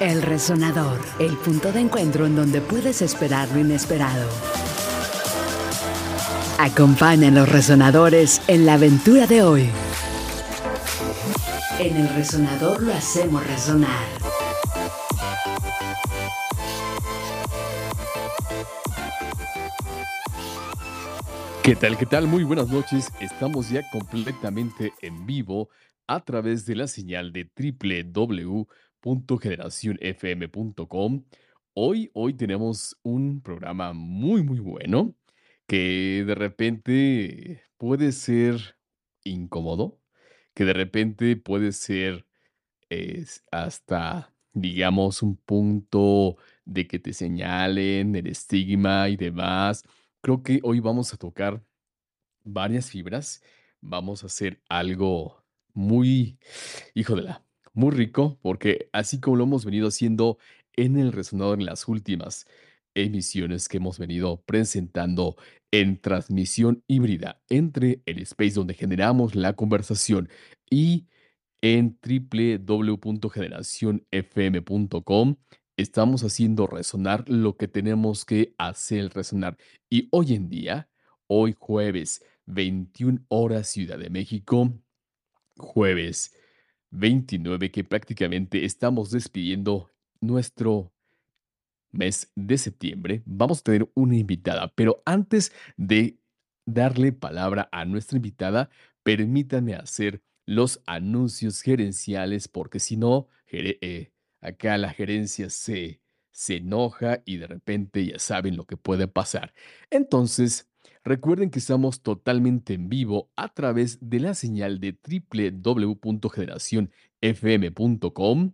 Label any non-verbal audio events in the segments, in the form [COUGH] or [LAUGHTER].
El resonador, el punto de encuentro en donde puedes esperar lo inesperado. Acompaña a los resonadores en la aventura de hoy. En el resonador lo hacemos resonar. ¿Qué tal? ¿Qué tal? Muy buenas noches. Estamos ya completamente en vivo a través de la señal de www.generacionfm.com. Hoy, hoy tenemos un programa muy, muy bueno que de repente puede ser incómodo, que de repente puede ser es hasta, digamos, un punto de que te señalen el estigma y demás. Creo que hoy vamos a tocar varias fibras. Vamos a hacer algo muy, hijo de la, muy rico, porque así como lo hemos venido haciendo en el resonador en las últimas emisiones que hemos venido presentando en transmisión híbrida entre el space donde generamos la conversación y en www.generacionfm.com estamos haciendo resonar lo que tenemos que hacer resonar. Y hoy en día, hoy jueves 21 horas Ciudad de México, jueves 29 que prácticamente estamos despidiendo nuestro mes de septiembre, vamos a tener una invitada. Pero antes de darle palabra a nuestra invitada, permítanme hacer los anuncios gerenciales, porque si no, eh, acá la gerencia se, se enoja y de repente ya saben lo que puede pasar. Entonces, recuerden que estamos totalmente en vivo a través de la señal de www.generacionfm.com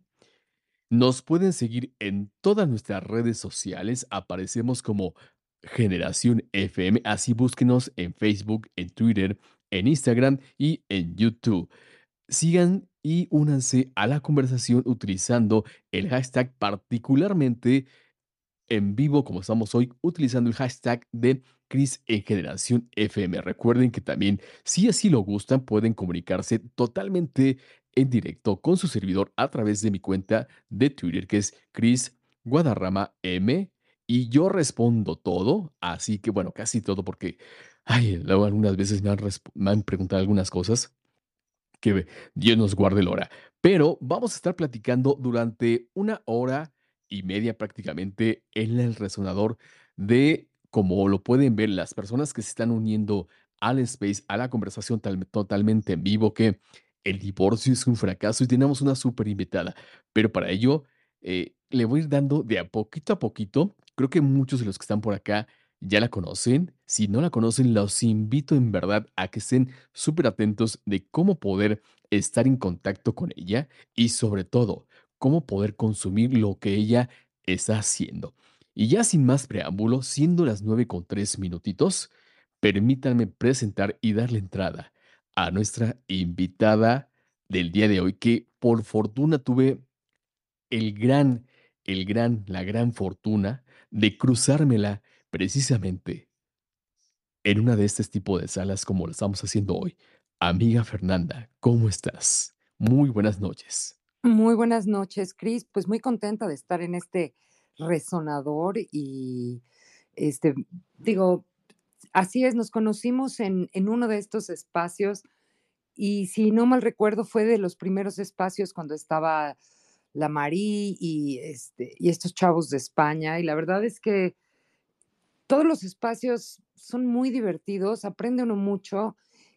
nos pueden seguir en todas nuestras redes sociales. Aparecemos como Generación FM. Así búsquenos en Facebook, en Twitter, en Instagram y en YouTube. Sigan y únanse a la conversación utilizando el hashtag particularmente en vivo como estamos hoy utilizando el hashtag de Cris en Generación FM. Recuerden que también si así lo gustan pueden comunicarse totalmente en directo con su servidor a través de mi cuenta de Twitter, que es Chris Guadarrama M. Y yo respondo todo, así que bueno, casi todo, porque algunas veces me han preguntado algunas cosas que Dios nos guarde la hora. Pero vamos a estar platicando durante una hora y media prácticamente en el resonador de, como lo pueden ver, las personas que se están uniendo al space, a la conversación totalmente en vivo, que el divorcio es un fracaso y tenemos una súper invitada. Pero para ello, eh, le voy a ir dando de a poquito a poquito. Creo que muchos de los que están por acá ya la conocen. Si no la conocen, los invito en verdad a que estén súper atentos de cómo poder estar en contacto con ella y sobre todo, cómo poder consumir lo que ella está haciendo. Y ya sin más preámbulo, siendo las 9 con 3 minutitos, permítanme presentar y darle entrada a nuestra invitada del día de hoy, que por fortuna tuve el gran, el gran, la gran fortuna de cruzármela precisamente en una de este tipo de salas como lo estamos haciendo hoy. Amiga Fernanda, ¿cómo estás? Muy buenas noches. Muy buenas noches, Cris. Pues muy contenta de estar en este resonador y este, digo, Así es, nos conocimos en, en uno de estos espacios y si no mal recuerdo fue de los primeros espacios cuando estaba la Marí y, este, y estos chavos de España y la verdad es que todos los espacios son muy divertidos, aprende uno mucho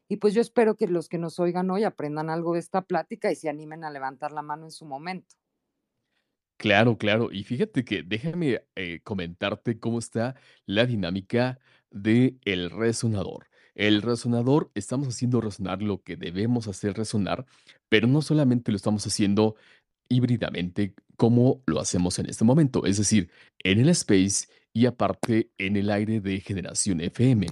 y pues yo espero que los que nos oigan hoy aprendan algo de esta plática y se animen a levantar la mano en su momento. Claro, claro. Y fíjate que déjame eh, comentarte cómo está la dinámica de el resonador. El resonador, estamos haciendo resonar lo que debemos hacer resonar, pero no solamente lo estamos haciendo híbridamente como lo hacemos en este momento, es decir, en el space y aparte en el aire de generación FM,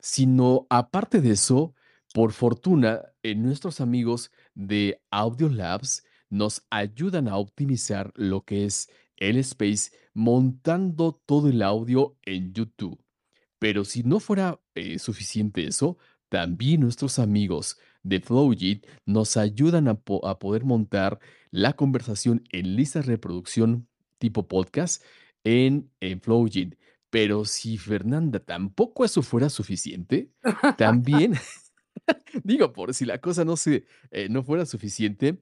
sino aparte de eso, por fortuna, en nuestros amigos de Audio Labs nos ayudan a optimizar lo que es el space montando todo el audio en YouTube. Pero si no fuera eh, suficiente eso, también nuestros amigos de Flowjit nos ayudan a poder montar la conversación en listas de reproducción tipo podcast en, en. Pero si Fernanda tampoco eso fuera suficiente, también [LAUGHS] [LAUGHS] Digo, por si la cosa no se, eh, no fuera suficiente,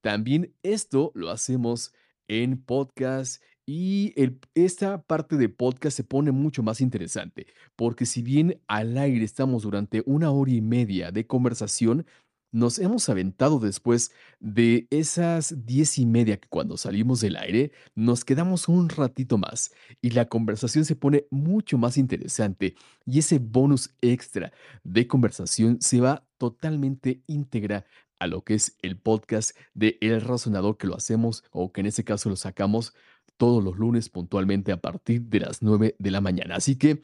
también esto lo hacemos en podcast y el- esta parte de podcast se pone mucho más interesante, porque si bien al aire estamos durante una hora y media de conversación, nos hemos aventado después de esas diez y media que cuando salimos del aire, nos quedamos un ratito más y la conversación se pone mucho más interesante y ese bonus extra de conversación se va totalmente íntegra a lo que es el podcast de El Razonador que lo hacemos o que en este caso lo sacamos todos los lunes puntualmente a partir de las 9 de la mañana. Así que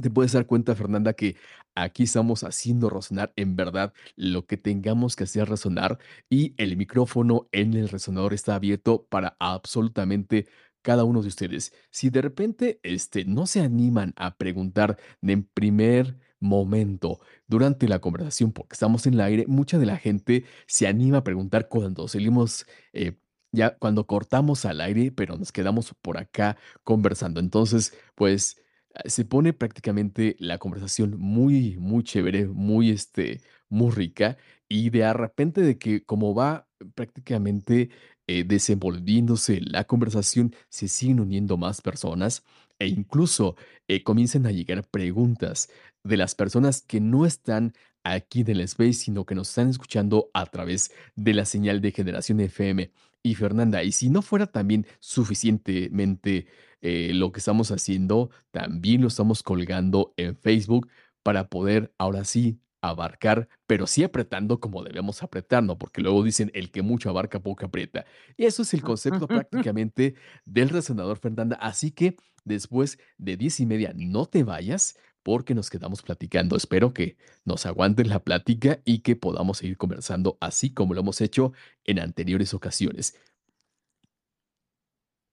te puedes dar cuenta, Fernanda, que aquí estamos haciendo resonar en verdad lo que tengamos que hacer resonar y el micrófono en el resonador está abierto para absolutamente cada uno de ustedes. Si de repente este, no se animan a preguntar en primer momento durante la conversación, porque estamos en el aire, mucha de la gente se anima a preguntar cuando salimos, eh, ya cuando cortamos al aire, pero nos quedamos por acá conversando. Entonces, pues se pone prácticamente la conversación muy, muy chévere, muy, este, muy rica, y de repente de que como va prácticamente eh, desenvolviéndose la conversación, se siguen uniendo más personas e incluso eh, comienzan a llegar preguntas de las personas que no están aquí en el space, sino que nos están escuchando a través de la señal de generación FM. Y Fernanda, y si no fuera también suficientemente eh, lo que estamos haciendo, también lo estamos colgando en Facebook para poder ahora sí abarcar, pero sí apretando como debemos apretar, ¿no? Porque luego dicen el que mucho abarca, poco aprieta. Y eso es el concepto [LAUGHS] prácticamente del resonador, Fernanda. Así que después de diez y media, no te vayas porque nos quedamos platicando. Espero que nos aguanten la plática y que podamos seguir conversando así como lo hemos hecho en anteriores ocasiones.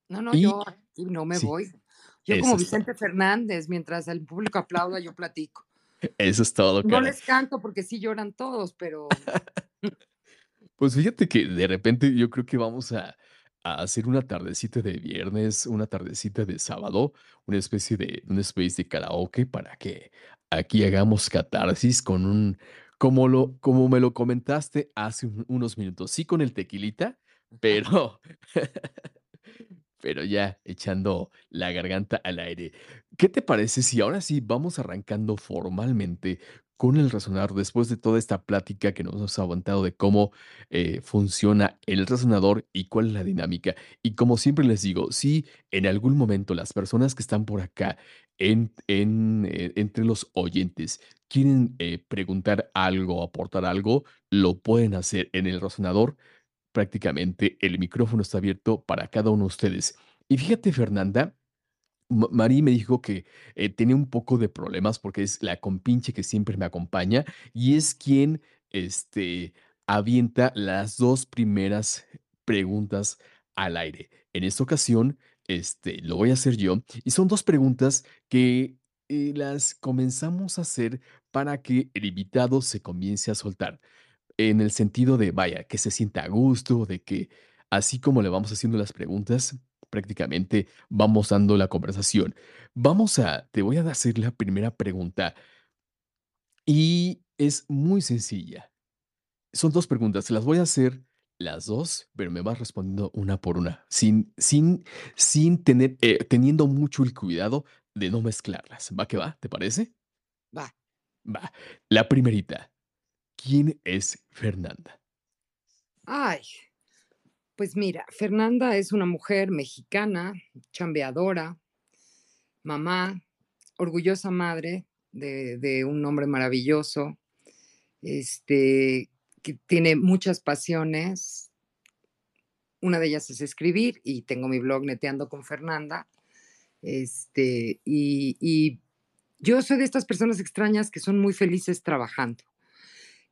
No, no, Y yo aquí no me sí, voy. Yo eso como. Vicente Fernández, mientras el público aplauda, yo platico. [LAUGHS] Eso es todo, No les canto porque sí lloran todos, pero [LAUGHS] Pues fíjate que de repente yo creo que vamos a, a hacer una tardecita de viernes, una tardecita de sábado, una especie de un space de karaoke para que aquí hagamos catarsis con un, como lo, como me lo comentaste hace un- unos minutos, sí con el tequilita, pero [LAUGHS] pero ya echando la garganta al aire. ¿Qué te parece si ahora sí vamos arrancando formalmente con el resonador después de toda esta plática que nos has aguantado de cómo eh, funciona el resonador y cuál es la dinámica? Y como siempre les digo, si en algún momento las personas que están por acá en, eh, entre los oyentes quieren eh, preguntar algo, aportar algo, lo pueden hacer en el resonador prácticamente el micrófono está abierto para cada uno de ustedes. Y fíjate, Fernanda, Ma- Mari me dijo que eh, tenía un poco de problemas porque es la compinche que siempre me acompaña y es quien este, avienta las dos primeras preguntas al aire. En esta ocasión, este, lo voy a hacer yo y son dos preguntas que eh, las comenzamos a hacer para que el invitado se comience a soltar. En el sentido de, vaya, que se sienta a gusto, de que así como le vamos haciendo las preguntas, prácticamente vamos dando la conversación. Vamos a, te voy a hacer la primera pregunta y es muy sencilla. Son dos preguntas, las voy a hacer las dos, pero me vas respondiendo una por una, sin, sin, sin tener, eh, teniendo mucho el cuidado de no mezclarlas. ¿Va que va? ¿Te parece? va. Va. La primerita. ¿Quién es Fernanda? Ay, pues mira, Fernanda es una mujer mexicana, chambeadora, mamá, orgullosa madre de, un hombre maravilloso, este, que tiene muchas pasiones. Una de ellas es escribir y tengo mi blog Neteando con Fernanda. Este, y yo soy de estas personas extrañas que son muy felices trabajando.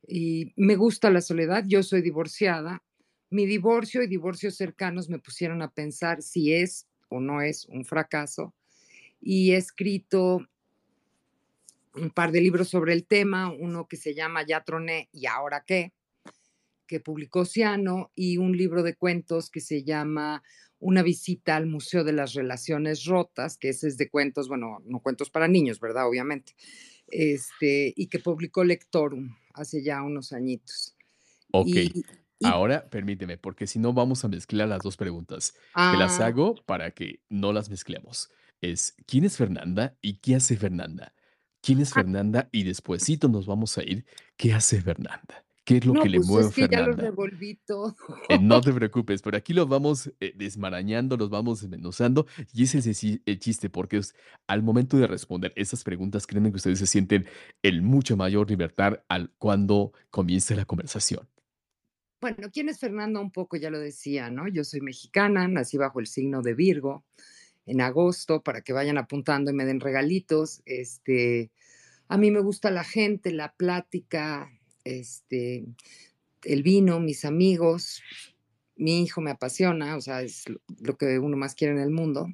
Y me gusta la soledad, yo soy divorciada. Mi divorcio y divorcios cercanos me pusieron a pensar si es o no es un fracaso. Y he escrito un par de libros sobre el tema, uno que se llama Ya troné y ahora qué, que publicó Ciano, y un libro de cuentos que se llama Una visita al Museo de las Relaciones Rotas, que ese es de cuentos, bueno, no cuentos para niños, ¿verdad? Obviamente, este, y que publicó Lectorum hace ya unos añitos. Ok, Y, y ahora permíteme, porque si no vamos a mezclar las dos preguntas. Te las ah, hago para que no las mezclemos. Es, ¿quién es Fernanda y qué hace Fernanda? ¿Quién es ah, Fernanda? Y despuesito nos vamos a ir, ¿qué hace Fernanda? ¿Qué es lo que no, le pues mueve es que ya lo revolví todo. Eh, no te [LAUGHS] preocupes, pero aquí los vamos eh, desmarañando, los vamos desmenuzando y ese es el, chi- el chiste, porque es, al momento de responder esas preguntas, créanme que ustedes se sienten en mucha mayor libertad al cuando comience la conversación. Bueno, ¿quién es Fernanda? Un poco ya lo decía, ¿no? Yo soy mexicana, nací bajo el signo de Virgo en agosto para que vayan apuntando y me den regalitos. Este, a mí me gusta la gente, la plática, este, el vino, mis amigos, mi hijo me apasiona, o sea, es lo que uno más quiere en el mundo.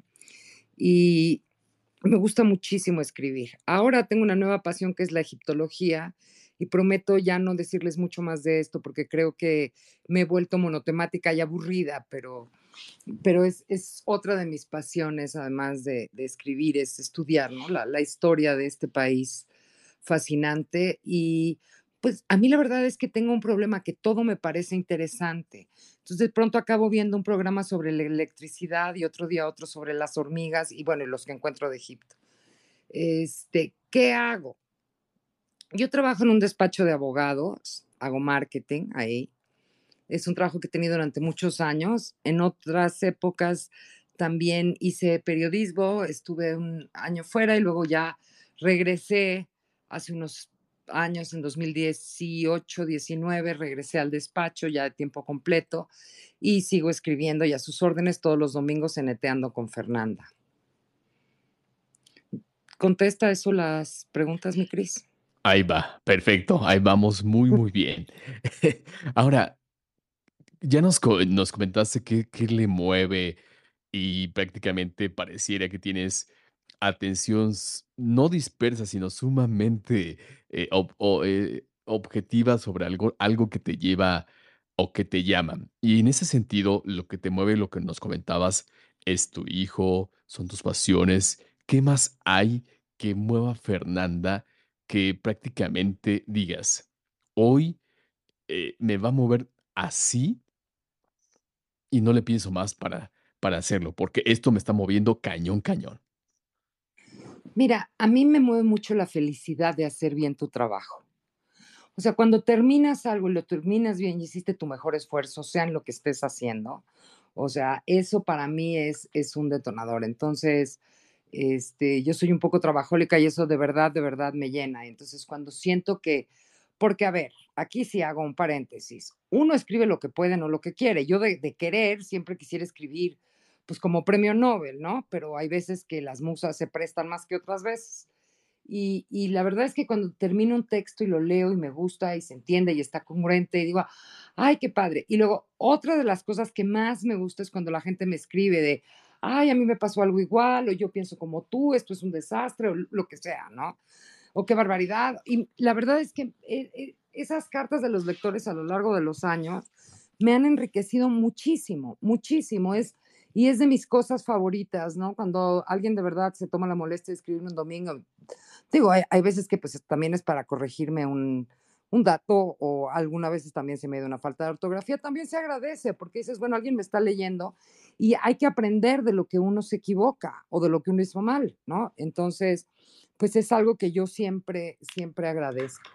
Y me gusta muchísimo escribir. Ahora tengo una nueva pasión que es la egiptología y prometo ya no decirles mucho más de esto porque creo que me he vuelto monotemática y aburrida, pero, pero es, es otra de mis pasiones, además de, de escribir, es estudiar ¿no? la, la historia de este país fascinante. Y pues a mí la verdad es que tengo un problema que todo me parece interesante. Entonces de pronto acabo viendo un programa sobre la electricidad y otro día otro sobre las hormigas y bueno, los que encuentro de Egipto. Este, ¿qué hago? Yo trabajo en un despacho de abogados, hago marketing ahí. Es un trabajo que he tenido durante muchos años. En otras épocas también hice periodismo, estuve un año fuera y luego ya regresé hace unos años, en 2018, 19, regresé al despacho ya de tiempo completo y sigo escribiendo y a sus órdenes todos los domingos en Neteando con Fernanda. ¿Contesta eso las preguntas, mi Cris? Ahí va, perfecto, ahí vamos muy, [LAUGHS] muy bien. [LAUGHS] Ahora, ya nos, nos comentaste qué, qué le mueve y prácticamente pareciera que tienes atención no dispersa, sino sumamente eh, eh, objetiva sobre algo, algo que te lleva o que te llama. Y en ese sentido, lo que te mueve, lo que nos comentabas, es tu hijo, son tus pasiones. ¿Qué más hay que mueva a Fernanda que prácticamente digas, hoy eh, me va a mover así y no le pienso más para, para hacerlo, porque esto me está moviendo cañón, cañón? Mira, a mí me mueve mucho la felicidad de hacer bien tu trabajo. O sea, cuando terminas algo y lo terminas bien y hiciste tu mejor esfuerzo, sea en lo que estés haciendo, o sea, eso para mí es, es un detonador. Entonces, este, yo soy un poco trabajólica y eso de verdad, de verdad me llena. Entonces, cuando siento que, porque a ver, aquí sí hago un paréntesis, uno escribe lo que puede, no lo que quiere. Yo de, de querer siempre quisiera escribir, pues como premio Nobel, ¿no? Pero hay veces que las musas se prestan más que otras veces. Y, y la verdad es que cuando termino un texto y lo leo y me gusta y se entiende y está congruente, y digo, ay, qué padre. Y luego, otra de las cosas que más me gusta es cuando la gente me escribe de, ay, a mí me pasó algo igual, o yo pienso como tú, esto es un desastre, o lo que sea, ¿no? O qué barbaridad. Y la verdad es que eh, eh, esas cartas de los lectores a lo largo de los años me han enriquecido muchísimo, muchísimo. Es, y es de mis cosas favoritas, ¿no? Cuando alguien de verdad se toma la molestia de escribirme un domingo, Digo, hay, veces que pues también es para corregirme un, un dato o algunas veces también se me da una falta de ortografía, también se agradece porque dices, bueno, alguien me está leyendo y hay que aprender de lo que uno se equivoca o de lo que uno hizo mal, ¿no? Entonces, pues es algo que yo siempre, siempre agradezco.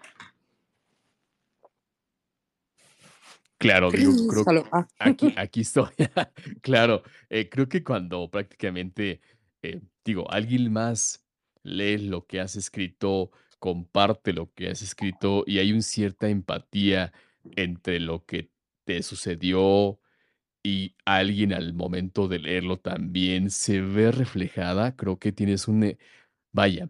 Claro, digo, [LAUGHS] creo ah, aquí [LAUGHS] aquí estoy. [LAUGHS] Claro, eh, creo que cuando prácticamente, eh, digo, alguien más lee lo que has escrito, comparte lo que has escrito y hay un cierta empatía entre lo que te sucedió y alguien al momento de leerlo también se ve reflejada, creo que tienes un, eh, vaya,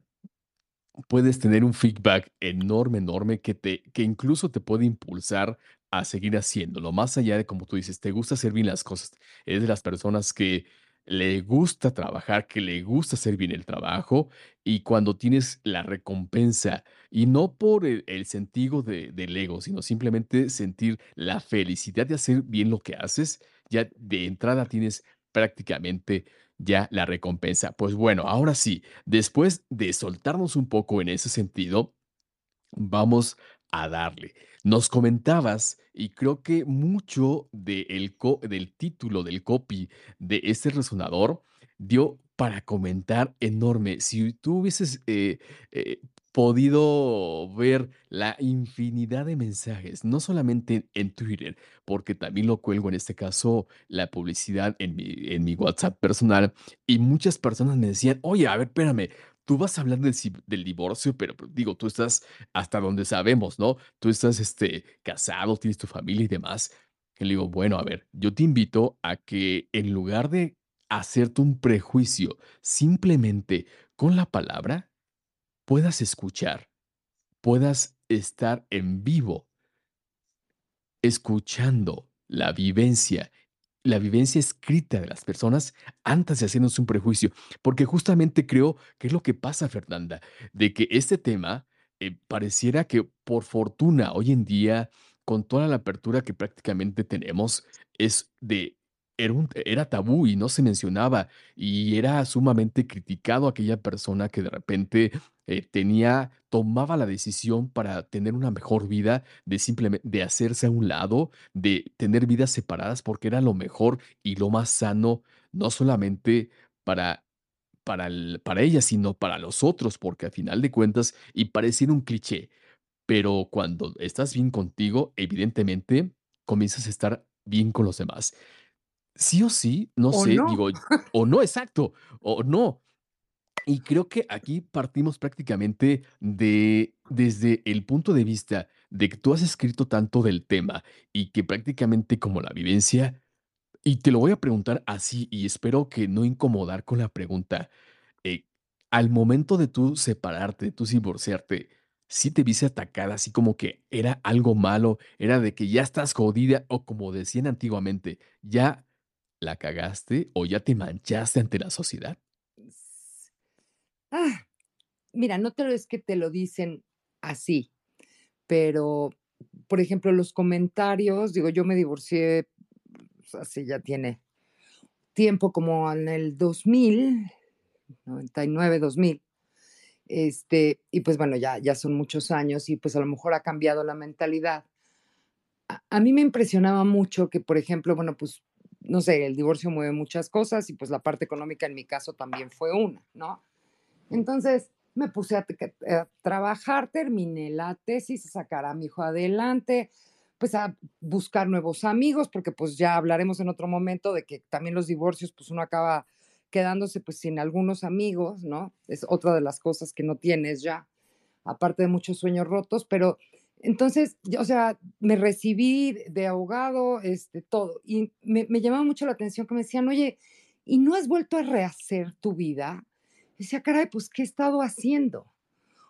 puedes tener un feedback enorme, enorme que te que incluso te puede impulsar a seguir haciéndolo, más allá de como tú dices, te gusta hacer bien las cosas. Eres de las personas que le gusta trabajar, que le gusta hacer bien el trabajo, y cuando tienes la recompensa, y no por el el sentido de del ego, sino simplemente sentir la felicidad de hacer bien lo que haces, ya de entrada tienes prácticamente ya la recompensa. Pues bueno, ahora sí, después de soltarnos un poco en ese sentido, Vamos a darle. Nos comentabas, y creo que mucho del título, del copy de este resonador dio para comentar enorme. Si tú hubieses, eh, eh, podido ver la infinidad de mensajes, no solamente en Twitter, porque también lo cuelgo, en este caso, la publicidad en mi en mi WhatsApp personal, y muchas personas me decían: "Oye, a ver, espérame, tú vas a hablar del del divorcio, pero, pues, digo, tú estás hasta donde sabemos, ¿no? Tú estás, este, casado, tienes tu familia y demás. Y le digo, bueno, a ver, yo te invito a que en lugar de hacerte un prejuicio simplemente con la palabra, puedas escuchar, puedas estar en vivo, escuchando la vivencia la vivencia escrita de las personas antes de hacernos un prejuicio, porque justamente creo que es lo que pasa, Fernanda, de que este tema eh, pareciera que por fortuna hoy en día, con toda la apertura que prácticamente tenemos, es de era, tabú y no se mencionaba y era sumamente criticado aquella persona que de repente eh, tenía, tomaba la decisión para tener una mejor vida de simplemente de hacerse a un lado de tener vidas separadas porque era lo mejor y lo más sano, no solamente para para el para ella, sino para los otros, porque a final de cuentas, y pareciera un cliché, pero cuando estás bien contigo, evidentemente, comienzas a estar bien con los demás. Sí o sí, no ¿O sé, no? digo, [LAUGHS] o no, exacto, o no. Y creo que aquí partimos prácticamente de desde el punto de vista de que tú has escrito tanto del tema y que prácticamente como la vivencia y te lo voy a preguntar así, y espero que no incomodar con la pregunta. Eh, al momento de tú separarte, de tú divorciarte, ¿sí te viste atacada así como que era algo malo? ¿Era de que ya estás jodida? O como decían antiguamente, ¿ya la cagaste o ya te manchaste ante la sociedad? Ah, mira, no te lo es que te lo dicen así, pero, por ejemplo, los comentarios, digo, yo me divorcié, pues, hace ya tiene tiempo, como en el 2000, 99, 2000, este, y pues bueno, ya ya son muchos años y, pues, a lo mejor ha cambiado la mentalidad. A a mí me impresionaba mucho que, por ejemplo, bueno, pues, no sé, el divorcio mueve muchas cosas y, pues, la parte económica en mi caso también fue una, ¿no? Entonces, me puse a trabajar, terminé la tesis, a sacar a mi hijo adelante, pues, a buscar nuevos amigos, porque, pues, ya hablaremos en otro momento de que también los divorcios, pues, uno acaba quedándose, pues, sin algunos amigos, ¿no? Es otra de las cosas que no tienes ya, aparte de muchos sueños rotos, pero entonces, o sea, me recibí de de abogado, este, todo, y me me llamaba mucho la atención que me decían: "Oye, ¿y no has vuelto a rehacer tu vida?" Decía: "Caray, pues, ¿qué he estado haciendo?".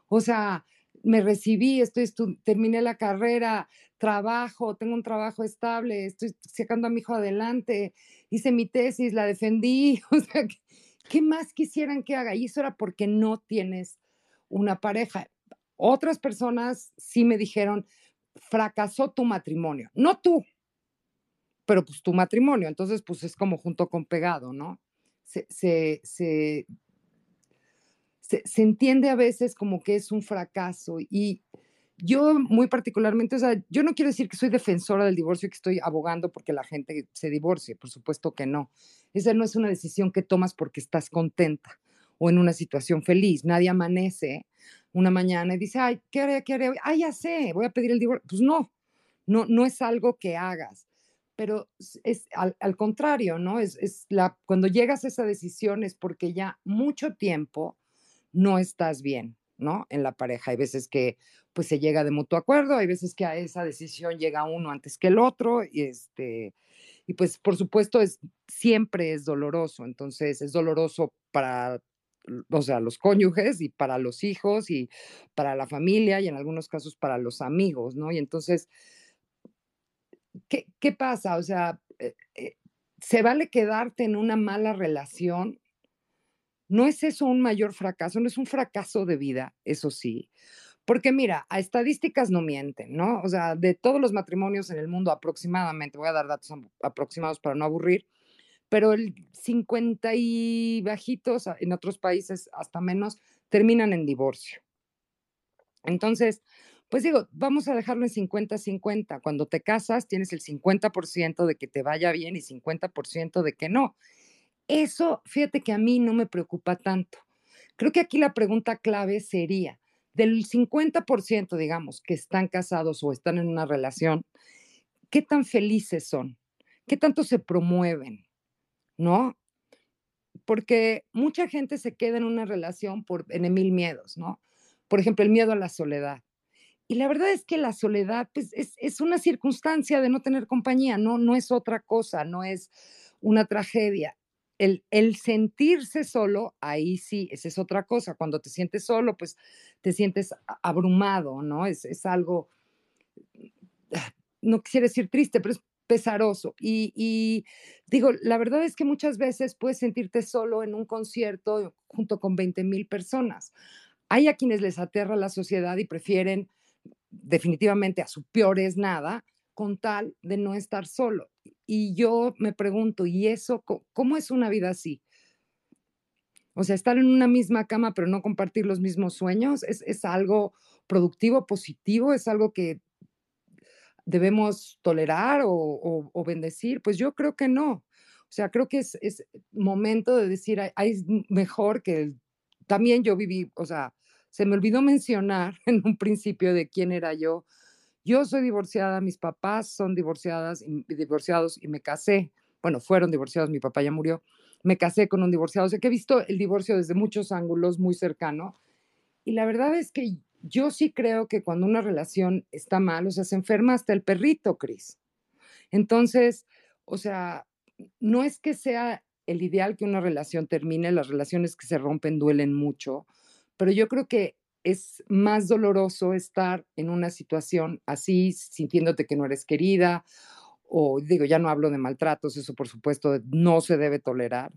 O sea, me recibí, estoy terminé la carrera, trabajo, tengo un trabajo estable, estoy sacando a mi hijo adelante, hice mi tesis, la defendí, [LAUGHS] o sea, ¿qué más quisieran que haga? Y eso era porque no tienes una pareja. Otras personas sí me dijeron: "Fracasó tu matrimonio", no tú, pero, pues, tu matrimonio. Entonces, pues, es como junto con pegado, ¿no? Se se se se entiende a veces como que es un fracaso. Y yo muy particularmente, o sea, yo no quiero decir que soy defensora del divorcio, que estoy abogando porque la gente se divorcie, por supuesto que no. Esa no es una decisión que tomas porque estás contenta o en una situación feliz. Nadie amanece una mañana y dice: "Ay, ¿qué haré? ¿Qué haré? Ah, ya sé, voy a pedir el divorcio". Pues no, no no es algo que hagas, pero es al al contrario, ¿no? Es es la cuando llegas a esa decisión es porque ya mucho tiempo no estás bien, ¿no? En la pareja. Hay veces que, pues, se llega de mutuo acuerdo, hay veces que a esa decisión llega uno antes que el otro, y, este, y pues, por supuesto, es siempre es doloroso. Entonces, es doloroso para, o sea, los cónyuges y para los hijos y para la familia, y en algunos casos para los amigos, ¿no? Y entonces ¿qué qué pasa? O sea, eh eh, se vale quedarte en una mala relación. No es eso un mayor fracaso, no es un fracaso de vida, eso sí. Porque mira, a estadísticas no mienten, ¿no? O sea, de todos los matrimonios en el mundo aproximadamente, voy a dar datos aproximados para no aburrir, pero el 50 y bajitos, en otros países hasta menos, terminan en divorcio. Entonces, pues digo, vamos a dejarlo en 50-50. Cuando te casas, tienes el 50% de que te vaya bien y 50% de que no. Eso, fíjate que a mí no me preocupa tanto. Creo que aquí la pregunta clave sería, del 50%, digamos, que están casados o están en una relación, ¿qué tan felices son? ¿Qué tanto se promueven? ¿No? Porque mucha gente se queda en una relación por en mil miedos, ¿no? Por ejemplo, el miedo a la soledad. Y la verdad es que la soledad pues, es, una circunstancia de no tener compañía, no, no es otra cosa, no es una tragedia. El, sentirse solo, ahí sí, esa es otra cosa. Cuando te sientes solo, pues te sientes abrumado, ¿no? Es, es algo, no quisiera decir triste, pero es pesaroso. Y, y, digo, la verdad es que muchas veces puedes sentirte solo en un concierto junto con 20 mil personas. Hay a quienes les aterra la sociedad y prefieren definitivamente a su peor es nada, con tal de no estar solo. Y yo me pregunto, ¿y eso cómo es una vida así? O sea, estar en una misma cama pero no compartir los mismos sueños, ¿es, algo productivo, positivo? ¿Es algo que debemos tolerar o, bendecir? Pues yo creo que no. O sea, creo que es, es momento de decir, hay, mejor que también yo viví, o sea, se me olvidó mencionar [LAUGHS] en un principio de quién era yo. Yo soy divorciada, mis papás son divorciadas y, divorciados y me casé. Bueno, fueron divorciados, mi papá ya murió. Me casé con un divorciado, o sea que he visto el divorcio desde muchos ángulos, muy cercano. Y la verdad es que yo sí creo que cuando una relación está mal, o sea, se enferma hasta el perrito, Cris. Entonces, o sea, no es que sea el ideal que una relación termine, las relaciones que se rompen duelen mucho, pero yo creo que es más doloroso estar en una situación así, sintiéndote que no eres querida, o digo, ya no hablo de maltratos, eso por supuesto no se debe tolerar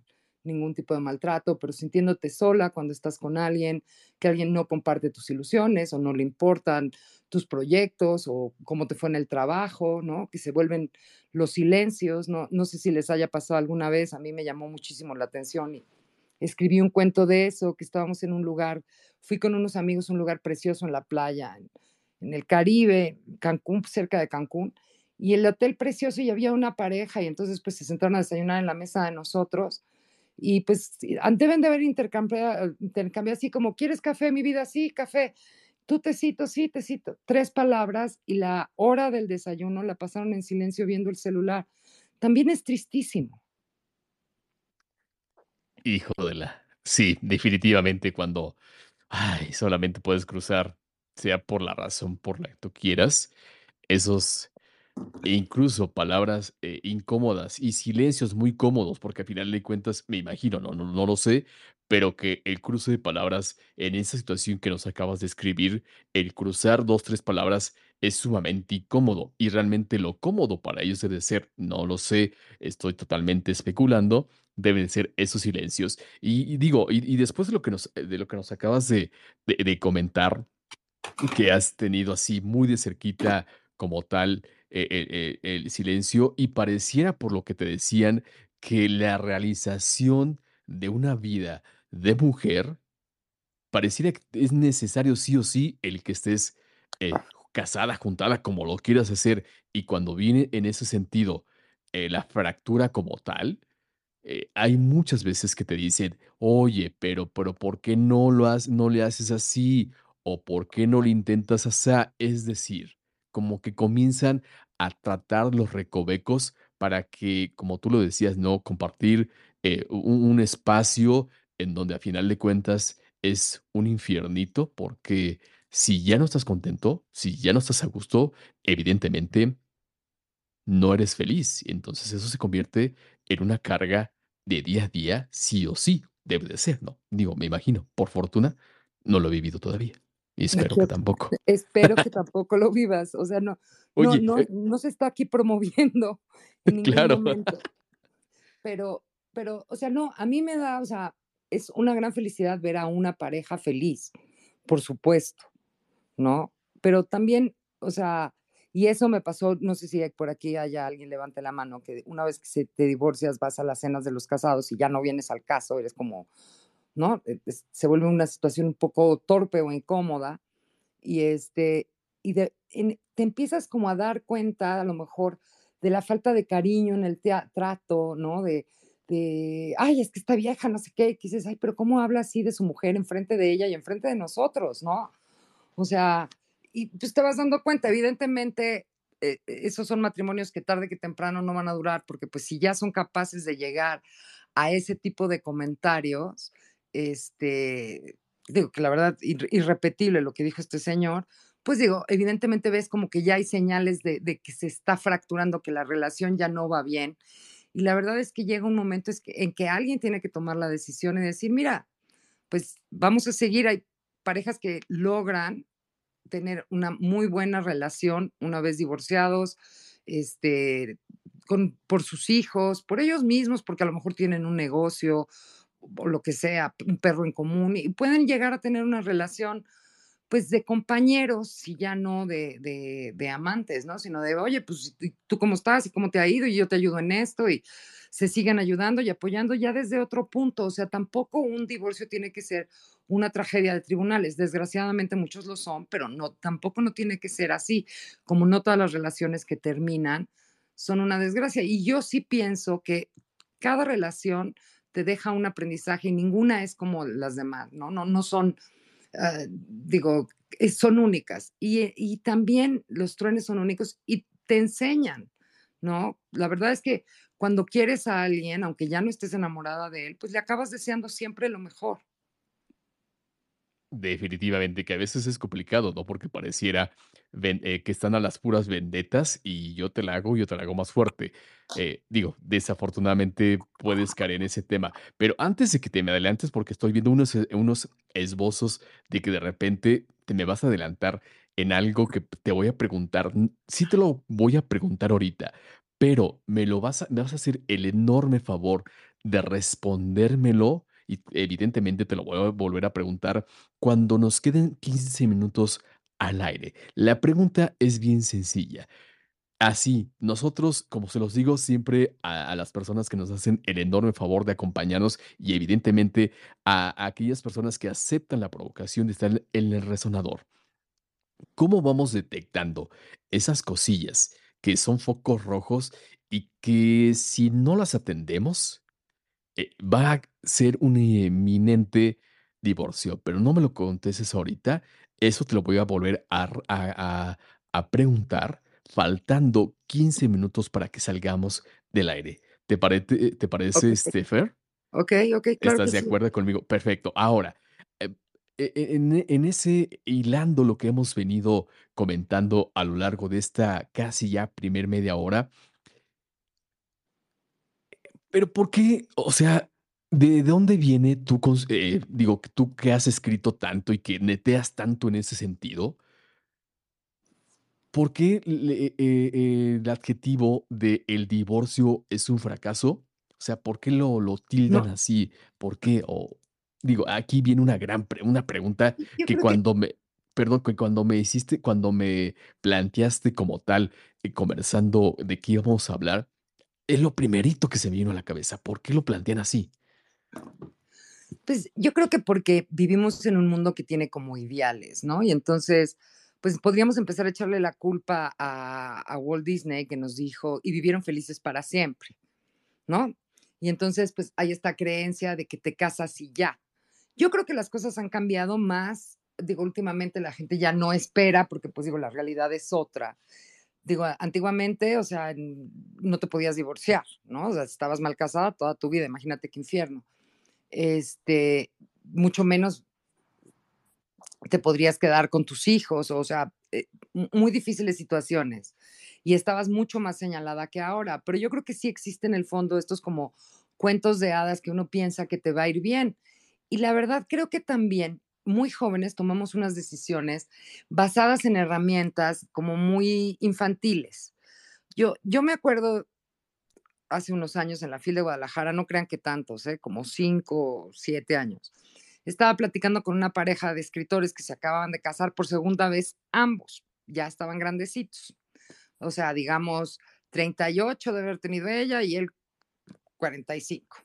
ningún tipo de maltrato, pero sintiéndote sola cuando estás con alguien, que alguien no comparte tus ilusiones o no le importan tus proyectos o cómo te fue en el trabajo, ¿no? Que se vuelven los silencios, no, no sé si les haya pasado alguna vez, a mí me llamó muchísimo la atención y escribí un cuento de eso, que estábamos en un lugar, fui con unos amigos a un lugar precioso en la playa, en, el Caribe, Cancún, cerca de Cancún, y el hotel precioso y había una pareja y entonces pues se sentaron a desayunar en la mesa de nosotros y pues deben de haber intercambiado, intercambiado así como, ¿quieres café, mi vida? Sí, café. Tú te cito, sí, te cito. Tres palabras y la hora del desayuno la pasaron en silencio viendo el celular. También es tristísimo. Hijo de la. Sí, definitivamente cuando ay, solamente puedes cruzar, sea por la razón por la que tú quieras, esos e incluso palabras eh, incómodas y silencios muy cómodos, porque al final de cuentas, me imagino, no, no, no lo sé, pero que el cruce de palabras en esa situación que nos acabas de escribir, el cruzar dos, tres palabras es sumamente incómodo y realmente lo cómodo para ellos debe ser, no lo sé, estoy totalmente especulando, deben ser esos silencios. Y, digo, y, después de lo que nos, de lo que nos acabas de, de, comentar, que has tenido así muy de cerquita como tal eh, eh, eh, el silencio y pareciera por lo que te decían que la realización de una vida de mujer pareciera que es necesario sí o sí el que estés casada, juntada, como lo quieras hacer. Y cuando viene en ese sentido la fractura como tal, hay muchas veces que te dicen, oye, pero, pero ¿por qué no, lo has, no le haces así? ¿O por qué no lo intentas así? Es decir, como que comienzan a tratar los recovecos para que, como tú lo decías, ¿no? Compartir eh, un, espacio en donde a final de cuentas es un infiernito, porque si ya no estás contento, si ya no estás a gusto, evidentemente no eres feliz. Entonces eso se convierte en una carga de día a día, sí o sí, debe de ser, ¿no? Digo, me imagino, por fortuna, no lo he vivido todavía. Y espero que tampoco. [LAUGHS] Espero que tampoco lo vivas. O sea, no, no, no, eh no se está aquí promoviendo [LAUGHS] en ningún Claro. momento. pero, pero, o sea, no, a mí me da, o sea, es una gran felicidad ver a una pareja feliz, por supuesto, ¿no? Pero también, o sea, y eso me pasó, no sé si por aquí haya alguien levante la mano, que una vez que te divorcias vas a las cenas de los casados y ya no vienes al caso, eres como, ¿no? E, se vuelve una situación un poco torpe o incómoda y este, y te empiezas como a dar cuenta a lo mejor de la falta de cariño en el trato, ¿no? De, de, ay, es que está vieja, no sé qué, que dices, ay, pero ¿cómo habla así de su mujer enfrente de ella y enfrente de nosotros, ¿no? O sea, y pues te vas dando cuenta, evidentemente, eh, esos son matrimonios que tarde que temprano no van a durar, porque pues si ya son capaces de llegar a ese tipo de comentarios, este, digo que la verdad, irrepetible lo que dijo este señor, pues digo, evidentemente ves como que ya hay señales de, de, que se está fracturando, que la relación ya no va bien. Y la verdad es que llega un momento es que, en que alguien tiene que tomar la decisión y decir, mira, pues vamos a seguir. Hay parejas que logran tener una muy buena relación una vez divorciados, este, con, por sus hijos, por ellos mismos, porque a lo mejor tienen un negocio o lo que sea, un perro en común, y pueden llegar a tener una relación pues de compañeros y ya no de, de, de, amantes, ¿no? Sino de, oye, pues tú cómo estás y cómo te ha ido y yo te ayudo en esto y se siguen ayudando y apoyando ya desde otro punto. O sea, tampoco un divorcio tiene que ser una tragedia de tribunales. Desgraciadamente muchos lo son, pero no, tampoco no tiene que ser así, como no todas las relaciones que terminan son una desgracia. Y yo sí pienso que cada relación te deja un aprendizaje y ninguna es como las demás, ¿no? No, no son Ah, digo, eh, son únicas. Y, y, también los truenes son únicos y te enseñan, ¿no? La verdad es que cuando quieres a alguien, aunque ya no estés enamorada de él, pues le acabas deseando siempre lo mejor. Definitivamente, que a veces es complicado, ¿no? Porque pareciera eh, que están a las puras vendetas y yo te la hago, yo te la hago más fuerte. Eh, digo, desafortunadamente puedes caer en ese tema. Pero antes de que te me adelantes, porque estoy viendo unos, eh, unos esbozos de que de repente te me vas a adelantar en algo que te voy a preguntar. Sí te lo voy a preguntar ahorita, pero me lo vas a, me vas a hacer el enorme favor de respondérmelo y evidentemente te lo voy a volver a preguntar cuando nos queden 15 minutos al aire. La pregunta es bien sencilla. Así, nosotros, como se los digo siempre a, las personas que nos hacen el enorme favor de acompañarnos y evidentemente a, a aquellas personas que aceptan la provocación de estar en el resonador. ¿Cómo vamos detectando esas cosillas que son focos rojos y que si no las atendemos, eh, va a ser un inminente divorcio, pero no me lo contestes ahorita. Eso te lo voy a volver a, a, preguntar faltando 15 minutos para que salgamos del aire. ¿Te, parece, te parece, Steffer? Ok, ok, claro. ¿Estás de acuerdo conmigo? Perfecto. Ahora, eh, e, e, en, en, ese hilando lo que hemos venido comentando a lo largo de esta casi ya primer media hora, pero ¿por qué? O sea, ¿de dónde viene tú, eh, digo, tú que has escrito tanto y que neteas tanto en ese sentido? ¿Por qué eh, eh, el adjetivo de el divorcio es un fracaso? O sea, ¿por qué lo, lo tildan así? ¿Por qué? O digo, aquí viene una gran una pregunta que cuando me, perdón, que cuando me hiciste, cuando me planteaste como tal, conversando de qué íbamos a hablar, es lo primerito que se me vino a la cabeza. ¿Por qué lo plantean así? Pues yo creo que porque vivimos en un mundo que tiene como ideales, ¿no? Y entonces, pues podríamos empezar a echarle la culpa a, Walt Disney que nos dijo, y vivieron felices para siempre, ¿no? Y entonces, pues hay esta creencia de que te casas y ya. Yo creo que las cosas han cambiado más, digo, últimamente la gente ya no espera, porque pues digo, la realidad es otra digo, antiguamente, o sea, no te podías divorciar, ¿no? O sea, estabas mal casada toda tu vida, imagínate qué infierno. Este, mucho menos te podrías quedar con tus hijos, o sea, eh, muy difíciles situaciones. Y estabas mucho más señalada que ahora, pero yo creo que sí existe en el fondo estos como cuentos de hadas que uno piensa que te va a ir bien. Y la verdad creo que también muy jóvenes tomamos unas decisiones basadas en herramientas como muy infantiles. Yo, yo me acuerdo hace unos años en la FIL de Guadalajara, no crean que tantos, ¿eh? como cinco siete años. Estaba platicando con una pareja de escritores que se acababan de casar por segunda vez, ambos ya estaban grandecitos. O sea, digamos, 38 de haber tenido ella y él 45.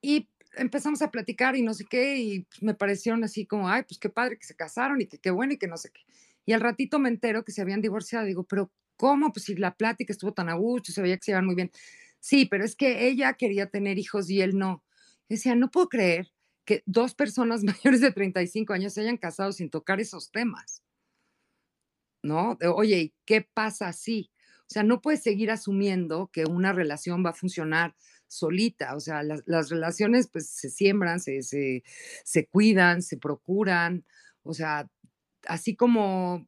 Y empezamos a platicar y no sé qué, y pues, me parecieron así como, ay, pues qué padre que se casaron y que qué bueno y que no sé qué. Y al ratito me entero que se habían divorciado. Digo, pero ¿cómo? Pues si la plática estuvo tan a gusto, se veía que se iban muy bien. Sí, pero es que ella quería tener hijos y él no. decía, no puedo creer que dos personas [LAUGHS] mayores de 35 años se hayan casado sin tocar esos temas. ¿No? Oye, ¿qué pasa así? O sea, no puedes seguir asumiendo que una relación va a funcionar solita. O sea, las, relaciones pues se siembran, se, se, se cuidan, se procuran. O sea, así como,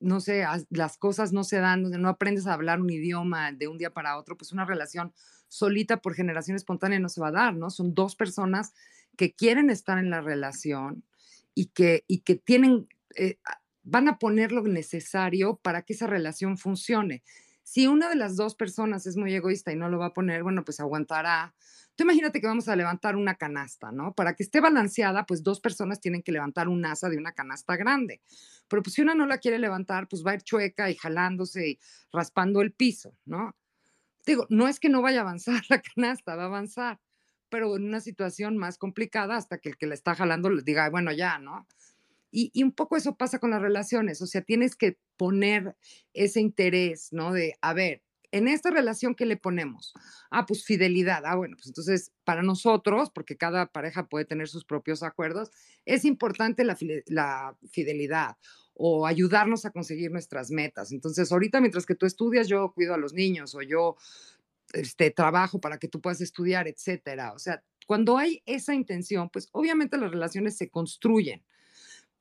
no sé, las cosas no se dan, no aprendes a hablar un idioma de un día para otro, pues una relación solita por generación espontánea no se va a dar, ¿no? Son dos personas que quieren estar en la relación y que, y que tienen, eh, van a poner lo necesario para que esa relación funcione. Si una de las dos personas es muy egoísta y no lo va a poner, bueno, pues aguantará. Tú imagínate que vamos a levantar una canasta, ¿no? Para que esté balanceada, pues dos personas tienen que levantar un asa de una canasta grande. Pero pues si una no la quiere levantar, pues va a ir chueca y jalándose y raspando el piso, ¿no? Digo, no es que no vaya a avanzar la canasta, va a avanzar, pero en una situación más complicada hasta que el que la está jalando le diga, bueno, ya, ¿no? Y, un poco eso pasa con las relaciones, o sea, tienes que poner ese interés, ¿no? De, a ver, en esta relación, ¿qué le ponemos? Ah, pues fidelidad. Ah, bueno, pues entonces para nosotros, porque cada pareja puede tener sus propios acuerdos, es importante la, la fidelidad o ayudarnos a conseguir nuestras metas. Entonces, ahorita mientras que tú estudias, yo cuido a los niños o yo este, trabajo para que tú puedas estudiar, etcétera. O sea, cuando hay esa intención, pues obviamente las relaciones se construyen.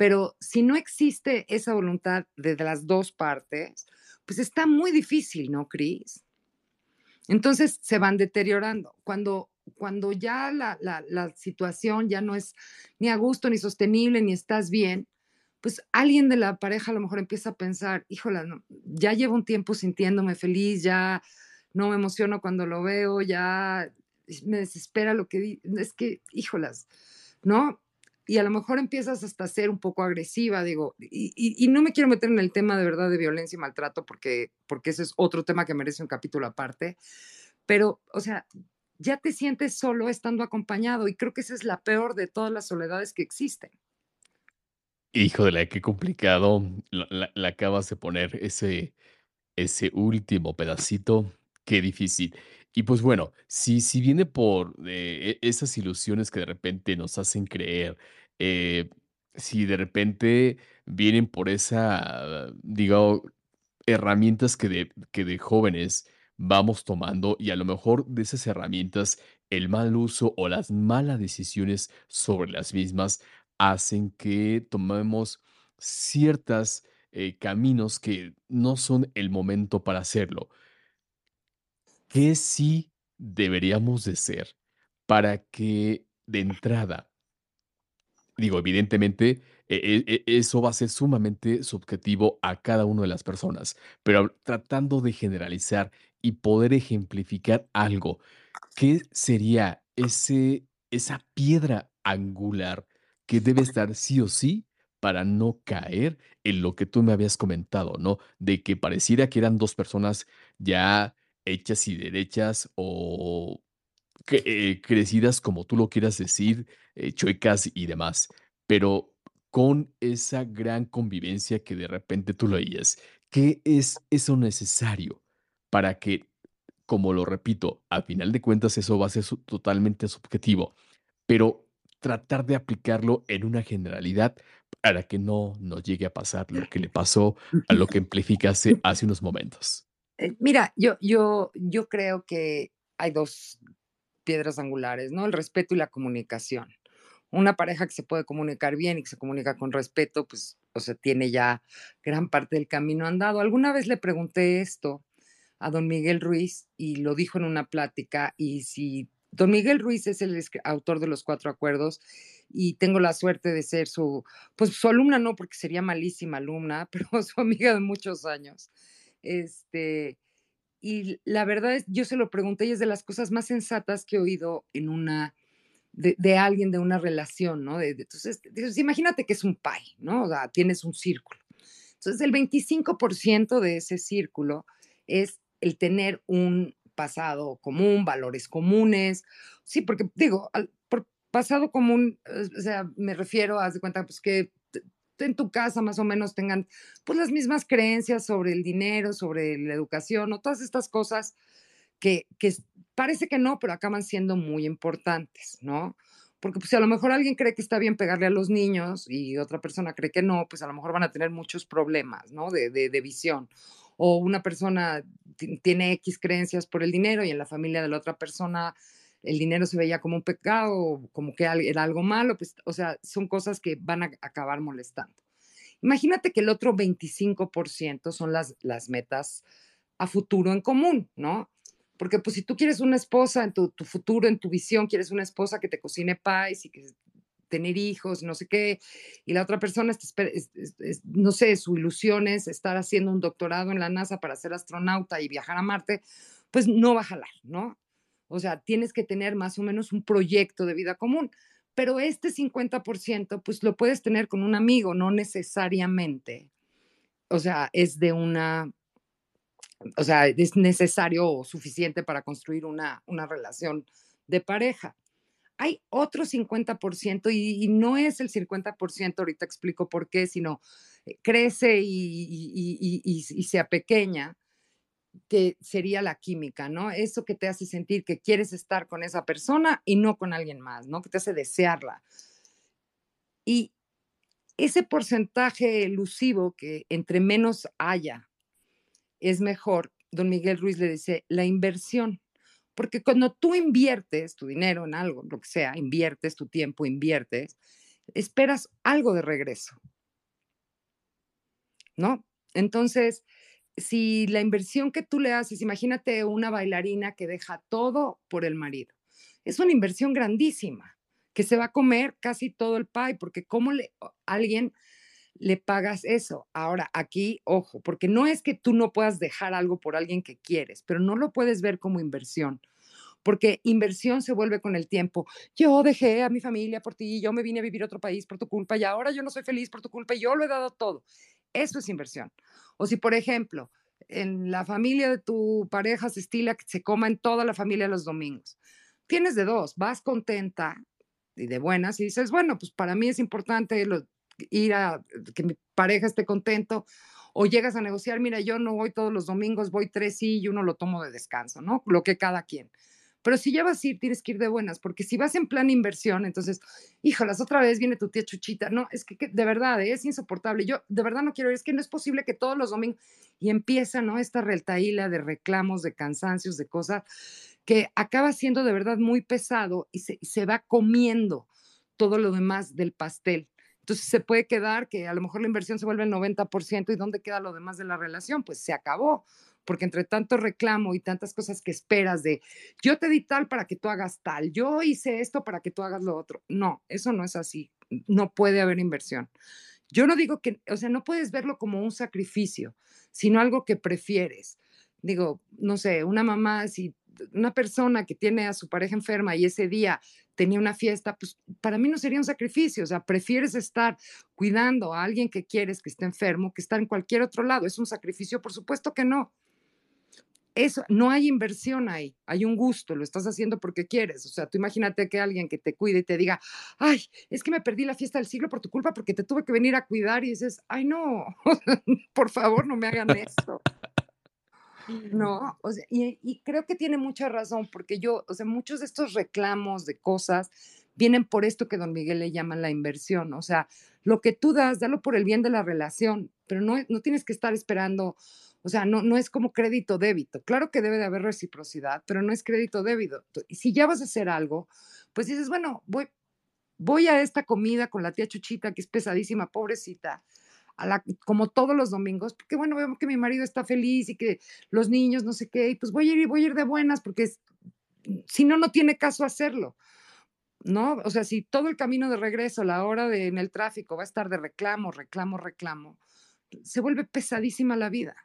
Pero si no existe esa voluntad de las dos partes, pues está muy difícil, ¿no, Cris? Entonces se van deteriorando. Cuando, cuando ya la, situación ya no es ni a gusto, ni sostenible, ni estás bien, pues alguien de la pareja a lo mejor empieza a pensar, híjola, ya llevo un tiempo sintiéndome feliz, ya no me emociono cuando lo veo, ya me desespera lo que es que, híjolas, ¿no? Y a lo mejor empiezas hasta a ser un poco agresiva, digo, y, no me quiero meter en el tema de verdad de violencia y maltrato porque, porque ese es otro tema que merece un capítulo aparte, pero, o sea, ya te sientes solo estando acompañado y creo que esa es la peor de todas las soledades que existen. Híjole, qué complicado la, acabas de poner ese, ese último pedacito, qué difícil. Y pues bueno, si, si viene por eh, e- esas ilusiones que de repente nos hacen creer, eh, si de repente vienen por esa, digo, herramientas que de, que de jóvenes vamos tomando y a lo mejor de esas herramientas el mal uso o las malas decisiones sobre las mismas hacen que tomemos ciertos caminos que no son el momento para hacerlo. ¿Qué sí deberíamos de ser para que de entrada, digo, evidentemente, e e e eso va a ser sumamente subjetivo a cada una de las personas, pero tratando de generalizar y poder ejemplificar algo, ¿qué sería ese esa piedra angular que debe estar sí o sí para no caer en lo que tú me habías comentado, ¿no? De que pareciera que eran dos personas ya hechas y derechas o eh, crecidas como tú lo quieras decir, eh, chuecas y demás, pero con esa gran convivencia que de repente tú lo oías. ¿Qué es eso necesario para que, como lo repito, al final de cuentas eso va a ser totalmente subjetivo, pero tratar de aplicarlo en una generalidad para que no nos llegue a pasar lo que le pasó a lo que [LAUGHS] amplificaste hace unos momentos? Eh, mira, yo, yo, yo creo que hay dos piedras angulares, ¿no? El respeto y la comunicación. Una pareja que se puede comunicar bien y que se comunica con respeto, pues, o sea, tiene ya gran parte del camino andado. Alguna vez le pregunté esto a don Miguel Ruiz y lo dijo en una plática y si don Miguel Ruiz es el autor de los cuatro acuerdos y tengo la suerte de ser su, pues su alumna no, porque sería malísima alumna, [LAUGHS] pero su amiga de muchos años. Este, y la verdad es, yo se lo pregunté y es de las cosas más sensatas que he oído en una, de, alguien, de una relación, ¿no? entonces, imagínate que es un pie, ¿no? O sea, tienes un círculo. Entonces, el 25% de ese círculo es el tener un pasado común, valores comunes. Sí, porque digo, pasado común, o sea, me refiero, haz de cuenta, pues que en tu casa más o menos tengan pues las mismas creencias sobre el dinero, sobre la educación o todas estas cosas que, que parece que no, pero acaban siendo muy importantes, ¿no? Porque pues, si a lo mejor alguien cree que está bien pegarle a los niños y otra persona cree que no, pues a lo mejor van a tener muchos problemas, ¿no? De, de, de visión. O una persona tiene X creencias por el dinero y en la familia de la otra persona el dinero se veía como un pecado, como que era algo malo, pues, o sea, son cosas que van a acabar molestando. Imagínate que el otro 25% son las, las metas a futuro en común, ¿no? Porque pues si tú quieres una esposa en tu, futuro, en tu visión, quieres una esposa que te cocine paz y que tener hijos, no sé qué, y la otra persona, no sé, su ilusión es estar haciendo un doctorado en la NASA para ser astronauta y viajar a Marte, pues no va a jalar, ¿no? O sea, tienes que tener más o menos un proyecto de vida común, pero este 50% pues lo puedes tener con un amigo, no necesariamente. O sea, es de una o sea, es necesario o suficiente para construir una, una relación de pareja. Hay otro 50% y, y, no es el 50%, ahorita explico por qué, sino eh, crece y, y, se apequeña, que sería la química, ¿no? Eso que te hace sentir que quieres estar con esa persona y no con alguien más, ¿no? Que te hace desearla. Y ese porcentaje elusivo que entre menos haya es mejor, don Miguel Ruiz le dice, la inversión. Porque cuando tú inviertes tu dinero en algo, lo que sea, inviertes tu tiempo, inviertes, esperas algo de regreso. ¿No? Entonces, si la inversión que tú le haces, imagínate una bailarina que deja todo por el marido. Es una inversión grandísima, que se va a comer casi todo el pie, porque como le, alguien le pagas eso. Ahora, aquí, ojo, porque no es que tú no puedas dejar algo por alguien que quieres, pero no lo puedes ver como inversión, porque inversión se vuelve con el tiempo. Yo dejé a mi familia por ti, yo me vine a vivir a otro país por tu culpa y ahora yo no soy feliz por tu culpa y yo lo he dado todo. Eso es inversión. O si, por ejemplo, en la familia de tu pareja se estila que se coma en toda la familia los domingos. Tienes de dos, vas contenta y de buenas y dices, bueno, pues para mí es importante lo, ir a que mi pareja esté contento, o llegas a negociar, mira, yo no voy todos los domingos, voy tres sí y uno lo tomo de descanso, ¿no? Lo que cada quien. Pero si ya vas a ir, tienes que ir de buenas, porque si vas en plan inversión, entonces, híjolas, otra vez viene tu tía Chuchita, no, es que, de verdad, es insoportable. Yo de verdad no quiero ir, es que no es posible que todos los domingos, y empieza, ¿no? Esta reltaíla de reclamos, de cansancios, de cosas, que acaba siendo de verdad muy pesado y se, y se va comiendo todo lo demás del pastel. Entonces se puede quedar que a lo mejor la inversión se vuelve el 90% y ¿dónde queda lo demás de la relación? Pues se acabó, porque entre tanto reclamo y tantas cosas que esperas de yo te di tal para que tú hagas tal, yo hice esto para que tú hagas lo otro. No, eso no es así. No puede haber inversión. Yo no digo que, o sea, no puedes verlo como un sacrificio, sino algo que prefieres. Digo, no sé, una mamá, si una persona que tiene a su pareja enferma y ese día tenía una fiesta, pues para mí no sería un sacrificio, o sea, prefieres estar cuidando a alguien que quieres que esté enfermo que estar en cualquier otro lado. ¿Es un sacrificio? Por supuesto que no. Eso, no hay inversión ahí, hay un gusto, lo estás haciendo porque quieres. O sea, tú imagínate que alguien que te cuide y te diga, ay, es que me perdí la fiesta del siglo por tu culpa porque te tuve que venir a cuidar y dices, ay, no, [LAUGHS] por favor, no me hagan esto. No, o sea, y, creo que tiene mucha razón, porque yo, o sea, muchos de estos reclamos de cosas vienen por esto que don Miguel le llama la inversión, o sea, lo que tú das, dalo por el bien de la relación, pero no, no tienes que estar esperando, o sea, no, no es como crédito débito, claro que debe de haber reciprocidad, pero no es crédito débito. Y si ya vas a hacer algo, pues dices, bueno, voy, voy a esta comida con la tía Chuchita, que es pesadísima, pobrecita, como todos los domingos, porque bueno, veo que mi marido está feliz y que los niños no sé qué, y pues voy a ir y voy a ir de buenas, porque si no, no tiene caso hacerlo. ¿No? O sea, si todo el camino de regreso, la hora de en el tráfico va a estar de reclamo, reclamo, reclamo, se vuelve pesadísima la vida.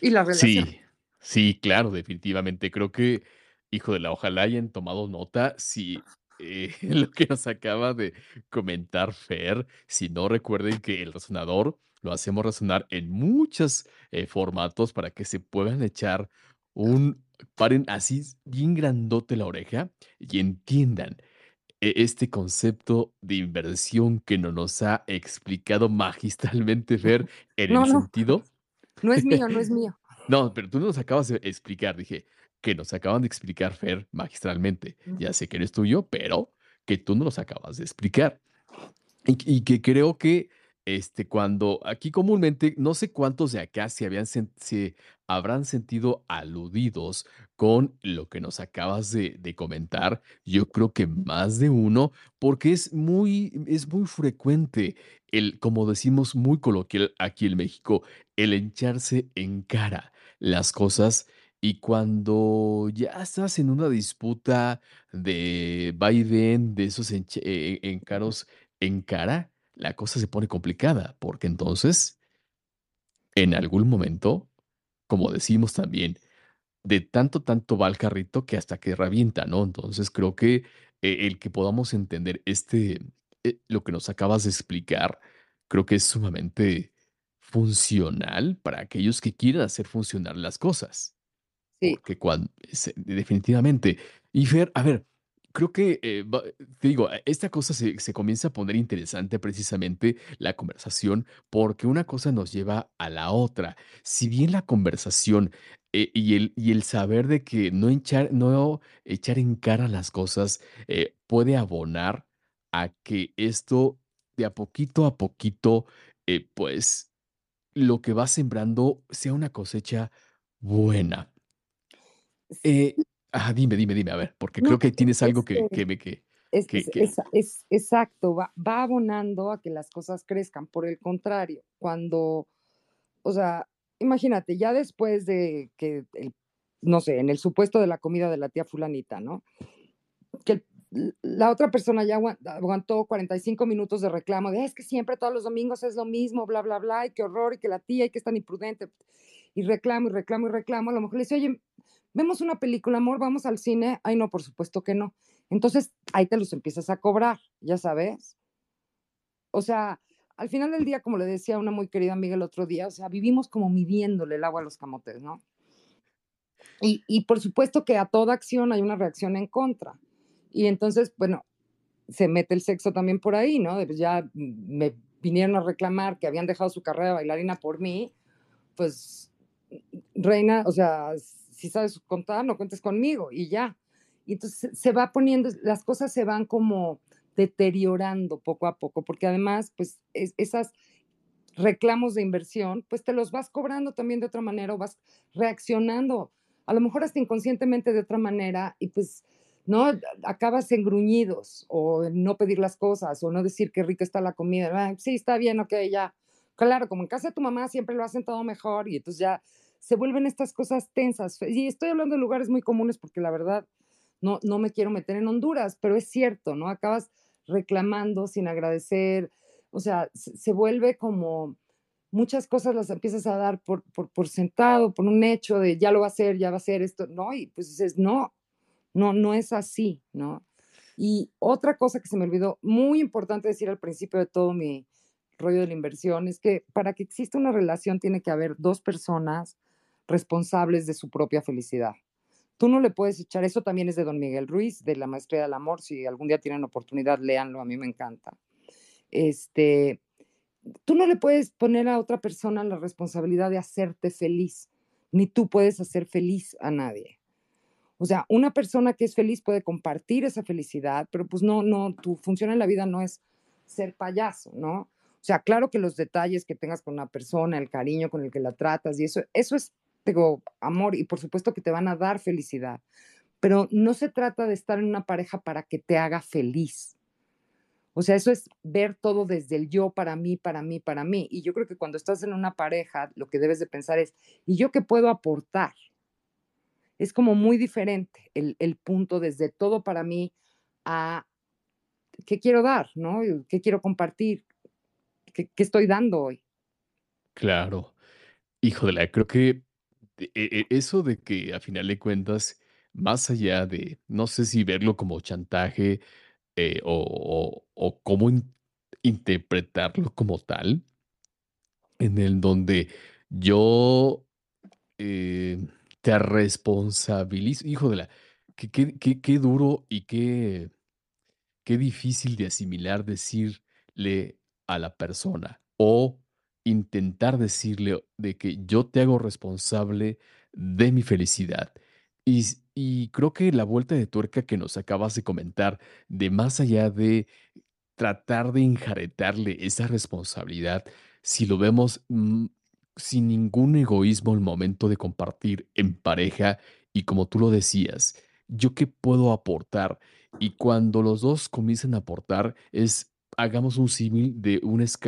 Y la relación. Sí. Sí, claro, definitivamente. Creo que, híjole, ojalá hayan tomado nota si, eh, [LAUGHS] lo que nos acaba de comentar Fer, si no recuerden que el resonador lo hacemos resonar en muchos, eh, formatos para que se puedan echar un paren así bien grandote la oreja y entiendan e este concepto de inversión que no nos ha explicado magistralmente Fer en No, el no, sentido no es mío, no es [LAUGHS] mío. No, pero tú nos acabas de explicar, dije, que nos acaban de explicar, Fer, magistralmente. Ya sé que no es tuyo, pero que tú nos los acabas de explicar. Y y que creo que, este, cuando aquí comúnmente, no sé cuántos de acá se habían se habrán sentido aludidos con lo que nos acabas de de comentar. Yo creo que más de uno, porque es muy es muy frecuente el, como decimos muy coloquial aquí en México, el echarse en cara las cosas, y cuando ya estás en una disputa de ven, de esos encaros en cara, la cosa se pone complicada, porque entonces en algún momento, como decimos también, de tanto, tanto va el carrito que hasta que revienta, ¿no? Entonces, creo que, e el que podamos entender este, eh, lo que nos acabas de explicar, creo que es sumamente funcional para aquellos que quieran hacer funcionar las cosas. Sí. Porque cuan se definitivamente. Y Fer, a ver, creo que, eh, va te digo, esta cosa se se comienza a poner interesante precisamente la conversación, porque una cosa nos lleva a la otra. Si bien la conversación, eh, y el y el saber de que no hinchar no echar en cara las cosas, eh, puede abonar a que esto de a poquito a poquito, pues, lo que vas sembrando sea una cosecha buena. Eh Ajá, dime, dime, dime, a ver, porque No, creo que es tienes algo que este, que me que es que es es exacto, va va abonando a que las cosas crezcan. Por el contrario, cuando, o sea, imagínate, ya después de que el no sé, en el supuesto de la comida de la tía fulanita, ¿no? Que l la otra persona ya agua aguantó 45 minutos de reclamo de: "Es que siempre todos los domingos es lo mismo, bla, bla, bla, y qué horror, y que la tía, y que es tan imprudente", y reclamo, y reclamo, y reclamo. A lo mejor le dice: "Oye, ¿vemos una película, amor? ¿Vamos al cine?". "Ay, no, por supuesto que no". Entonces, ahí te los empiezas a cobrar, ¿ya sabes? O sea, al final del día, como le decía una muy querida amiga el otro día, o sea, vivimos como midiéndole el agua a los camotes, ¿no? Y y por supuesto que a toda acción hay una reacción en contra. Y entonces, bueno, se mete el sexo también por ahí, ¿no? Pues, ya me vinieron a reclamar que habían dejado su carrera de bailarina por mí, pues, reina, o sea, si sabes contar, no cuentes conmigo, y ya. Y entonces se va poniendo, las cosas se van como deteriorando poco a poco, porque además, pues, es esas reclamos de inversión, pues, te los vas cobrando también de otra manera, o vas reaccionando, a lo mejor hasta inconscientemente de otra manera, y pues, ¿no? Acabas en gruñidos, o en no pedir las cosas, o no decir: "Qué rica está la comida". "Ah, sí, está bien, okey, ya". Claro, como en casa de tu mamá siempre lo hacen todo mejor, y entonces ya se vuelven estas cosas tensas. Y estoy hablando de lugares muy comunes, porque la verdad no no me quiero meter en Honduras, pero es cierto, ¿no? Acabas reclamando sin agradecer, o sea, se vuelve como muchas cosas las empiezas a dar por por por sentado, por un hecho de ya lo va a hacer, ya va a hacer esto, ¿no? Y pues dices: "No, no, no es así", ¿no? Y otra cosa que se me olvidó, muy importante decir al principio de todo mi rollo de la inversión, es que para que exista una relación tiene que haber 2 personas responsables de su propia felicidad. Tú no le puedes echar eso también es de Don Miguel Ruiz, de La maestría del amor, si algún día tienen oportunidad, léanlo, a mí me encanta. Este, tú no le puedes poner a otra persona la responsabilidad de hacerte feliz, ni tú puedes hacer feliz a nadie. O sea, una persona que es feliz puede compartir esa felicidad, pero, pues, no no, tu función en la vida no es ser payaso, ¿no? O sea, claro que los detalles que tengas con una persona, el cariño con el que la tratas y eso eso es, digo, amor, y por supuesto que te van a dar felicidad, pero no se trata de estar en una pareja para que te haga feliz. O sea, eso es ver todo desde el yo, para mí, para mí, para mí. Y yo creo que cuando estás en una pareja, lo que debes de pensar es: "¿Y yo qué puedo aportar?". Es como muy diferente el el punto desde todo para mí a ¿qué quiero dar, no? ¿Qué quiero compartir? ¿Qué qué estoy dando hoy? Claro. Híjole, creo que e e eso de que a final de cuentas, más allá de, no sé si verlo como chantaje, eh, o cómo in interpretarlo como tal en el donde yo, eh, te responsabilizo, hijo de la qué qué qué qué duro y qué qué difícil de asimilar decirle a la persona, o intentar decirle de que yo te hago responsable de mi felicidad. Y y creo que la vuelta de tuerca que nos acabas de comentar, de más allá de tratar de enjaretarle esa responsabilidad, si lo vemos, mm, sin ningún egoísmo al momento de compartir en pareja, y como tú lo decías, ¿yo qué puedo aportar? Y cuando los 2 comienzan a aportar, es hagamos un símil de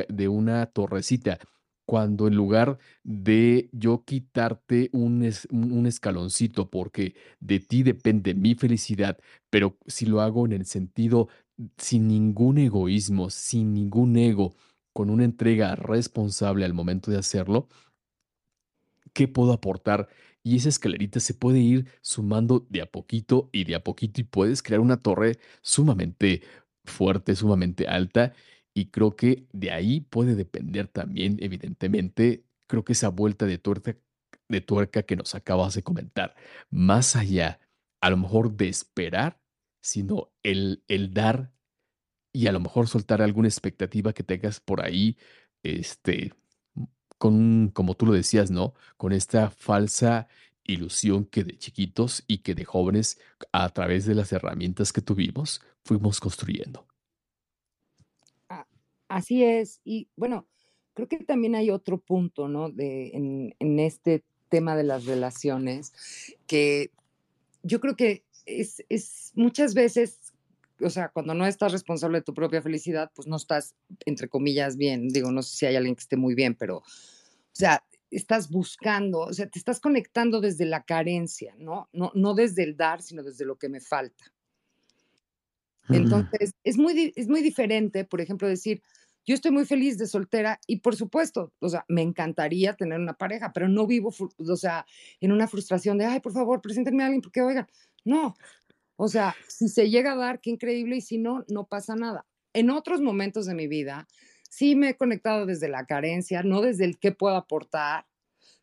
de una torrecita, cuando en lugar de yo quitarte un un escaloncito, porque de ti depende mi felicidad, pero si lo hago en el sentido sin ningún egoísmo, sin ningún ego, con una entrega responsable al momento de hacerlo ¿qué puedo aportar? Y esa escalerita se puede ir sumando de a poquito, y de a poquito, y puedes crear una torre sumamente fuerte, sumamente alta, y creo que de ahí puede depender también, evidentemente, creo que esa vuelta de tuerta de tuerca que nos acabas de comentar. Más allá, a lo mejor de esperar, sino el el dar, y a lo mejor soltar alguna expectativa que tengas por ahí, este, con como tú lo decías, ¿no? Con esta falsa ilusión que de chiquitos y que de jóvenes, a través de las herramientas que tuvimos, fuimos construyendo. Así es. Y bueno, creo que también hay otro punto, ¿no? De en en este tema de las relaciones, que yo creo que es es muchas veces, o sea, cuando no estás responsable de tu propia felicidad, pues no estás, entre comillas, bien. Digo, no sé si hay alguien que esté muy bien, pero, o sea, estás buscando, o sea, te estás conectando desde la carencia, ¿no? No no desde el dar, sino desde lo que me falta. Entonces, es muy es muy diferente, por ejemplo, decir: "Yo estoy muy feliz de soltera", y por supuesto, o sea, me encantaría tener una pareja, pero no vivo o sea, en una frustración de: "Ay, por favor, preséntenme a alguien porque oigan", no. O sea, si se llega a dar, qué increíble, y si no, no pasa nada. En otros momentos de mi vida, sí me he conectado desde la carencia, no desde el qué puedo aportar,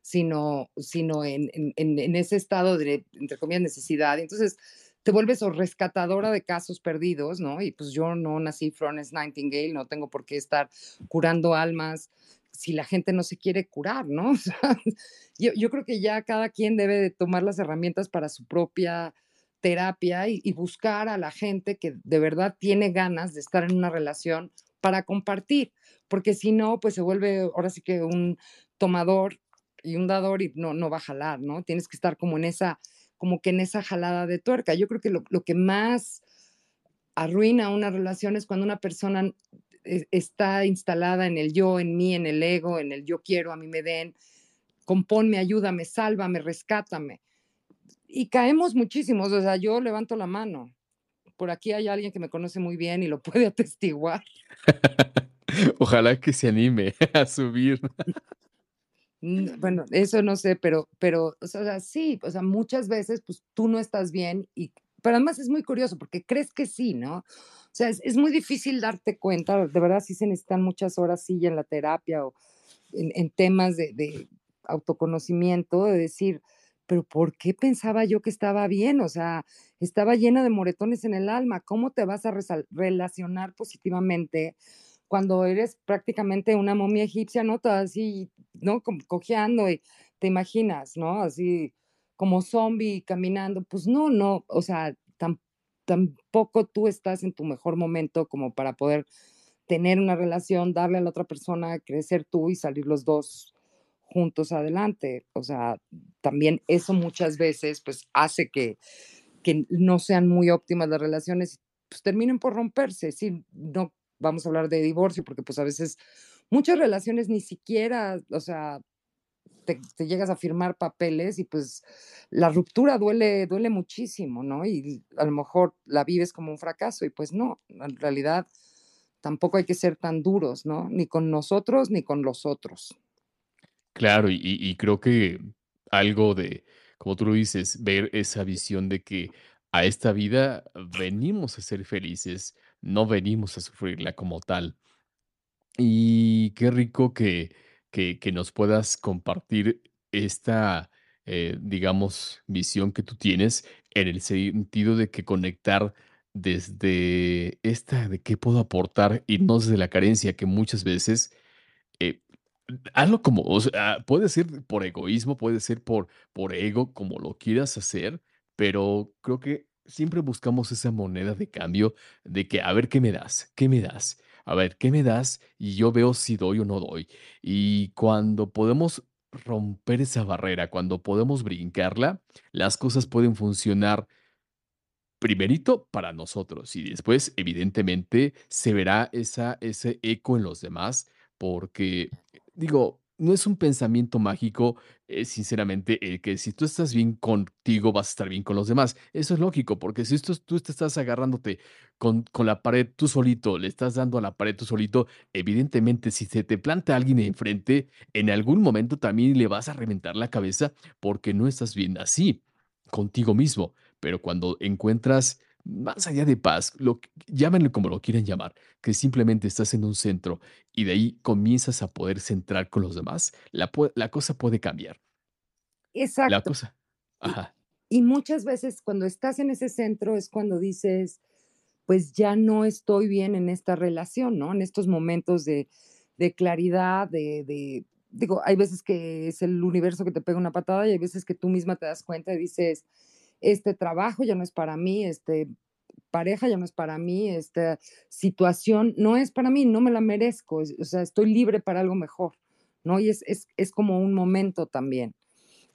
sino sino en en en ese estado de, entre comillas, necesidad. Entonces, te vuelves o rescatadora de casos perdidos, ¿no? Y, pues, yo no nací Florence Nightingale, no tengo por qué estar curando almas si la gente no se quiere curar, ¿no? [LAUGHS] O sea, yo yo creo que ya cada quien debe de tomar las herramientas para su propia terapia, y y buscar a la gente que de verdad tiene ganas de estar en una relación para compartir, porque si no, pues se vuelve ahora sí que un tomador y un dador, y no no va a jalar, ¿no? Tienes que estar como en esa como que en esa jalada de tuerca. Yo creo que lo que más arruina una relación es cuando una persona e está instalada en el yo, en mí, en el ego, en el yo quiero, a mí me den, componme, ayúdame, sálvame, rescátame. Y caemos muchísimos, o sea, yo levanto la mano. Por aquí hay alguien que me conoce muy bien y lo [LAUGHS] puede atestiguar. Ojalá que se anime [LAUGHS] a subir. Mm, bueno, eso no sé, pero pero, o sea, sí, o sea, muchas veces, pues, tú no estás bien y pero además es muy curioso porque crees que sí, ¿no? O sea, es es muy difícil darte cuenta, de verdad sí se necesitan muchas horas, sí, en la terapia o en en temas de de autoconocimiento, de decir: "Pero, ¿por qué pensaba yo que estaba bien?". O sea, estaba llena de moretones en el alma, ¿cómo te vas a relacionar positivamente cuando eres prácticamente una momia egipcia, no? Toda así, ¿no? Como cojeando y te imaginas, ¿no? Así como zombi caminando, pues no, no, o sea, tam tampoco tú estás en tu mejor momento como para poder tener una relación, darle a la otra persona, crecer tú y salir los 2 juntos adelante. O sea, también eso muchas veces, pues, hace que que no sean muy óptimas las relaciones, pues, terminen por romperse. Sí, no vamos a hablar de divorcio, porque, pues, a veces muchas relaciones ni siquiera, o sea, te llegas a firmar papeles y, pues, la ruptura duele duele muchísimo, ¿no? Y a lo mejor la vives como un fracaso y, pues no, en realidad tampoco hay que ser tan duros, ¿no? Ni con nosotros ni con los otros. Claro, y creo que algo de, como tú lo dices, ver esa visión de que a esta vida venimos a ser felices, no venimos a sufrirla como tal. Y qué rico que que nos puedas compartir esta, eh, digamos, visión que tú tienes en el sentido de que conectar desde esta de qué puedo aportar y no desde la carencia que muchas veces, eh, hazlo como, puede ser por egoísmo, puede ser por por ego, como lo quieras hacer, pero creo que siempre buscamos esa moneda de cambio de que, a ver, ¿qué me das? ¿Qué me das? A ver, ¿qué me das? Y yo veo si doy o no doy. Y cuando podemos romper esa barrera, cuando podemos brincarla, las cosas pueden funcionar Primerito para nosotros y después, evidentemente, se verá esa ese eco en los demás, porque, digo, no es un pensamiento mágico, eh, sinceramente, el que si tú estás bien contigo, vas a estar bien con los demás. Eso es lógico, porque si esto tú te estás agarrándote con con la pared tú solito, le estás dando a la pared tú solito, evidentemente, si se te planta alguien enfrente, en algún momento también le vas a reventar la cabeza, porque no estás bien así, contigo mismo. Pero cuando encuentras más allá de paz, lo llámenlo como lo quieran llamar, que simplemente estás en un centro y de ahí comienzas a poder centrar con los demás, la la cosa puede cambiar. La Exacto. cosa Y ajá. y muchas veces cuando estás en ese centro es cuando dices: "Pues ya no estoy bien en esta relación", ¿no? En estos momentos de de claridad, de de digo, hay veces que es el universo que te pega una patada y hay veces que tú misma te das cuenta y dices: "Este trabajo ya no es para mí, este, pareja ya no es para mí, esta situación no es para mí, no me la merezco, es o sea, estoy libre para algo mejor", ¿no? Y es es es como un momento también.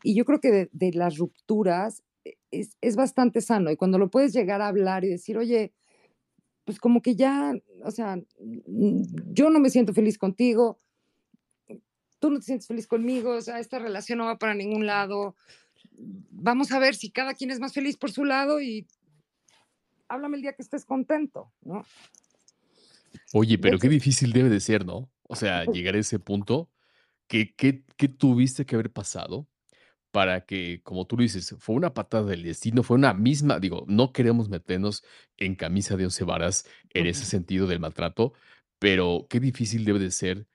Y yo creo que de de las rupturas e es es bastante sano, y cuando lo puedes llegar a hablar y decir: "Oye, pues como que ya, o sea, yo no me siento feliz contigo, tú no te sientes feliz conmigo, o sea, esta relación no va para ningún lado, vamos a ver si cada quien es más feliz por su lado y háblame el día que estés contento", ¿no? Oye, pero qué difícil debe de ser, ¿no? O sea, [LAUGHS] llegar a ese punto, ¿qué qué qué tuviste que haber pasado para que, como tú lo dices, fue una patada del destino, fue una misma digo, no queremos meternos en camisa de once varas en ese sentido del maltrato, pero qué difícil debe de ser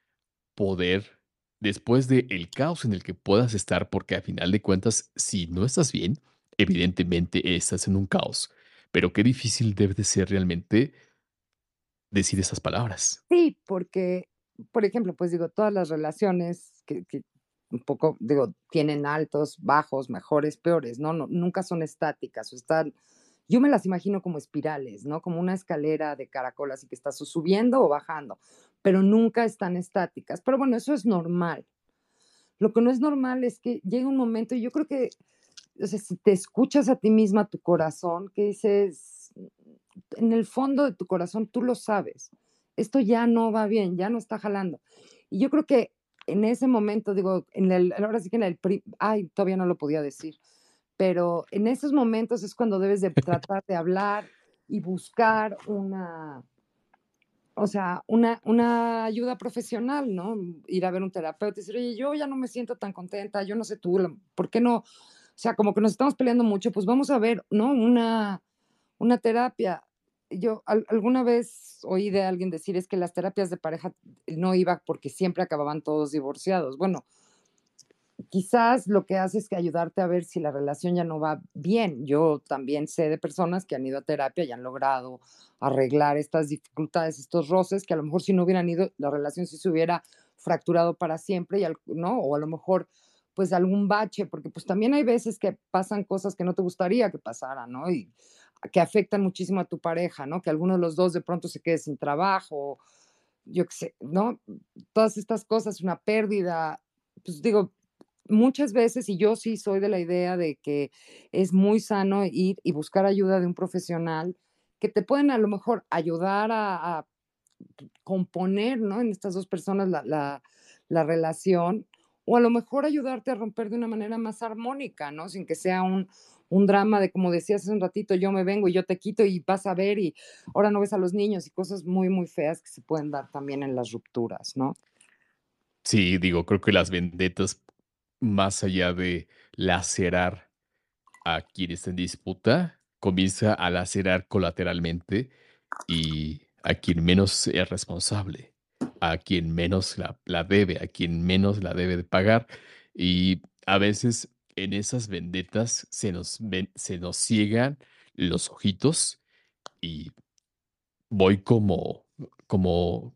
poder, después del caos en el que puedas estar, porque a final de cuentas, si no estás bien, evidentemente estás en un caos, pero qué difícil debe de ser realmente decir esas palabras. Sí, porque, por ejemplo, pues digo, todas las relaciones que que un poco, digo, tienen altos, bajos, mejores, peores, ¿no? No, nunca son estáticas, o están yo me las imagino como espirales, ¿no? Como una escalera de caracol, así que estás subiendo o bajando, pero nunca están estáticas. Pero bueno, eso es normal. Lo que no es normal es que llega un momento, y yo creo que, o sea, si te escuchas a ti misma, tu corazón, que dices, en el fondo de tu corazón, tú lo sabes, esto ya no va bien, ya no está jalando. Y yo creo que en ese momento, digo, en el ahora sí que en el ay, todavía no lo podía decir, pero en esos momentos es cuando debes de tratar de hablar y buscar una o sea, una una ayuda profesional, ¿no? Ir a ver un terapeuta y decir: "Oye, yo ya no me siento tan contenta, yo no sé tú, ¿por qué no?". O sea, como que nos estamos peleando mucho, pues vamos a ver, ¿no? Una una terapia. Yo al alguna vez oí de alguien decir: "Es que las terapias de pareja no iba porque siempre acababan todos divorciados". Bueno quizás lo que hace es que ayudarte a ver si la relación ya no va bien. Yo también sé de personas que han ido a terapia y han logrado arreglar estas dificultades, estos roces, que a lo mejor si no hubieran ido, la relación sí se hubiera fracturado para siempre y ¿no? O a lo mejor, pues, algún bache, porque, pues, también hay veces que pasan cosas que no te gustaría que pasaran, ¿no? Y que afectan muchísimo a tu pareja, ¿no? Que alguno de los 2 de pronto se quede sin trabajo, yo qué sé, ¿no? Todas estas cosas, una pérdida, pues, digo, muchas veces, y yo sí soy de la idea de que es muy sano ir y buscar ayuda de un profesional que te pueden, a lo mejor, ayudar a componer, ¿no? En estas 2 personas la la la relación, o a lo mejor ayudarte a romper de una manera más armónica, ¿no? Sin que sea un un drama de, como decías hace un ratito, yo me vengo y yo te quito y vas a ver, y ahora no ves a los niños, y cosas muy, muy feas que se pueden dar también en las rupturas, ¿no? Sí, digo, creo que las vendetas más allá de lacerar a quien está en disputa, comienza a lacerar colateralmente y a quien menos es responsable, a quien menos la, la debe, a quien menos la debe de pagar. Y a veces en esas vendetas se nos, ven- se nos ciegan los ojitos y voy como, como,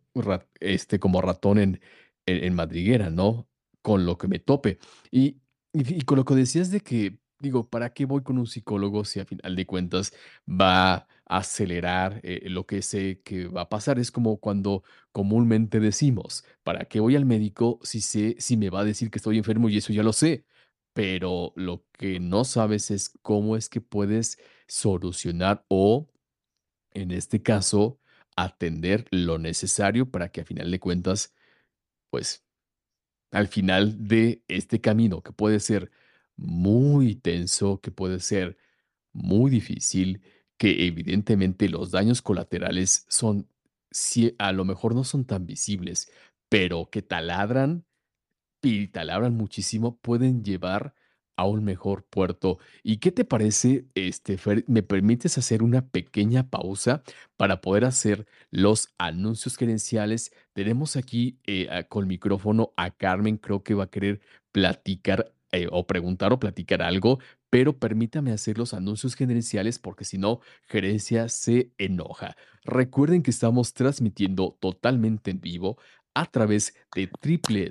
este, como ratón en, en madriguera, ¿no? Con lo que me tope. Y, y, con lo que decías de que, digo, ¿para qué voy con un psicólogo si a final de cuentas va a acelerar eh, lo que sé que va a pasar? Es como cuando comúnmente decimos, ¿para qué voy al médico si sé, si me va a decir que estoy enfermo y eso ya lo sé? Pero lo que no sabes es cómo es que puedes solucionar o en este caso, atender lo necesario para que a final de cuentas, pues al final de este camino que puede ser muy tenso, que puede ser muy difícil, que evidentemente los daños colaterales son, a lo mejor no son tan visibles, pero que taladran y talabran muchísimo, pueden llevar a un mejor puerto. ¿Y qué te parece, este, Fer? ¿Me permites hacer una pequeña pausa para poder hacer los anuncios gerenciales? Tenemos aquí eh, con micrófono a Carmen, creo que va a querer platicar eh, o preguntar o platicar algo, pero permítame hacer los anuncios gerenciales porque si no, gerencia se enoja. Recuerden que estamos transmitiendo totalmente en vivo a través de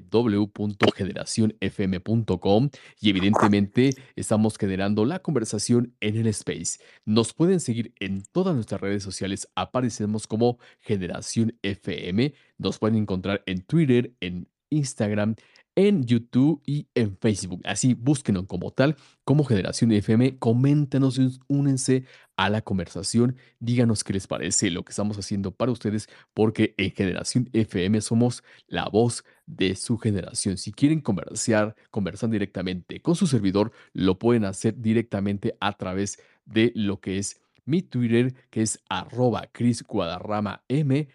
www.generacionfm.com y evidentemente estamos generando la conversación en el space. Nos pueden seguir en todas nuestras redes sociales, aparecemos como Generación FM, nos pueden encontrar en Twitter, en Instagram, en YouTube y en Facebook. Así búsquenos como tal, como Generación FM, coméntenos, únense a la conversación, díganos qué les parece lo que estamos haciendo para ustedes porque en Generación FM somos la voz de su generación. Si quieren conversar, conversar directamente con su servidor, lo pueden hacer directamente a través de lo que es mi Twitter, que es arroba Cris Guadarrama M.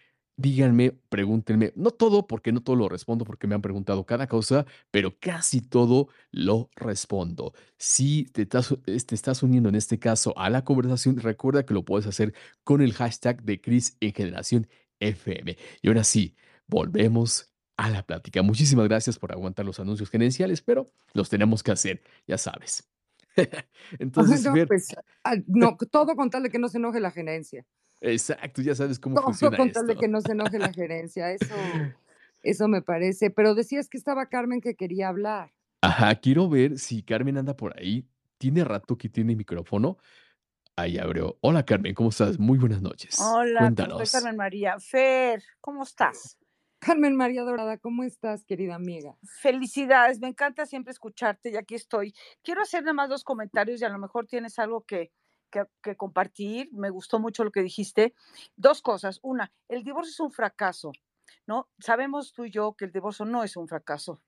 Díganme, pregúntenme, no todo, porque no todo lo respondo, porque me han preguntado cada cosa, pero casi todo lo respondo. Si te estás, te estás uniendo en este caso a la conversación, recuerda que lo puedes hacer con el hashtag de Cris en Generación FM. Y ahora sí, volvemos a la plática. Muchísimas gracias por aguantar los anuncios gerenciales, pero los tenemos que hacer, ya sabes. [LAUGHS] Entonces, No, pues, ah, no, todo con tal de que no se enoje la gerencia. Exacto, ya sabes cómo Todo funciona con tal de esto. que no se enoje la gerencia. Eso, eso me parece. Pero decías que estaba Carmen que quería hablar. Ajá, quiero ver si Carmen anda por ahí. Tiene rato que tiene micrófono. Ahí abrió. Hola, Carmen, ¿cómo estás? Muy buenas noches. Hola, soy Cuéntanos. Carmen María. Fer, ¿cómo estás? Carmen María Dorada, ¿cómo estás, querida amiga? Felicidades, me encanta siempre escucharte y aquí estoy. Quiero hacer nada más dos comentarios y a lo mejor tienes algo que, que, compartir. Me gustó mucho lo que dijiste. Dos cosas. Una, el divorcio es un fracaso, ¿no? Sabemos tú y yo que el divorcio no es un fracaso.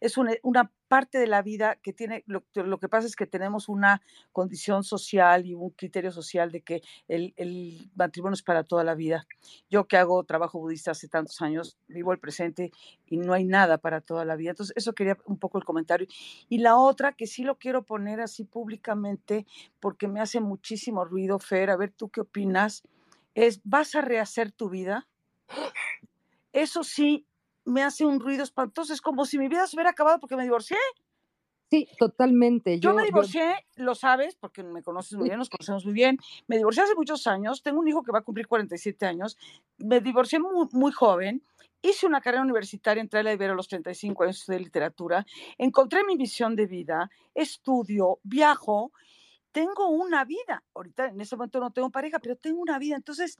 Es una, una parte de la vida que tiene, lo, lo, que pasa es que tenemos una condición social y un criterio social de que el, el, matrimonio es para toda la vida. Yo que hago trabajo budista hace tantos años, vivo el presente y no hay nada para toda la vida. Entonces, eso quería un poco el comentario. Y la otra, que sí lo quiero poner así públicamente, porque me hace muchísimo ruido, Fer, a ver tú qué opinas, es, ¿vas a rehacer tu vida? [GASPS] Eso sí, me hace un ruido espantoso. Es como si mi vida se hubiera acabado porque me divorcié. Sí, totalmente. Yo, yo me divorcié, yo... lo sabes, porque me conoces muy bien, nos conocemos muy bien. Me divorcié hace muchos años, tengo un hijo que va a cumplir 47 años. Me divorcié muy, muy joven, hice una carrera universitaria, entré a la Ibero a los 35 años de literatura, encontré mi misión de vida, estudio, viajo, tengo una vida. Ahorita en ese momento no tengo pareja, pero tengo una vida. Entonces,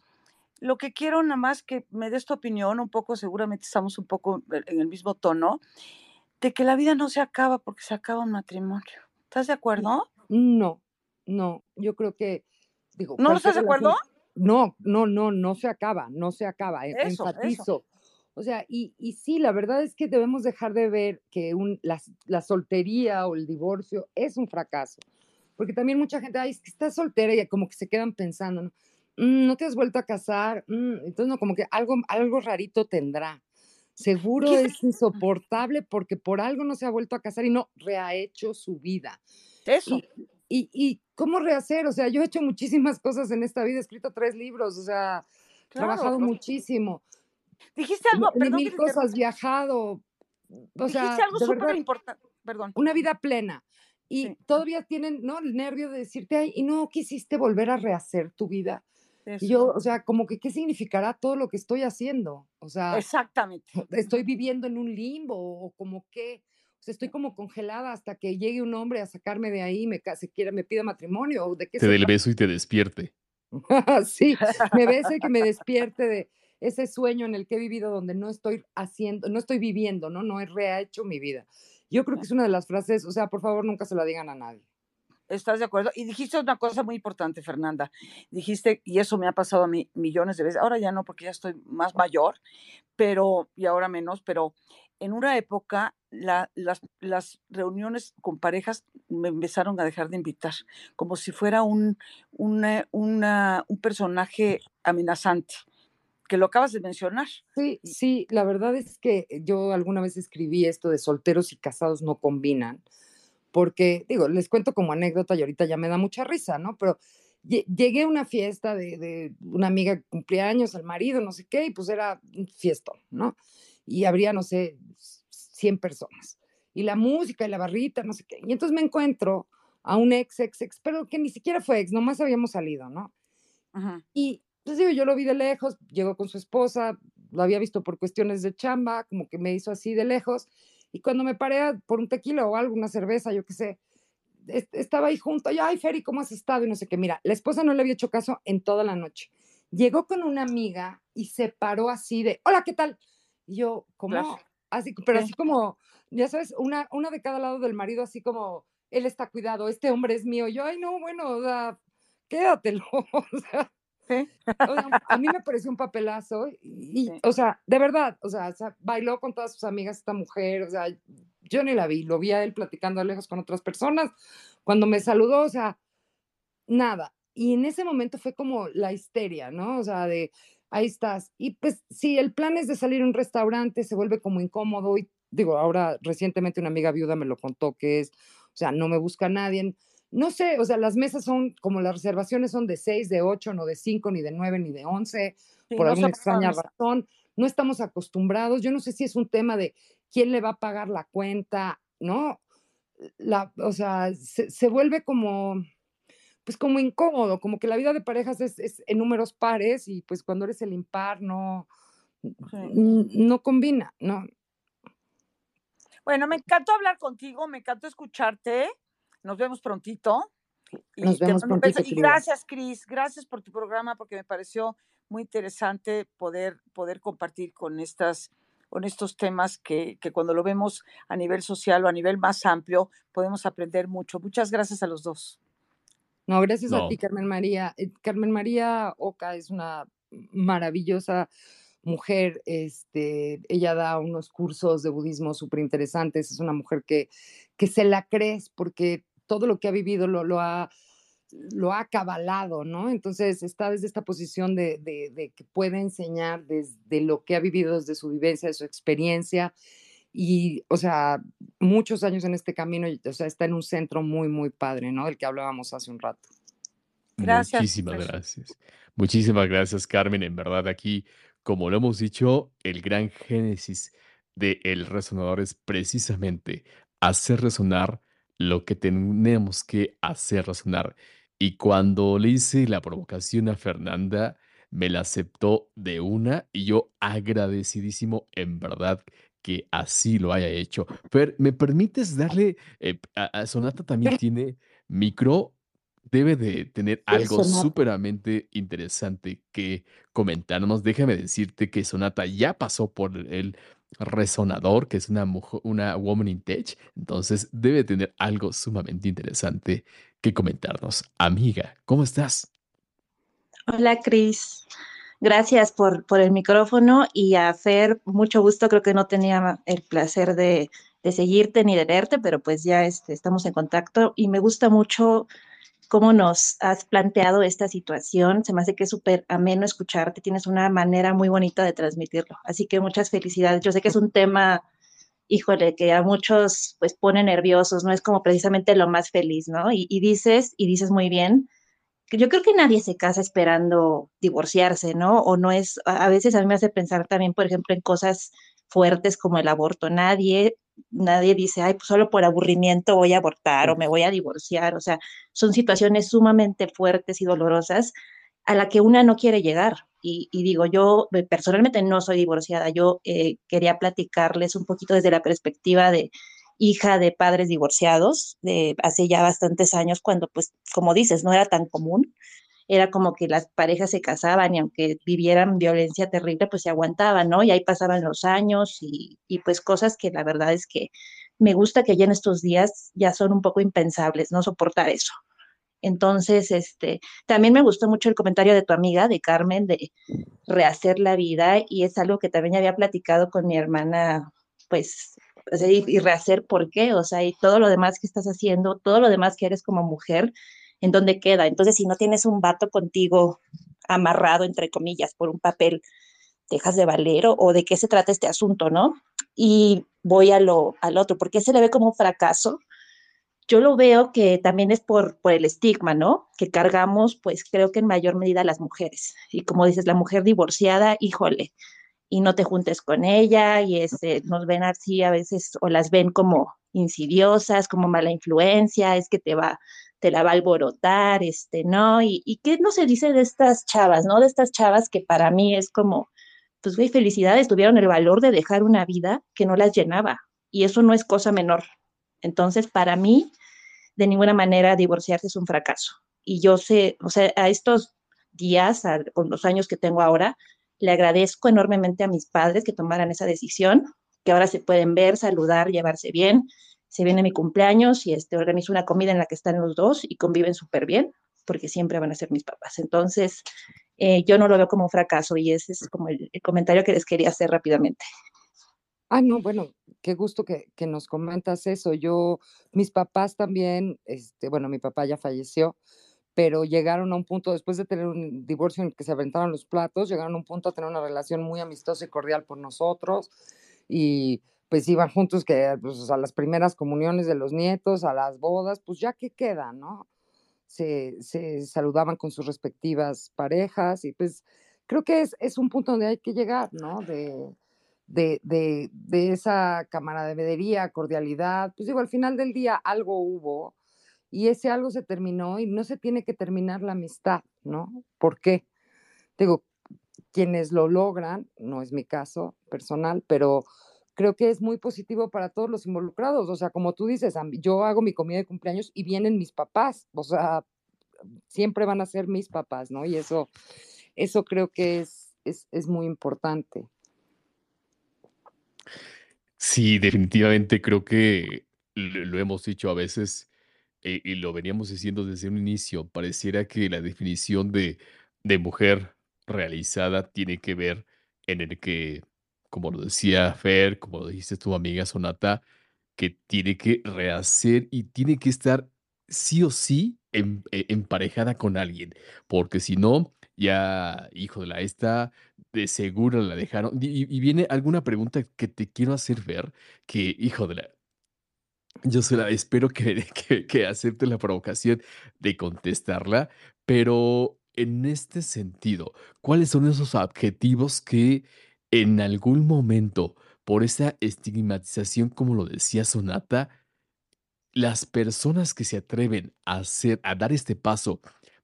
lo que quiero nada más que me des tu opinión, un poco, seguramente estamos un poco en el mismo tono, de que la vida no se acaba porque se acaba un matrimonio. ¿Estás de acuerdo? No, no, yo creo que, digo, ¿no estás de acuerdo? No, no, no, no se acaba, no se acaba, e, eso, enfatizo. Eso. O sea, y, y, sí, la verdad es que debemos dejar de ver que un, la, la, soltería o el divorcio es un fracaso. Porque también mucha gente, ay, es que estás soltera y como que se quedan pensando, ¿no? Mm, no te has vuelto a casar, mm, entonces no, como que algo, algo rarito tendrá. Seguro es insoportable porque por algo no se ha vuelto a casar y no reha-hecho su vida. Eso. Y, y, cómo rehacer, o sea, yo he hecho muchísimas cosas en esta vida, he escrito tres libros, o sea, trabajado muchísimo. Dijiste algo, perdón. Mil cosas, viajado. O Dijiste algo súper importante, perdón. Una vida plena. Y todavía tienen, ¿no? El nervio de decirte, ay, y no quisiste volver a rehacer tu vida. Y yo, o sea, como que, ¿qué significará todo lo que estoy haciendo? O sea, exactamente. [LAUGHS] Estoy viviendo en un limbo o como que, o sea, estoy como congelada hasta que llegue un hombre a sacarme de ahí, me se quiera, me pida matrimonio o de qué Te dé el beso y te despierte. [LAUGHS] sí, me bese y que me [LAUGHS] despierte de ese sueño en el que he vivido donde no estoy haciendo, no estoy viviendo, ¿no? No he rehecho mi vida. Yo creo que es una de las frases, o sea, por favor, nunca se la digan a nadie. ¿Estás de acuerdo? Y dijiste una cosa muy importante, Fernanda. Dijiste, y eso me ha pasado a mí millones de veces, ahora ya no porque ya estoy más mayor, pero, y ahora menos, pero en una época las, reuniones con parejas me empezaron a dejar de invitar, como si fuera un, un personaje amenazante que lo acabas de mencionar. Sí, sí, la verdad es que yo alguna vez escribí esto de solteros y casados no combinan, porque, digo, les cuento como anécdota y ahorita ya me da mucha risa, ¿no? Pero llegué a una fiesta de, una amiga que cumplía años, al marido, no sé qué, y pues era un fiestón, ¿no? Y habría, no sé, 100 personas. Y la música y la barrita, no sé qué. Y entonces me encuentro a un ex, ex, ex, pero que ni siquiera fue ex, nomás habíamos salido, ¿no? Y entonces digo, yo lo vi de lejos, llegó con su esposa, lo había visto por cuestiones de chamba, como que me hizo así de lejos, y cuando me paré por un tequila o algo, una cerveza, yo qué sé, estaba ahí junto, y, ay, Ferry, ¿cómo has estado? Y no sé qué, mira, la esposa no le había hecho caso en toda la noche. Llegó con una amiga y se paró así de, hola, ¿qué tal? Y yo, ¿cómo? Así, pero así como, ya sabes, una, una de cada lado del marido, así como, él está cuidado, este hombre es mío. Yo, ay, no, bueno, o sea, quédatelo. [LAUGHS] o sea, a mí me pareció un papelazo y, o sea, de verdad, o sea, bailó con todas sus amigas esta mujer, o sea, yo ni la vi, lo vi a él platicando a lejos con otras personas. Cuando me saludó, o sea, nada. Y en ese momento fue como la histeria, ¿no? O sea, de ahí estás. Y pues si el plan es de salir a un restaurante, se vuelve como incómodo y digo, ahora recientemente una amiga viuda me lo contó que es, o sea, no me busca nadie no sé, o sea, las mesas son como las reservaciones son de seis, de ocho, no de cinco, ni de nueve, ni de once, por alguna extraña razón. No estamos acostumbrados. Yo no sé si es un tema de quién le va a pagar la cuenta, ¿no? La, o sea, se, vuelve como, pues como incómodo, como que la vida de parejas es, en números pares y pues cuando eres el impar no, no combina, ¿no? Bueno, me encantó hablar contigo, me encantó escucharte. Nos vemos prontito. Y Nos vemos prontito. Y gracias, Cris. Gracias por tu programa porque me pareció muy interesante poder, poder compartir con estas con estos temas que, que, cuando lo vemos a nivel social o a nivel más amplio podemos aprender mucho. Muchas gracias a los dos. No, gracias a ti, Carmen María. Eh, Carmen María Oca es una maravillosa mujer, este, ella da unos cursos de budismo súper interesantes, es una mujer que, que se la crees porque todo lo que ha vivido lo, lo ha lo ha acabalado, ¿no? Entonces está desde esta posición de, de, que puede enseñar desde lo que ha vivido, desde su vivencia, de su experiencia, y, o sea, muchos años en este camino, o sea, está en un centro muy, muy padre, ¿no? Del que hablábamos hace un rato. Gracias. Muchísimas gracias. Muchísimas gracias, Carmen. En verdad, aquí, como lo hemos dicho, el gran génesis del el resonador es precisamente hacer resonar lo que tenemos que hacer razonar. Y cuando le hice la provocación a Fernanda, me la aceptó de una y yo agradecidísimo en verdad que así lo haya hecho. Pero, ¿me permites darle, eh, a, Sonata también tiene micro, debe de tener algo súperamente interesante que comentarnos. Déjame decirte que Sonata ya pasó por el resonador, que es una, una woman in tech, entonces debe tener algo sumamente interesante que comentarnos. Amiga, ¿cómo estás? Hola, Cris. Gracias por, por el micrófono y a Fer, mucho gusto. Creo que no tenía el placer de, de seguirte ni de verte, pero pues ya este, estamos en contacto y me gusta mucho cómo nos has planteado esta situación. Se me hace que es súper ameno escucharte, tienes una manera muy bonita de transmitirlo. Así que muchas felicidades. Yo sé que es un tema, híjole, que a muchos pues pone nerviosos, no es como precisamente lo más feliz, ¿no? Y, dices, y dices muy bien, que yo creo que nadie se casa esperando divorciarse, ¿no? O no es, a veces a mí me hace pensar también, por ejemplo, en cosas fuertes como el aborto. Nadie nadie dice, ay, pues solo por aburrimiento voy a abortar o me voy a divorciar. O sea, son situaciones sumamente fuertes y dolorosas a la que una no quiere llegar. Y, digo, yo eh, personalmente no soy divorciada. Yo eh, quería platicarles un poquito desde la perspectiva de hija de padres divorciados de hace ya bastantes años, cuando, pues, como dices, no era tan común era como que las parejas se casaban y aunque vivieran violencia terrible, pues se aguantaban, ¿no? Y ahí pasaban los años y, y pues cosas que la verdad es que me gusta que ya en estos días ya son un poco impensables, no soportar eso. Entonces, este, también me gustó mucho el comentario de tu amiga, de Carmen, de rehacer la vida, y es algo que también había platicado con mi hermana, pues, y, y rehacer por qué, o sea, y todo lo demás que estás haciendo, todo lo demás que eres como mujer, en dónde queda. Entonces, si no tienes un vato contigo amarrado, entre comillas, por un papel, dejas de valer o, de qué se trata este asunto, ¿no? Y voy a lo, al otro, ¿por qué se le ve como un fracaso? Yo lo veo que también es por, por el estigma, ¿no? Que cargamos, pues creo que en mayor medida las mujeres. Y como dices, la mujer divorciada, híjole, y no te juntes con ella, y este, nos ven así a veces, o las ven como insidiosas, como mala influencia, es que te va, te la va a alborotar, este, ¿no? Y, y qué no se dice de estas chavas, ¿no? De estas chavas que para mí es como, pues, güey, felicidades, tuvieron el valor de dejar una vida que no las llenaba. Y eso no es cosa menor. Entonces, para mí, de ninguna manera divorciarse es un fracaso. Y yo sé, o sea, a estos días, con los años que tengo ahora, le agradezco enormemente a mis padres que tomaran esa decisión, que ahora se pueden ver, saludar, llevarse bien, se viene mi cumpleaños y este, organizo una comida en la que están los dos y conviven súper bien, porque siempre van a ser mis papás. Entonces, eh, yo no lo veo como un fracaso y ese es como el, comentario que les quería hacer rápidamente. Ah, no, bueno, qué gusto que, nos comentas eso. Yo, mis papás también, este, bueno, mi papá ya falleció, pero llegaron a un punto, después de tener un divorcio en el que se aventaron los platos, llegaron a un punto a tener una relación muy amistosa y cordial por nosotros. Y pues iban juntos que pues, a las primeras comuniones de los nietos, a las bodas, pues ya que queda, ¿no? Se, se, saludaban con sus respectivas parejas y pues creo que es, es un punto donde hay que llegar, ¿no? De, de, de, de esa camaradería, cordialidad, pues digo, al final del día algo hubo y ese algo se terminó y no se tiene que terminar la amistad, ¿no? ¿Por qué? Digo, quienes lo logran, no es mi caso personal, pero creo que es muy positivo para todos los involucrados. O sea, como tú dices, yo hago mi comida de cumpleaños y vienen mis papás, o sea, siempre van a ser mis papás, ¿no? Y eso, eso creo que es, es, es muy importante. Sí, definitivamente creo que lo hemos dicho a veces eh, y lo veníamos diciendo desde un inicio, pareciera que la definición de, de mujer realizada tiene que ver en el que como lo decía Fer, como lo dijiste tu amiga Sonata, que tiene que rehacer y tiene que estar sí o sí em, e, emparejada con alguien, porque si no, ya, hijo de la esta, de seguro la dejaron. Y, viene alguna pregunta que te quiero hacer ver, que, hijo de la... Yo espero [LAUGHS] que acepte la provocación de contestarla, pero en este sentido, ¿cuáles son esos adjetivos que en algún momento, por esa estigmatización, como lo decía Sonata, las personas que se atreven a hacer, a dar este paso,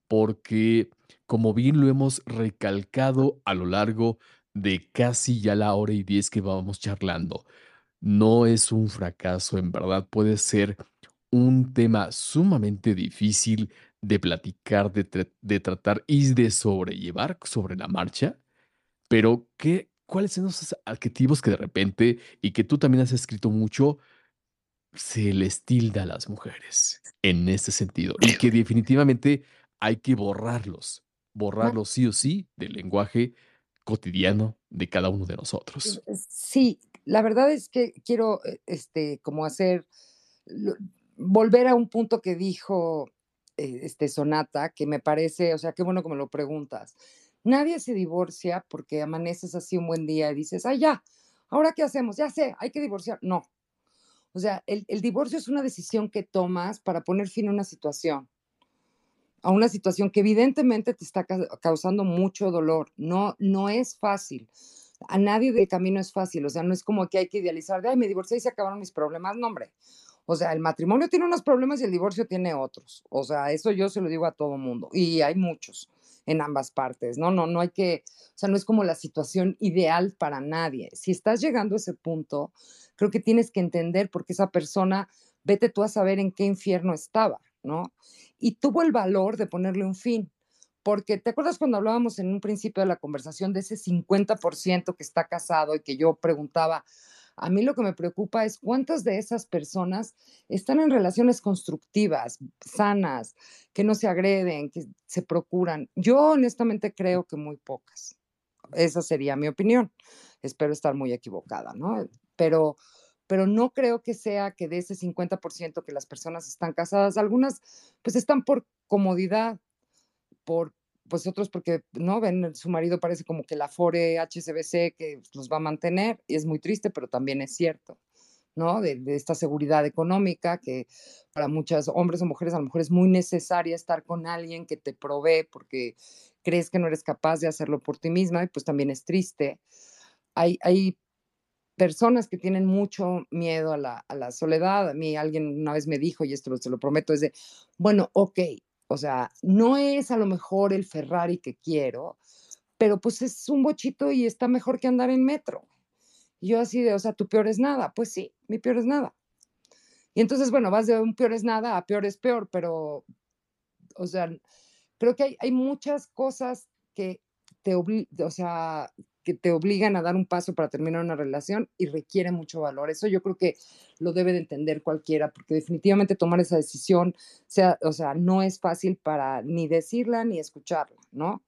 porque como bien lo hemos recalcado a lo largo de casi ya la hora y diez que vamos charlando, no es un fracaso, en verdad puede ser un tema sumamente difícil de platicar, de, de tratar y de sobrellevar sobre la marcha, pero ¿qué, ¿cuáles son esos adjetivos que de repente, y que tú también has escrito mucho, se les tilda a las mujeres en ese sentido? Y que definitivamente hay que borrarlos, borrarlos sí o sí del lenguaje cotidiano de cada uno de nosotros. Sí, la verdad es que quiero eh, este como hacer volver a un punto que dijo eh, este, Sonata, que me parece, o sea, qué bueno que me lo preguntas. Nadie se divorcia porque amaneces así un buen día y dices, ay, ya, ahora qué hacemos, ya sé, hay que divorciar. No. O sea, el, el divorcio es una decisión que tomas para poner fin a una situación, a una situación que evidentemente te está causando mucho dolor. No, no es fácil. A nadie del camino es fácil. O sea, no es como que hay que idealizar de, ay, me divorcié y se acabaron mis problemas. No, hombre. O sea, el matrimonio tiene unos problemas y el divorcio tiene otros. O sea, eso yo se lo digo a todo mundo. Y hay muchos en ambas partes, ¿no? No, no hay que, o sea, no es como la situación ideal para nadie. Si estás llegando a ese punto, creo que tienes que entender por qué esa persona, vete tú a saber en qué infierno estaba, ¿no? Y tuvo el valor de ponerle un fin. Porque te acuerdas cuando hablábamos en un principio de la conversación de ese 50% que está casado y que yo preguntaba, a mí lo que me preocupa es cuántas de esas personas están en relaciones constructivas, sanas, que no se agreden, que se procuran. Yo honestamente creo que muy pocas. Esa sería mi opinión. Espero estar muy equivocada, ¿no? Pero, pero no creo que sea que de ese 50% que las personas están casadas, algunas pues están por comodidad, por pues otros porque no ven su marido parece como que la Fore HSBC que los va a mantener y es muy triste, pero también es cierto, ¿no? De, esta seguridad económica que para muchos hombres o mujeres a lo mejor es muy necesaria estar con alguien que te provee porque crees que no eres capaz de hacerlo por ti misma y pues también es triste. Hay, hay personas que tienen mucho miedo a la, a la soledad. A mí alguien una vez me dijo, y esto se lo prometo, es de, bueno, ok, o sea, no es a lo mejor el Ferrari que quiero, pero pues es un bochito y está mejor que andar en metro. Yo así de, o sea, tu peor es nada. Pues sí, mi peor es nada. Y entonces, bueno, vas de un peor es nada a peor es peor, pero, o sea, creo que hay, hay muchas cosas que te, o sea, que te obligan a dar un paso para terminar una relación y requiere mucho valor. Eso yo creo que lo debe de entender cualquiera, porque definitivamente tomar esa decisión, sea, o sea, no es fácil para ni decirla ni escucharla, ¿no?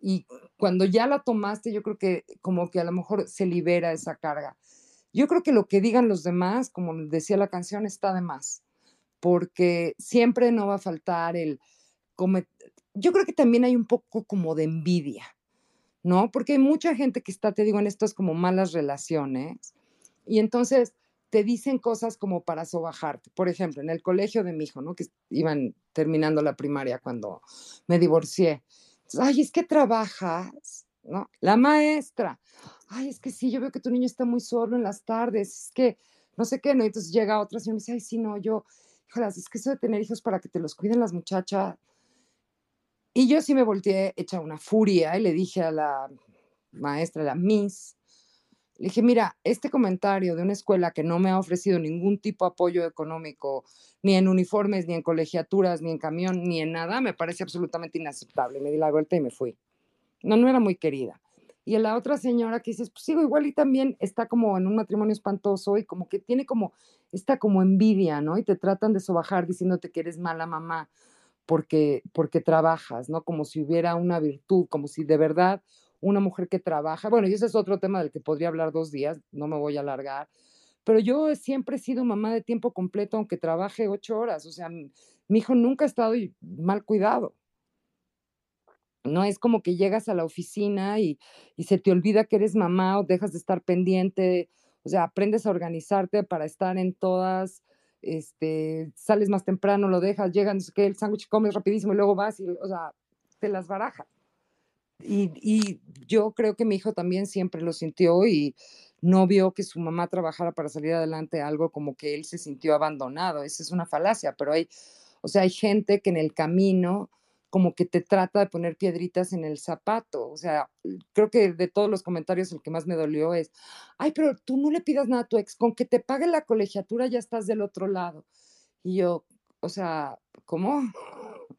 Y cuando ya la tomaste, yo creo que como que a lo mejor se libera esa carga. Yo creo que lo que digan los demás, como decía la canción, está de más, porque siempre no va a faltar el... Yo creo que también hay un poco como de envidia, ¿no? Porque hay mucha gente que está, te digo, en estas como malas relaciones y entonces te dicen cosas como para sobajarte. Por ejemplo, en el colegio de mi hijo, ¿no? Que iban terminando la primaria cuando me divorcié. Ay, es que trabajas, ¿no? La maestra. Ay, es que sí, yo veo que tu niño está muy solo en las tardes. Es que no sé qué, ¿no? Entonces llega otra señora y me dice, ay, sí, no, yo, híjole, es que eso de tener hijos para que te los cuiden las muchachas, y yo sí me volteé hecha una furia y le dije a la maestra, la Miss, le dije, mira, este comentario de una escuela que no me ha ofrecido ningún tipo de apoyo económico, ni en uniformes, ni en colegiaturas, ni en camión, ni en nada, me parece absolutamente inaceptable. Me di la vuelta y me fui. No, no era muy querida. Y la otra señora que dices, pues sigo igual y también está como en un matrimonio espantoso y como que tiene como, está como envidia, ¿no? Y te tratan de sobajar diciéndote que eres mala mamá porque, porque trabajas, ¿no? Como si hubiera una virtud, como si de verdad una mujer que trabaja, bueno, y ese es otro tema del que podría hablar dos días, no me voy a alargar, pero yo siempre he sido mamá de tiempo completo, aunque trabaje ocho horas, o sea, mi, hijo nunca ha estado mal cuidado. No es como que llegas a la oficina y, y se te olvida que eres mamá o dejas de estar pendiente, o sea, aprendes a organizarte para estar en todas este, sales más temprano, lo dejas, llegan, que el sándwich comes rapidísimo y luego vas y, o sea, te las barajas. Y, y, yo creo que mi hijo también siempre lo sintió y no vio que su mamá trabajara para salir adelante algo como que él se sintió abandonado. Esa es una falacia, pero hay, o sea, hay gente que en el camino como que te trata de poner piedritas en el zapato. O sea, creo que de todos los comentarios el que más me dolió es, ay, pero tú no le pidas nada a tu ex, con que te pague la colegiatura ya estás del otro lado. Y yo, o sea, ¿cómo? [LAUGHS]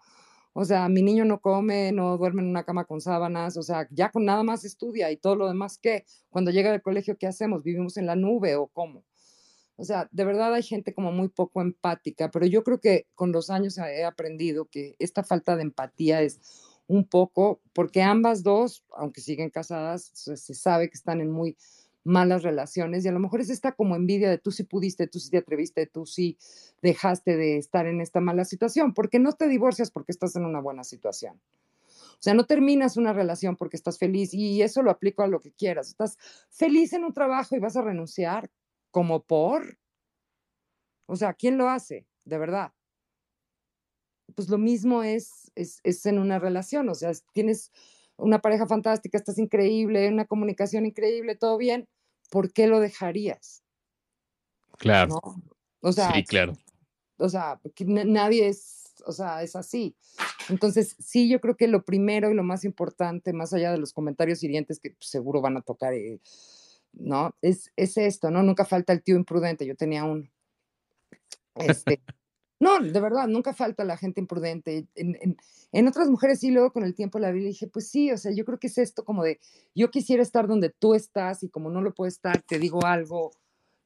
O sea, mi niño no come, no duerme en una cama con sábanas, o sea, ya con nada más estudia y todo lo demás, ¿qué? Cuando llega del colegio, ¿qué hacemos? ¿Vivimos en la nube o cómo? O sea, de verdad hay gente como muy poco empática, pero yo creo que con los años he aprendido que esta falta de empatía es un poco, porque ambas dos, aunque siguen casadas, se, sabe que están en muy malas relaciones y a lo mejor es esta como envidia de tú sí pudiste, tú sí te atreviste, tú sí dejaste de estar en esta mala situación, porque no te divorcias porque estás en una buena situación. O sea, no terminas una relación porque estás feliz y eso lo aplico a lo que quieras. Estás feliz en un trabajo y vas a renunciar como por. O sea, ¿quién lo hace? De verdad. Pues lo mismo es, es, es en una relación. O sea, tienes una pareja fantástica, estás increíble, una comunicación increíble, todo bien. ¿Por qué lo dejarías? Claro. O sea, sí, claro. O sea, nadie es, o sea, es así. Entonces, sí, yo creo que lo primero y lo más importante, más allá de los comentarios hirientes que seguro van a tocar, eh, ¿no? Es, es esto, ¿no? Nunca falta el tío imprudente. Yo tenía un, este, [LAUGHS] no, de verdad, nunca falta la gente imprudente. En, en, otras mujeres sí, luego con el tiempo la vi y dije, pues sí, o sea, yo creo que es esto como de, yo quisiera estar donde tú estás y como no lo puedo estar, te digo algo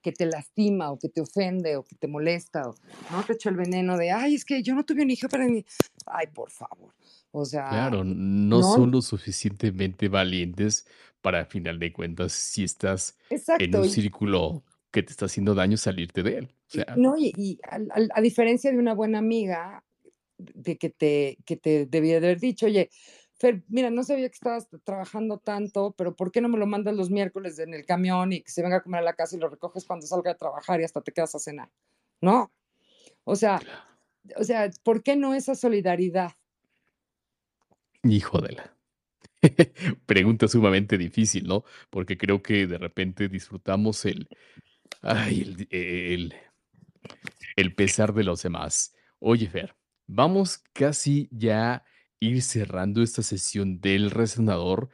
que te lastima o que te ofende o que te molesta o no te echo el veneno de, ay, es que yo no tuve un hijo para mí. Ay, por favor. O sea, claro, no, son lo suficientemente valientes para, a final de cuentas, si estás en un círculo que te está haciendo daño, salirte de él. no, y, a, diferencia de una buena amiga de que te, que te debía haber dicho, oye, Fer, mira, no sabía que estabas trabajando tanto, pero ¿por qué no me lo mandas los miércoles en el camión y que se venga a comer a la casa y lo recoges cuando salga a trabajar y hasta te quedas a cenar? ¿No? O sea, o sea, ¿por qué no esa solidaridad? Hijo de la. [LAUGHS] Pregunta sumamente difícil, ¿no? Porque creo que de repente disfrutamos el, ay, el, el pesar de los demás. Oye, Fer, vamos casi ya ir cerrando esta sesión del resonador,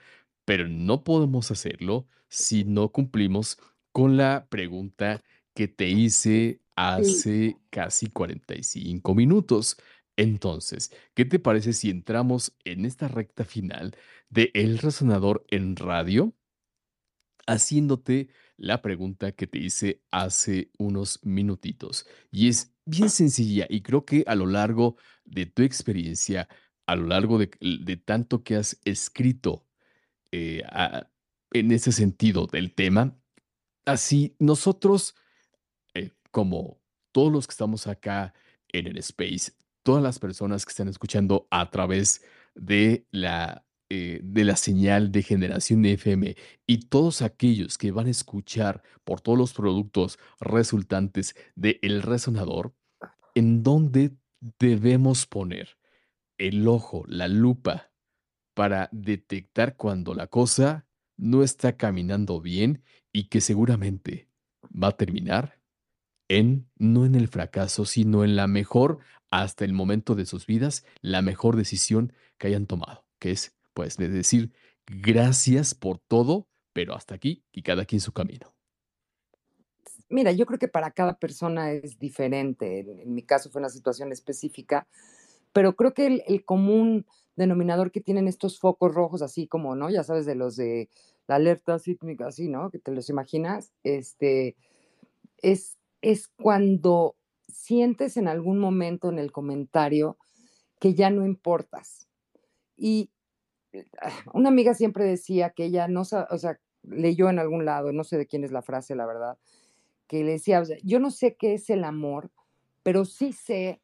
pero no podemos hacerlo si no cumplimos con la pregunta que te hice hace casi 45 minutos. Entonces, ¿qué te parece si entramos en esta recta final de El Resonador en Radio? Haciéndote la pregunta que te hice hace unos minutitos. Y es bien sencilla y creo que a lo largo de tu experiencia a lo largo de, tanto que has escrito eh, en ese sentido del tema, así nosotros, eh, como todos los que estamos acá en el space, todas las personas que están escuchando a través de la, eh, de la señal de generación FM y todos aquellos que van a escuchar por todos los productos resultantes de El Resonador, ¿en dónde debemos poner el ojo, la lupa, para detectar cuando la cosa no está caminando bien y que seguramente va a terminar en, no en el fracaso, sino en la mejor, hasta el momento de sus vidas, la mejor decisión que hayan tomado, que es, pues, de decir gracias por todo, pero hasta aquí y cada quien su camino. Mira, yo creo que para cada persona es diferente. en mi caso fue una situación específica pero creo que el, común denominador que tienen estos focos rojos, así como, ¿no? Ya sabes, de los de la alerta sísmica, así, ¿no? Que te los imaginas, este, es, es cuando sientes en algún momento en el comentario que ya no importas. Y ah, [SIGHS] una amiga siempre decía que ella no, o sea, leyó en algún lado, no sé de quién es la frase, la verdad, que le decía, o sea, yo no sé qué es el amor, pero sí sé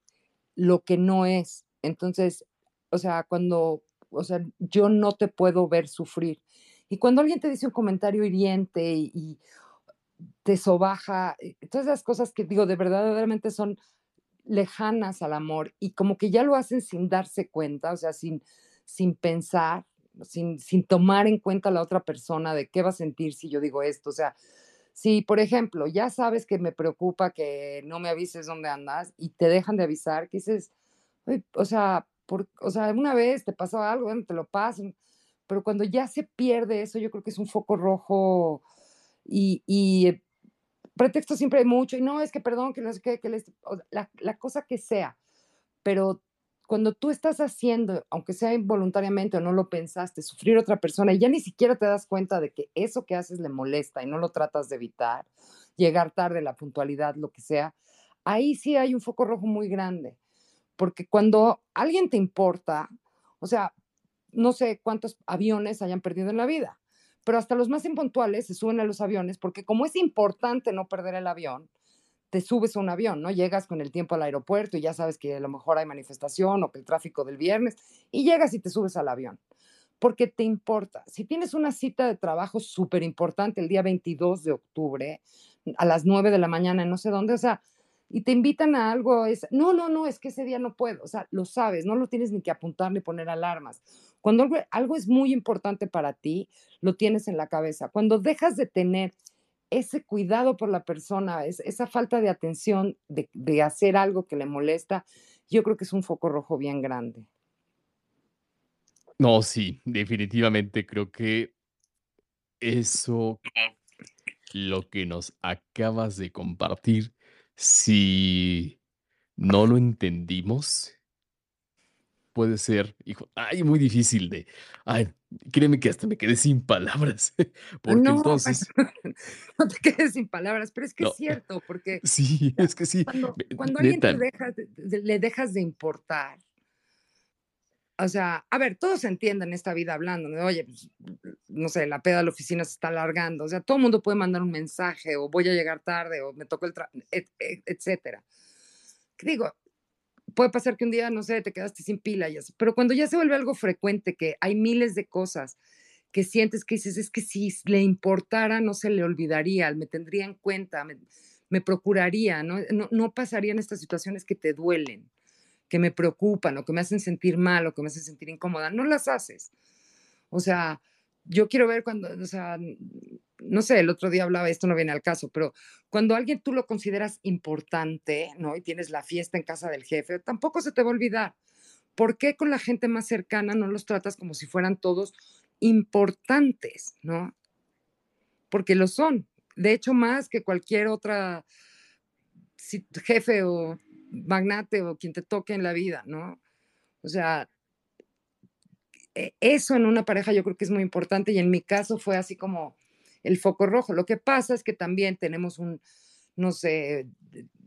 lo que no es. Entonces, o sea, cuando, o sea, yo no te puedo ver sufrir. Y cuando alguien te dice un comentario hiriente y, te sobaja, eh, todas esas cosas que digo, de verdaderamente son lejanas al amor y como que ya lo hacen sin darse cuenta, o sea, sin, sin pensar, sin, sin tomar en cuenta a la otra persona de qué va a sentir si yo digo esto, o sea, si, por ejemplo, ya sabes que me preocupa que no me avises dónde andas y te dejan de avisar, que dices, o sea, por, o sea, una vez te pasó algo, te lo pasan, pero cuando ya se pierde eso, yo creo que es un foco rojo y, y pretexto siempre hay mucho, y no, es que perdón, que no sé qué, que les, la, la cosa que sea, pero cuando tú estás haciendo, aunque sea involuntariamente o no lo pensaste, sufrir a otra persona y ya ni siquiera te das cuenta de que eso que haces le molesta y no lo tratas de evitar, llegar tarde, la puntualidad, lo que sea, ahí sí hay un foco rojo muy grande. Porque cuando alguien te importa, o sea, no sé cuántos aviones hayan perdido en la vida, pero hasta los más impuntuales se suben a los aviones porque como es importante no perder el avión, te subes a un avión, ¿no? Llegas con el tiempo al aeropuerto y ya sabes que a lo mejor hay manifestación o que el tráfico del viernes y llegas y te subes al avión porque te importa. Si tienes una cita de trabajo súper importante el día 22 de octubre a las 9 de la mañana, no sé dónde, o sea, y te invitan a algo, es, no, no, no, es que ese día no puedo, o sea, lo sabes, no lo tienes ni que apuntar ni poner alarmas. Cuando algo, es muy importante para ti, lo tienes en la cabeza. Cuando dejas de tener ese cuidado por la persona, esa falta de atención de, de hacer algo que le molesta, yo creo que es un foco rojo bien grande. No, sí, definitivamente creo que eso, lo que nos acabas de compartir, si no lo entendimos, puede ser, hijo, ay, muy difícil de, ay, créeme que hasta me quedé sin palabras, [LAUGHS] porque No, entonces, [LAUGHS] no te quedes sin palabras, pero es que es no, cierto, porque sí, es que sí, cuando, cuando alguien te neta, dejas de- de- le dejas de importar, o sea, a ver, todos entienden en esta vida hablando. Oye, pues, no sé, la peda de la oficina se está alargando, o sea, todo el mundo puede mandar un mensaje, o voy a llegar tarde, o me tocó el trabajo, etcétera. Digo, puede pasar que un día, no sé, te quedaste sin pila y así, pero cuando ya se vuelve algo frecuente, que hay miles de cosas que sientes que dices, es que si le importara, no se le olvidaría, me tendría en cuenta, me, procuraría, ¿no? No, no pasarían estas situaciones que te duelen, que me preocupan o que me hacen sentir mal o que me hacen sentir incómoda, no las haces. O sea, yo quiero ver cuando, o no sé, el otro día hablaba, esto no viene al caso, pero cuando alguien tú lo consideras importante, ¿no? Y tienes la fiesta en casa del jefe, tampoco se te va a olvidar. ¿Por qué con la gente más cercana no los tratas como si fueran todos importantes, ¿no? Porque lo son. De hecho, más que cualquier otra jefe o magnate o quien te toque en la vida, ¿no? O sea, e- eso en una pareja yo creo que es muy importante y en mi caso fue así como el foco rojo. Lo que pasa es que también tenemos un, no sé,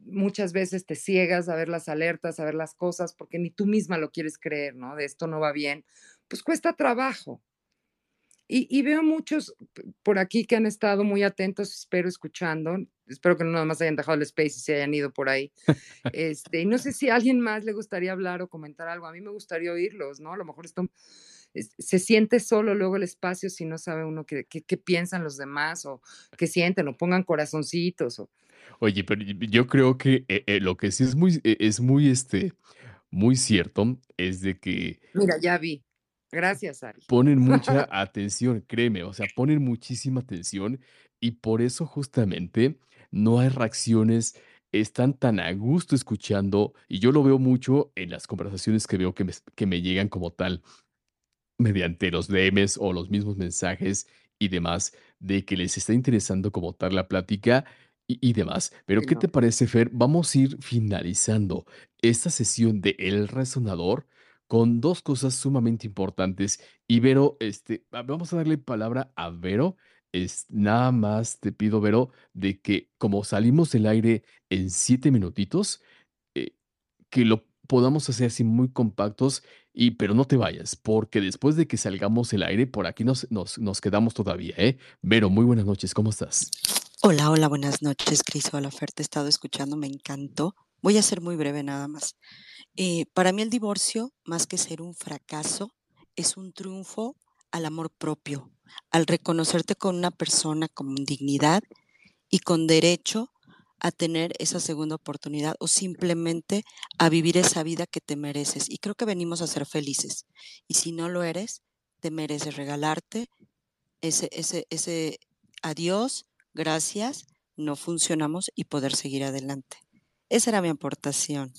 muchas veces te ciegas a ver las alertas, a ver las cosas, porque ni tú misma lo quieres creer, ¿no? De esto no va bien. Pues cuesta trabajo. Y, y veo muchos por aquí que han estado muy atentos, espero escuchando. Espero que no nada más hayan dejado el space y se hayan ido por ahí. Este, y no sé si alguien más le gustaría hablar o comentar algo. A mí me gustaría oírlos, ¿no? A lo mejor esto es- se siente solo luego el espacio si no sabe uno qué, qué, qué piensan los demás o qué sienten o pongan corazoncitos. O, oye, pero yo creo que eh, eh, lo que sí es muy, eh, es muy, este, muy cierto, es de que mira, ya vi. Gracias, Ari. ponen mucha [LAUGHS] atención, créeme, o sea, ponen muchísima atención y por eso justamente no hay reacciones, están tan a gusto escuchando y yo lo veo mucho en las conversaciones que veo que me, que me llegan como tal mediante los DMs o los mismos mensajes y demás, de que les está interesando como tal la plática y, y demás. Pero Sí, ¿qué no. te parece, Fer? Vamos a ir finalizando esta sesión de El Resonador con dos cosas sumamente importantes. Y Vero, este, va- vamos a darle palabra a Vero. Es, nada más te pido, Vero, de que como salimos del aire en siete minutitos, eh, que lo podamos hacer así muy compactos y pero no te vayas, porque después de que salgamos el aire, por aquí nos, nos, nos quedamos todavía, ¿eh? Vero, muy buenas noches, ¿cómo estás? Hola, hola, buenas noches, Cris. Hola, Fer, te he estado escuchando, me encantó. Voy a ser muy breve nada más. Eh, para mí el divorcio, más que ser un fracaso, es un triunfo al amor propio, al reconocerte con una persona con dignidad y con derecho a tener esa segunda oportunidad o simplemente a vivir esa vida que te mereces. Y creo que venimos a ser felices. Y si no lo eres, te mereces regalarte ese, ese, ese adiós, gracias, no funcionamos y poder seguir adelante. Esa era mi aportación.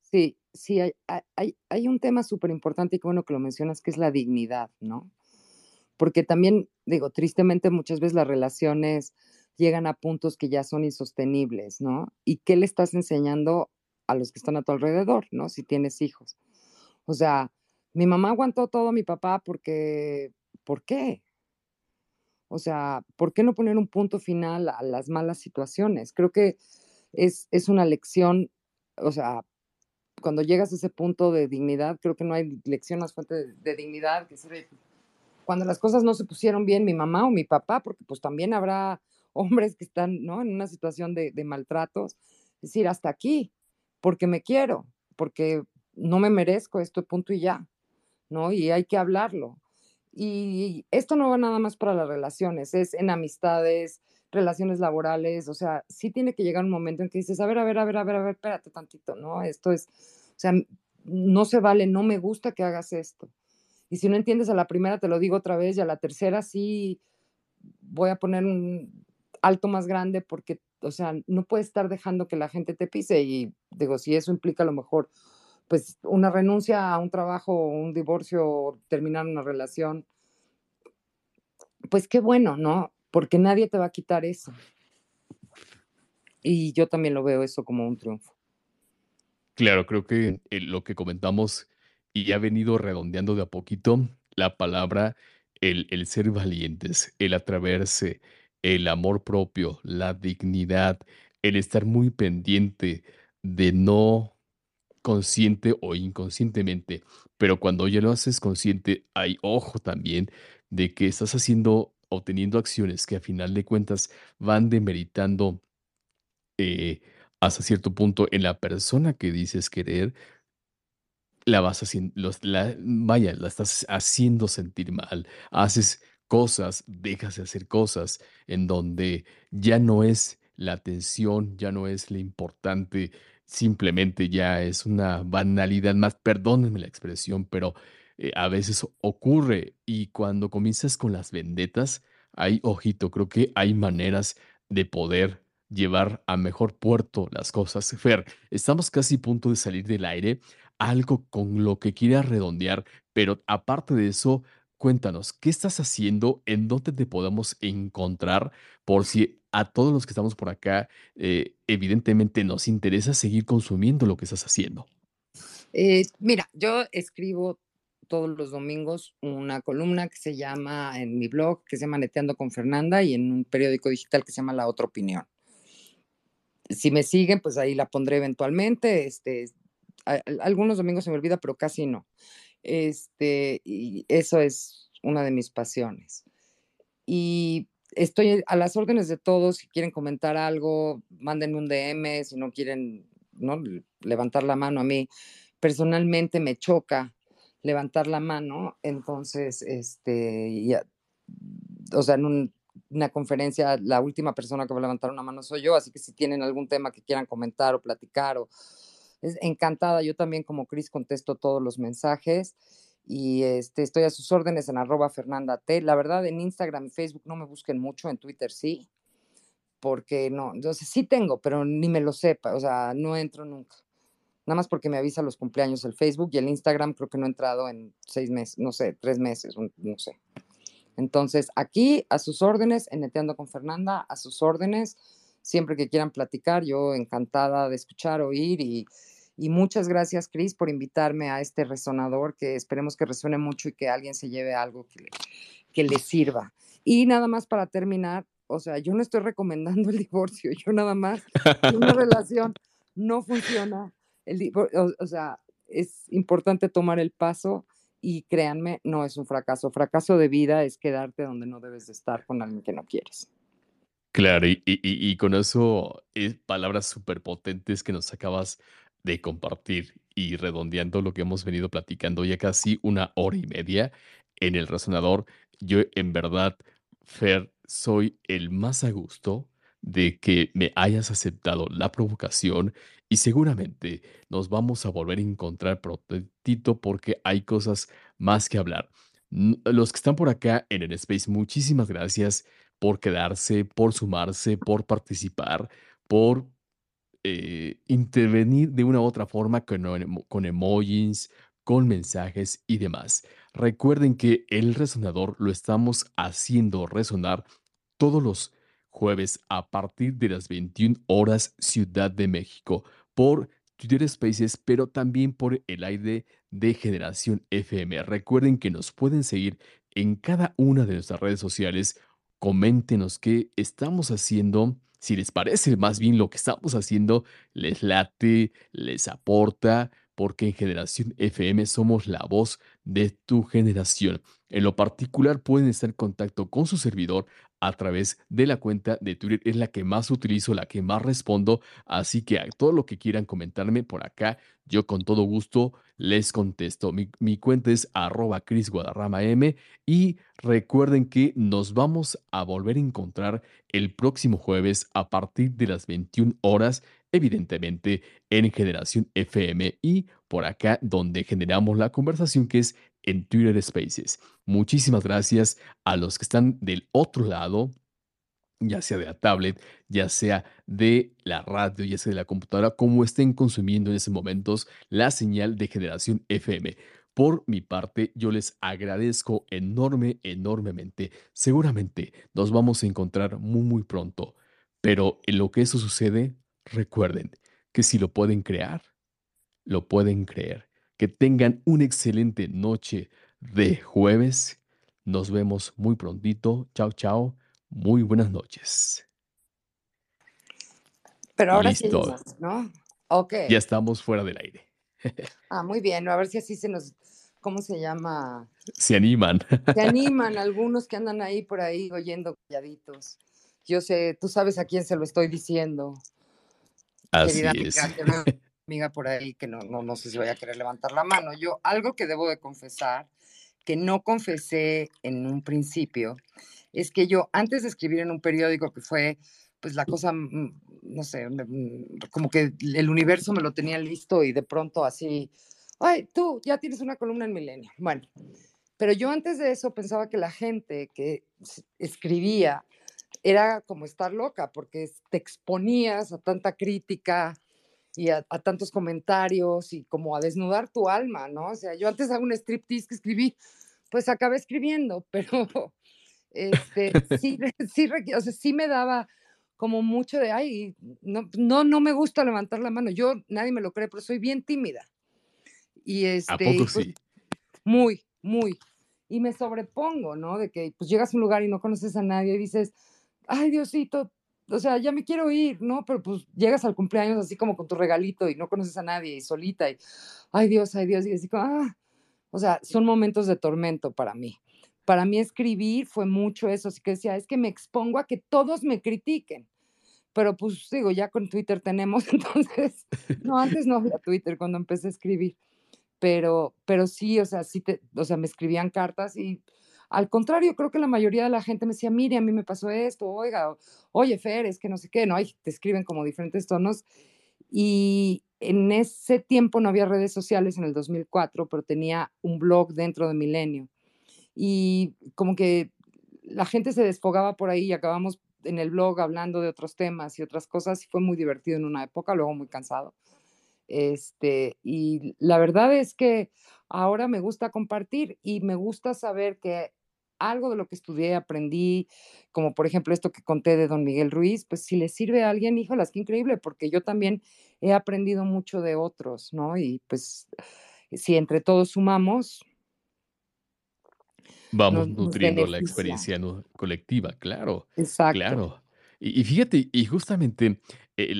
Sí, sí, hay, hay- hay, un tema súper importante y qué bueno que lo mencionas, que es la dignidad, ¿no? Porque también, digo, tristemente muchas veces las relaciones llegan a puntos que ya son insostenibles, ¿no? ¿Y qué le estás enseñando a los que están a tu alrededor, ¿no? Si tienes hijos. O sea, mi mamá aguantó todo a mi papá porque, ¿por qué? O sea, ¿por qué no poner un punto final a las malas situaciones? Creo que es, es una lección, o sea, cuando llegas a ese punto de dignidad, creo que no hay lección más fuerte de, de dignidad que ser cuando las cosas no se pusieron bien, mi mamá o mi papá, porque pues también habrá hombres que están, ¿no? En una situación de, de maltratos, decir, hasta aquí, porque me quiero, porque no me merezco esto, punto y ya, ¿no? Y hay que hablarlo. Y esto no va nada más para las relaciones, es en amistades, relaciones laborales, o sea, sí tiene que llegar un momento en que dices, a ver, a ver, a ver, a ver, a ver, espérate tantito, ¿no? Esto es, o sea, no se vale, no me gusta que hagas esto. Y si no entiendes a la primera, te lo digo otra vez, y a la tercera sí voy a poner un alto más grande porque, o sea, no puedes estar dejando que la gente te pise y digo, si eso implica a lo mejor, pues una renuncia a un trabajo, un divorcio, terminar una relación, pues qué bueno, ¿no? Porque nadie te va a quitar eso. Y yo también lo veo eso como un triunfo. Claro, creo que eh, lo que comentamos y ha venido redondeando de a poquito la palabra, el, el ser valientes, el atreverse, el amor propio, la dignidad, el estar muy pendiente de no consciente o inconscientemente, pero cuando ya lo haces consciente, hay ojo también de que estás haciendo o teniendo acciones que a final de cuentas van demeritando eh, hasta cierto punto en la persona que dices querer, la vas haciendo, la, vaya, la estás haciendo sentir mal. Haces cosas, dejas de hacer cosas en donde ya no es la atención, ya no es lo importante, simplemente ya es una banalidad más, perdónenme la expresión, pero eh, a veces ocurre y cuando comienzas con las vendetas, hay, ojito, creo que hay maneras de poder llevar a mejor puerto las cosas. Fer, estamos casi a punto de salir del aire, algo con lo que quieras redondear, pero aparte de eso, cuéntanos, ¿qué estás haciendo? ¿En dónde te podemos encontrar? Por si a todos los que estamos por acá, eh, evidentemente nos interesa seguir consumiendo lo que estás haciendo. Eh, mira, yo escribo todos los domingos una columna que se llama en mi blog, que se llama Neteando con Fernanda, y en un periódico digital que se llama La Otra Opinión. Si me siguen, pues ahí la pondré eventualmente. Este, algunos domingos se me olvida, pero casi no. Este, y eso es una de mis pasiones. Y estoy a las órdenes de todos. Si quieren comentar algo, mándenme un DM. Si no quieren ¿no? levantar la mano a mí, personalmente me choca levantar la mano. Entonces, este, ya, o sea, en una conferencia, la última persona que va a levantar una mano soy yo. Así que si tienen algún tema que quieran comentar o platicar o encantada. Yo también como Cris contesto todos los mensajes y este, estoy a sus órdenes en arroba Fernanda T. La verdad, en Instagram y Facebook no me busquen mucho, en Twitter sí, porque no, entonces sí tengo, pero ni me lo sepa, o sea, no entro nunca. Nada más porque me avisa los cumpleaños el Facebook y el Instagram creo que no he entrado en seis meses, no sé, tres meses, no sé. Entonces, aquí a sus órdenes, en Neteando con Fernanda, a sus órdenes, siempre que quieran platicar, yo encantada de escuchar, oír y, muchas gracias, Cris, por invitarme a este resonador que esperemos que resuene mucho y que alguien se lleve algo que le, que le sirva. Y nada más para terminar, o sea, yo no estoy recomendando el [LAUGHS] divorcio, yo nada más, una relación no funciona, el o, o sea, es importante tomar el paso y créanme, no es un fracaso. Fracaso de vida es quedarte donde no debes de estar con alguien que no quieres. Claro, y, y, y con eso, es palabras súper potentes que nos acabas de compartir y redondeando lo que hemos venido platicando ya casi una hora y media en el resonador, yo en verdad, Fer, soy el más a gusto de que me hayas aceptado la provocación y seguramente nos vamos a volver a encontrar prontito porque hay cosas más que hablar. Los que están por acá en el space, muchísimas gracias por quedarse, por sumarse, por participar, por eh, intervenir de una u otra forma con, con emojis, con mensajes y demás. Recuerden que el resonador lo estamos haciendo resonar todos los jueves a partir de las 21 horas Ciudad de México por Twitter Spaces, pero también por el aire de Generación FM. Recuerden que nos pueden seguir en cada una de nuestras redes sociales. Coméntenos qué estamos haciendo si les parece más bien lo que estamos haciendo, les late, les aporta, porque en Generación FM somos la voz de tu generación. En lo particular, pueden estar en contacto con su servidor a través de la cuenta de Twitter. Es la que más utilizo, la que más respondo. Así que a todo lo que quieran comentarme por acá, yo con todo gusto les contesto. Mi, cuenta es arroba Cris Guadarrama M y recuerden que nos vamos a volver a encontrar el próximo jueves a partir de las 21 horas, evidentemente en Generación FM y por acá donde generamos la conversación que es en Twitter Spaces. Muchísimas gracias a los que están del otro lado, ya sea de la tablet, ya sea de la radio, ya sea de la computadora, como estén consumiendo en esos momentos la señal de generación FM. Por mi parte, yo les agradezco enorme, enormemente. Seguramente nos vamos a encontrar muy, muy pronto. Pero en lo que eso sucede, recuerden que si lo pueden crear, lo pueden creer. Que tengan una excelente noche de jueves. Nos vemos muy prontito. Chao, chao. Muy buenas noches. Pero ahora sí, ¿no? Ok. Ya estamos fuera del aire. [LAUGHS] Ah, muy bien. A ver si así se nos ¿cómo se llama? Se animan. [LAUGHS] Se animan algunos que andan ahí por ahí oyendo calladitos. Yo sé, tú sabes a quién se lo estoy diciendo. Así es. Amiga, [LAUGHS] amiga por ahí que no, no, no sé si voy a querer levantar la mano. Yo, algo que debo de confesar, que no confesé en un principio, es que yo antes de escribir en un periódico que fue pues la cosa, mm, no sé, mm, como que el universo me lo tenía listo y de pronto así ay, tú ya tienes una columna en Milenio. Bueno, pero yo antes de eso pensaba que la gente que escribía era como estar loca, porque te exponías a tanta crítica y a, tantos comentarios y como a desnudar tu alma, ¿no? O sea, yo antes hago un striptease que escribí, pues acabé escribiendo, [LAUGHS] pero este, sí, [LAUGHS] [LAUGHS] sí, o sea, sí me daba como mucho de, ay, no, no, no me gusta levantar la mano. Yo, nadie me lo cree, pero soy bien tímida. Y este, ¿A poco pues, sí? Muy, muy. Y me sobrepongo, ¿no? De que pues llegas a un lugar y no conoces a nadie y dices, ay Diosito, o sea, ya me quiero ir, ¿no? Pero pues llegas al cumpleaños así como con tu regalito y no conoces a nadie y solita y, ay Dios, ay Dios, y así como, ah, o sea, son momentos de tormento para mí. Para mí escribir fue mucho eso, así que decía, es que me expongo a que todos me critiquen. Pero pues digo, ya con Twitter tenemos, [LAUGHS] entonces, no, antes no había Twitter cuando empecé a escribir pero, pero sí, o sea, sí te, o sea, me escribían cartas y al contrario, creo que la mayoría de la gente me decía, mire, a mí me pasó esto, oiga, oye, Fer, es que no sé qué, ¿no? Hay, te escriben como diferentes tonos. Y en ese tiempo no había redes sociales en el 2004, pero tenía un blog dentro de Milenio. Y como que la gente se desfogaba por ahí y acabamos en el blog hablando de otros temas y otras cosas y fue muy divertido en una época, luego muy cansado. Este, y la verdad es que ahora me gusta compartir y me gusta saber que algo de lo que estudié, aprendí, como por ejemplo esto que conté de don Miguel Ruiz, pues si le sirve a alguien, híjolas, qué increíble, porque yo también he aprendido mucho de otros, ¿no? Y pues si entre todos sumamos. Vamos nutriendo la experiencia colectiva, claro. Exacto. Claro. Y, fíjate, y justamente eh,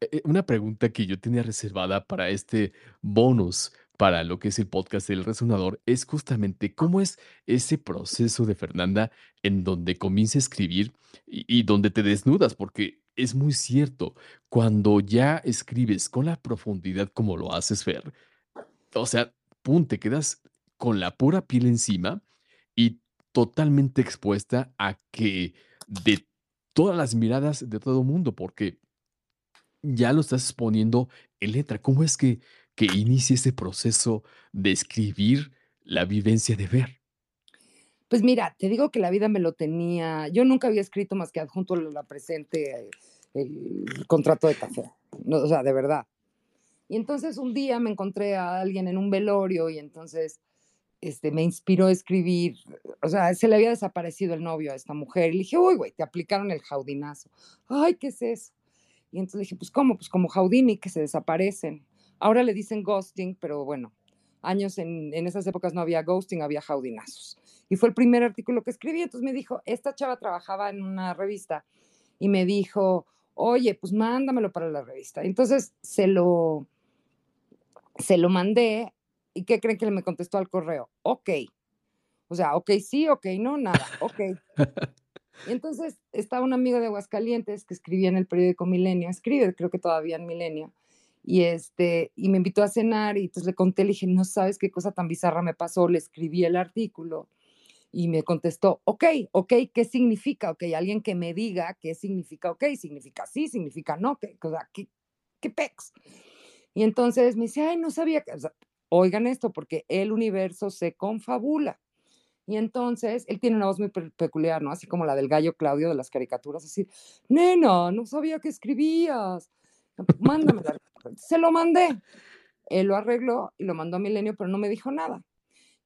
eh, una pregunta que yo tenía reservada para este bonus, para lo que es el podcast del resonador, es justamente cómo es ese proceso de Fernanda en donde comienza a escribir y, donde te desnudas, porque es muy cierto, cuando ya escribes con la profundidad como lo haces ver, o sea, pum, te quedas con la pura piel encima y totalmente expuesta a que de todas las miradas de todo el mundo, porque ya lo estás exponiendo en letra. ¿Cómo es que, que inicia ese proceso de escribir la vivencia de ver? Pues mira, te digo que la vida me lo tenía. Yo nunca había escrito más que adjunto la presente el, contrato de café. No, o sea, de verdad. Y entonces un día me encontré a alguien en un velorio y entonces este, me inspiró a escribir, o sea, se le había desaparecido el novio a esta mujer. Y le dije, uy, güey, te aplicaron el jaudinazo. Ay, ¿qué es eso? Y entonces dije, pues, ¿cómo? Pues como Jaudini, que se desaparecen. Ahora le dicen ghosting, pero bueno, años en, en esas épocas no había ghosting, había jaudinazos. Y fue el primer artículo que escribí. Entonces me dijo, esta chava trabajaba en una revista y me dijo, oye, pues mándamelo para la revista. Entonces se lo, Se lo mandé y ¿qué creen que le me contestó al correo? Ok. O sea, ok, sí, ok, no, nada, ok. Y [LAUGHS] entonces estaba un amigo de Aguascalientes que escribía en el periódico Milenio, escribe creo que todavía en Milenio, y, este, y me invitó a cenar y entonces le conté, le dije, no sabes qué cosa tan bizarra me pasó, le escribí el artículo y me contestó, ok, ok, ¿qué significa? Ok, alguien que me diga qué significa ok, significa sí, significa no, ¿qué, qué, qué pex? Y entonces me dice, ay, no sabía que, oigan esto, porque el universo se confabula. Y entonces él tiene una voz muy peculiar, ¿no? Así como la del gallo Claudio de las caricaturas, así, nena, no sabía que escribías, mándamela. Se lo mandé. Él lo arregló y lo mandó a Milenio, pero no me dijo nada.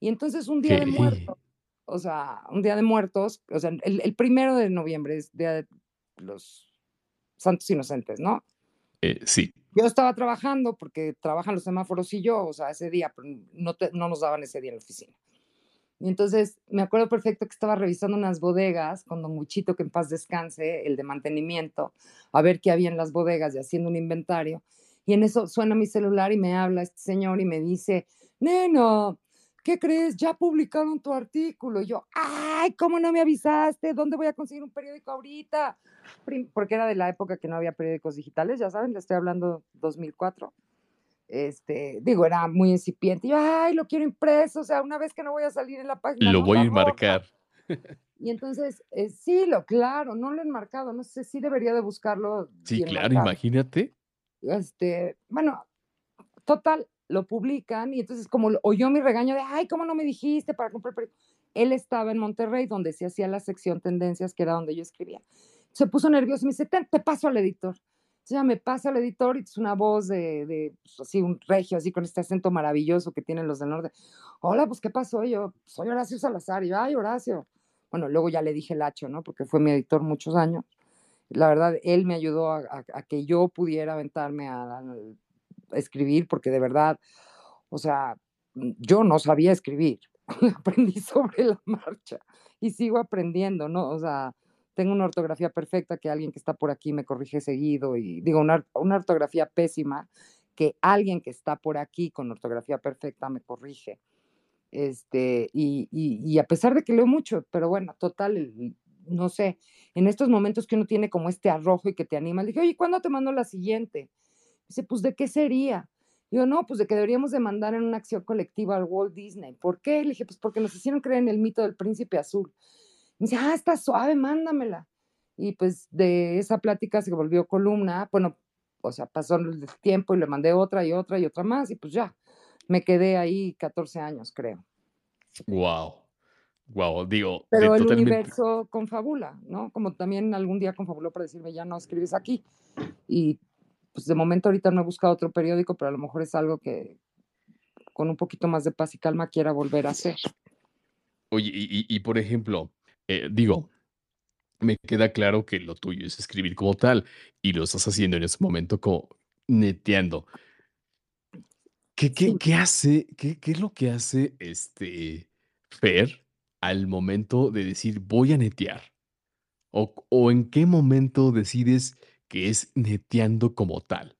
Y entonces un día de muertos, o sea, un día de muertos, o sea, el, primero de noviembre es Día de los Santos Inocentes, ¿no? Eh, sí. Yo estaba trabajando porque trabajan los semáforos y yo, o sea, ese día, pero no, no nos daban ese día en la oficina. Y entonces me acuerdo perfecto que estaba revisando unas bodegas con don Muchito, que en paz descanse, el de mantenimiento, a ver qué había en las bodegas y haciendo un inventario. Y en eso suena mi celular y me habla este señor y me dice, Neno, ¿qué crees? Ya publicaron tu artículo. Y yo, ay, ¿cómo no me avisaste? ¿Dónde voy a conseguir un periódico ahorita? Porque era de la época que no había periódicos digitales, ya saben, le estoy hablando 2004 este, digo, era muy incipiente. Y yo, ay, lo quiero impreso, o sea, una vez que no voy a salir en la página. Lo voy a enmarcar. Y entonces, eh, sí, lo claro, no lo he enmarcado, no sé si debería de buscarlo. Sí, claro, imagínate. Este, bueno, total, lo publican y entonces como oyó mi regaño de, ay, ¿cómo no me dijiste para comprar Él estaba en Monterrey, donde se hacía la sección tendencias, que era donde yo escribía. Se puso nervioso y me dice, te paso al editor ya me pasa el editor y es una voz de, de pues, así, un regio, así con este acento maravilloso que tienen los del norte. Hola, pues, ¿qué pasó? yo, soy Horacio Salazar. Y yo, ay, Horacio. Bueno, luego ya le dije Lacho, ¿no? Porque fue mi editor muchos años. La verdad, él me ayudó a, que yo pudiera aventarme a, escribir, porque de verdad, o sea, yo no sabía escribir. [LAUGHS] Aprendí sobre la marcha y sigo aprendiendo, ¿no? O sea, tengo una ortografía perfecta que alguien que está por aquí me corrige seguido y digo una, ortografía pésima que alguien que está por aquí con ortografía perfecta me corrige. Este, y, a pesar de que leo mucho, pero bueno, total, no sé, en estos momentos que uno tiene como este arrojo y que te anima, le dije, oye, ¿cuándo te mando la siguiente? Dice, pues, ¿de qué sería? Digo, no, pues de que deberíamos de mandar en una acción colectiva al Walt Disney. ¿Por qué? Le dije, pues porque nos hicieron creer en el mito del príncipe azul. Me dice, ah, está suave, mándamela. Y pues de esa plática se volvió columna. Bueno, o sea, pasó el tiempo y le mandé otra y otra y otra más y pues ya, me quedé ahí 14 años, creo. Wow. Wow, digo. Pero el universo confabula, ¿no? Como también algún día confabuló para decirme, ya no escribes aquí. Y pues de momento ahorita no he buscado otro periódico, pero a lo mejor es algo que con un poquito más de paz y calma quiera volver a hacer. Oye, y por ejemplo, eh, digo, me queda claro que lo tuyo es escribir como tal y lo estás haciendo en ese momento como neteando. ¿Qué, qué, qué hace, qué, qué es lo que hace este Fer al momento de decir voy a netear? O, o en qué momento decides que es neteando como tal?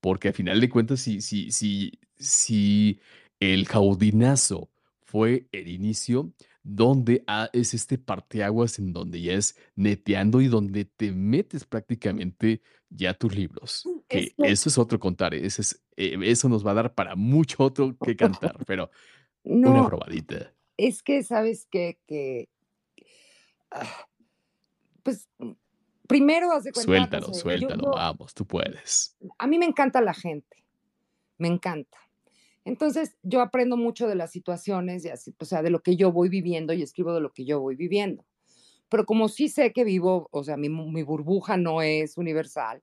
Porque al final de cuentas, si, si, si, si el jaudinazo fue el inicio, donde ah, es este parteaguas en donde ya es neteando y donde te metes prácticamente ya tus libros. Mm, que eso es otro contar, es, eh, eso nos va a dar para mucho otro que cantar, pero una probadita. Es que sabes que, que ah, pues mm, primero haz de cuenta. Suéltalo, suéltalo, vamos, tú puedes. A mí me encanta la gente, me encanta. Entonces, yo aprendo mucho de las situaciones, y así, o sea, de lo que yo voy viviendo y escribo de lo que yo voy viviendo. Pero como sí sé que vivo, o sea, mi, burbuja no es universal,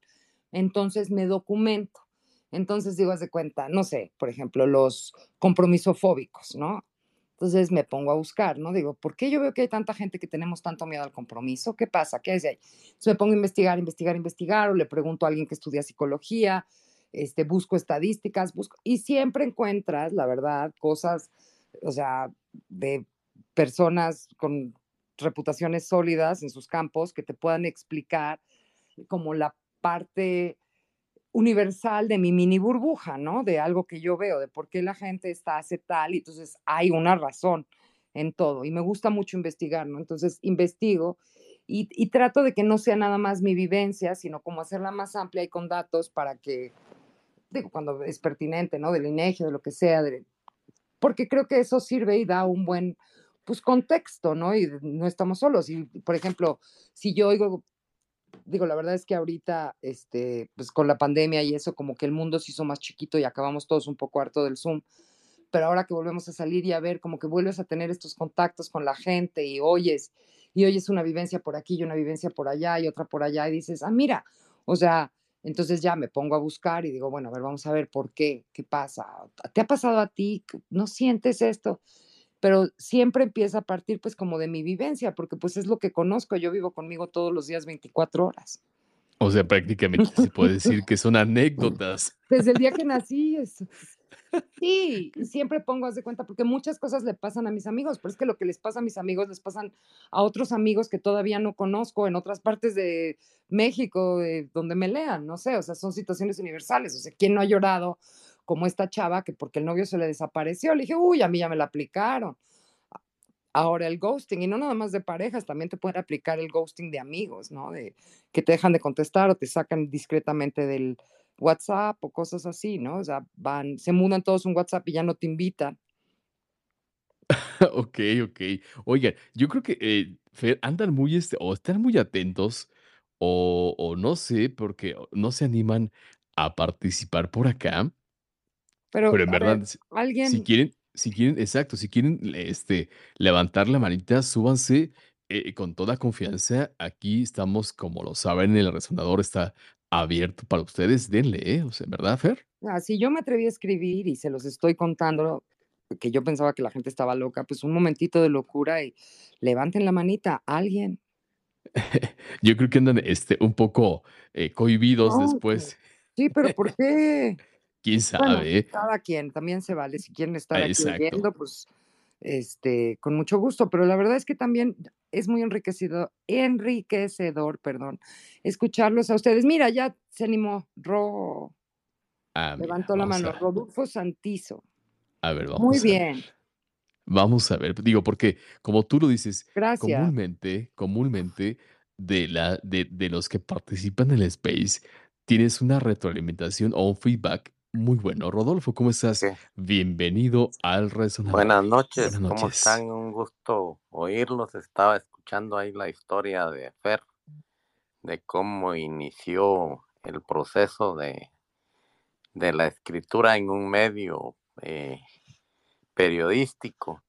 entonces me documento. Entonces digo, haz de cuenta, no sé, por ejemplo, los compromisofóbicos, ¿no? Entonces me pongo a buscar, ¿no? Digo, ¿por qué yo veo que hay tanta gente que tenemos tanto miedo al compromiso? ¿Qué pasa? ¿Qué es ahí? Entonces me pongo a investigar, investigar, investigar, o le pregunto a alguien que estudia psicología, este, busco estadísticas, busco, y siempre encuentras, la verdad, cosas, o sea, de personas con reputaciones sólidas en sus campos que te puedan explicar como la parte universal de mi mini burbuja, ¿no? De algo que yo veo, de por qué la gente está hace tal, y entonces hay una razón en todo. Y me gusta mucho investigar, ¿no? Entonces investigo y, y, trato de que no sea nada más mi vivencia, sino como hacerla más amplia y con datos para que, digo, cuando es pertinente, ¿no? Del INEGI, de lo que sea, de, porque creo que eso sirve y da un buen, pues, contexto, ¿no? Y no estamos solos. Y, por ejemplo, si yo oigo digo, la verdad es que ahorita, este, pues con la pandemia y eso, como que el mundo se hizo más chiquito y acabamos todos un poco harto del Zoom. Pero ahora que volvemos a salir y a ver, como que vuelves a tener estos contactos con la gente y oyes, y oyes una vivencia por aquí y una vivencia por allá y otra por allá y dices, ah, mira, o sea, entonces ya me pongo a buscar y digo, bueno, a ver, vamos a ver por qué, qué pasa. ¿Te ha pasado a ti? ¿No sientes esto? pero siempre empieza a partir pues como de mi vivencia, porque pues es lo que conozco, yo vivo conmigo todos los días 24 horas. O sea, prácticamente se puede decir que son [LAUGHS] anécdotas. Desde el día que nací, es... sí, siempre pongo, haz de cuenta, porque muchas cosas le pasan a mis amigos, pero es que lo que les pasa a mis amigos les pasan a otros amigos que todavía no conozco en otras partes de México, de donde me lean, no sé, o sea, son situaciones universales, o sea, ¿quién no ha llorado como esta chava que porque el novio se le desapareció, le dije, uy, a mí ya me la aplicaron. Ahora el ghosting, y no nada más de parejas, también te pueden aplicar el ghosting de amigos, ¿no? De que te dejan de contestar o te sacan discretamente del WhatsApp o cosas así, ¿no? O sea, van, se mudan todos un WhatsApp y ya no te invitan. [LAUGHS] ok, ok. Oiga, yo creo que eh, andan muy, este, o están muy atentos, o, o no sé, porque no se animan a participar por acá. Pero, Pero en verdad, ver, si si alguien, quieren si quieren exacto, si quieren, este, levantar la manita, súbanse, eh, con toda confianza. Aquí estamos, como lo saben, el resonador está abierto para ustedes. Denle, ¿eh? O sea, ¿verdad, Fer? ah, si yo me atreví a escribir y se los estoy contando, que yo pensaba que la gente estaba loca, pues un momentito de locura y levanten la manita, alguien. [LAUGHS] Yo creo que andan, este, un poco, eh, cohibidos No, después. sí, pero ¿por [LAUGHS] qué? Quién Bueno, sabe, ¿eh? cada quien, también se vale. Si quieren Ah, estar aquí exacto. oyendo, pues, este, con mucho gusto. Pero la verdad es que también es muy enriquecido, enriquecedor, perdón, escucharlos a ustedes. Mira, ya se animó Ro, Ah, mira, levantó la mano, Rodolfo Santizo. a ver, Muy vamos a ver. bien, Vamos a ver, digo, porque como tú lo dices, gracias. comúnmente, comúnmente de la, de, de los que participan en el space, tienes una retroalimentación o un feedback muy bueno. Rodolfo, ¿cómo estás? Bienvenido al resonador. Buenas noches, Buenas ¿cómo noches. están? Un gusto oírlos. Estaba escuchando ahí la historia de Fer, de cómo inició el proceso de, de la escritura en un medio eh, periodístico.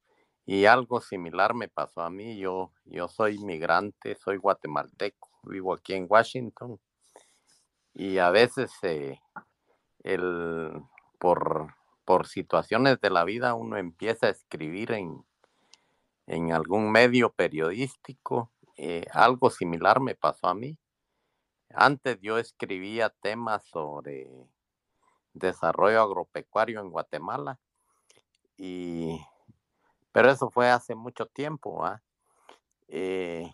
Y algo similar me pasó a mí. Yo, yo soy migrante, soy guatemalteco, vivo aquí en Washington. Y a veces eh, el, por, por situaciones de la vida uno empieza a escribir en, en algún medio periodístico. Eh, algo similar me pasó a mí. Antes yo escribía temas sobre desarrollo agropecuario en Guatemala, y, pero eso fue hace mucho tiempo. ¿va? Eh,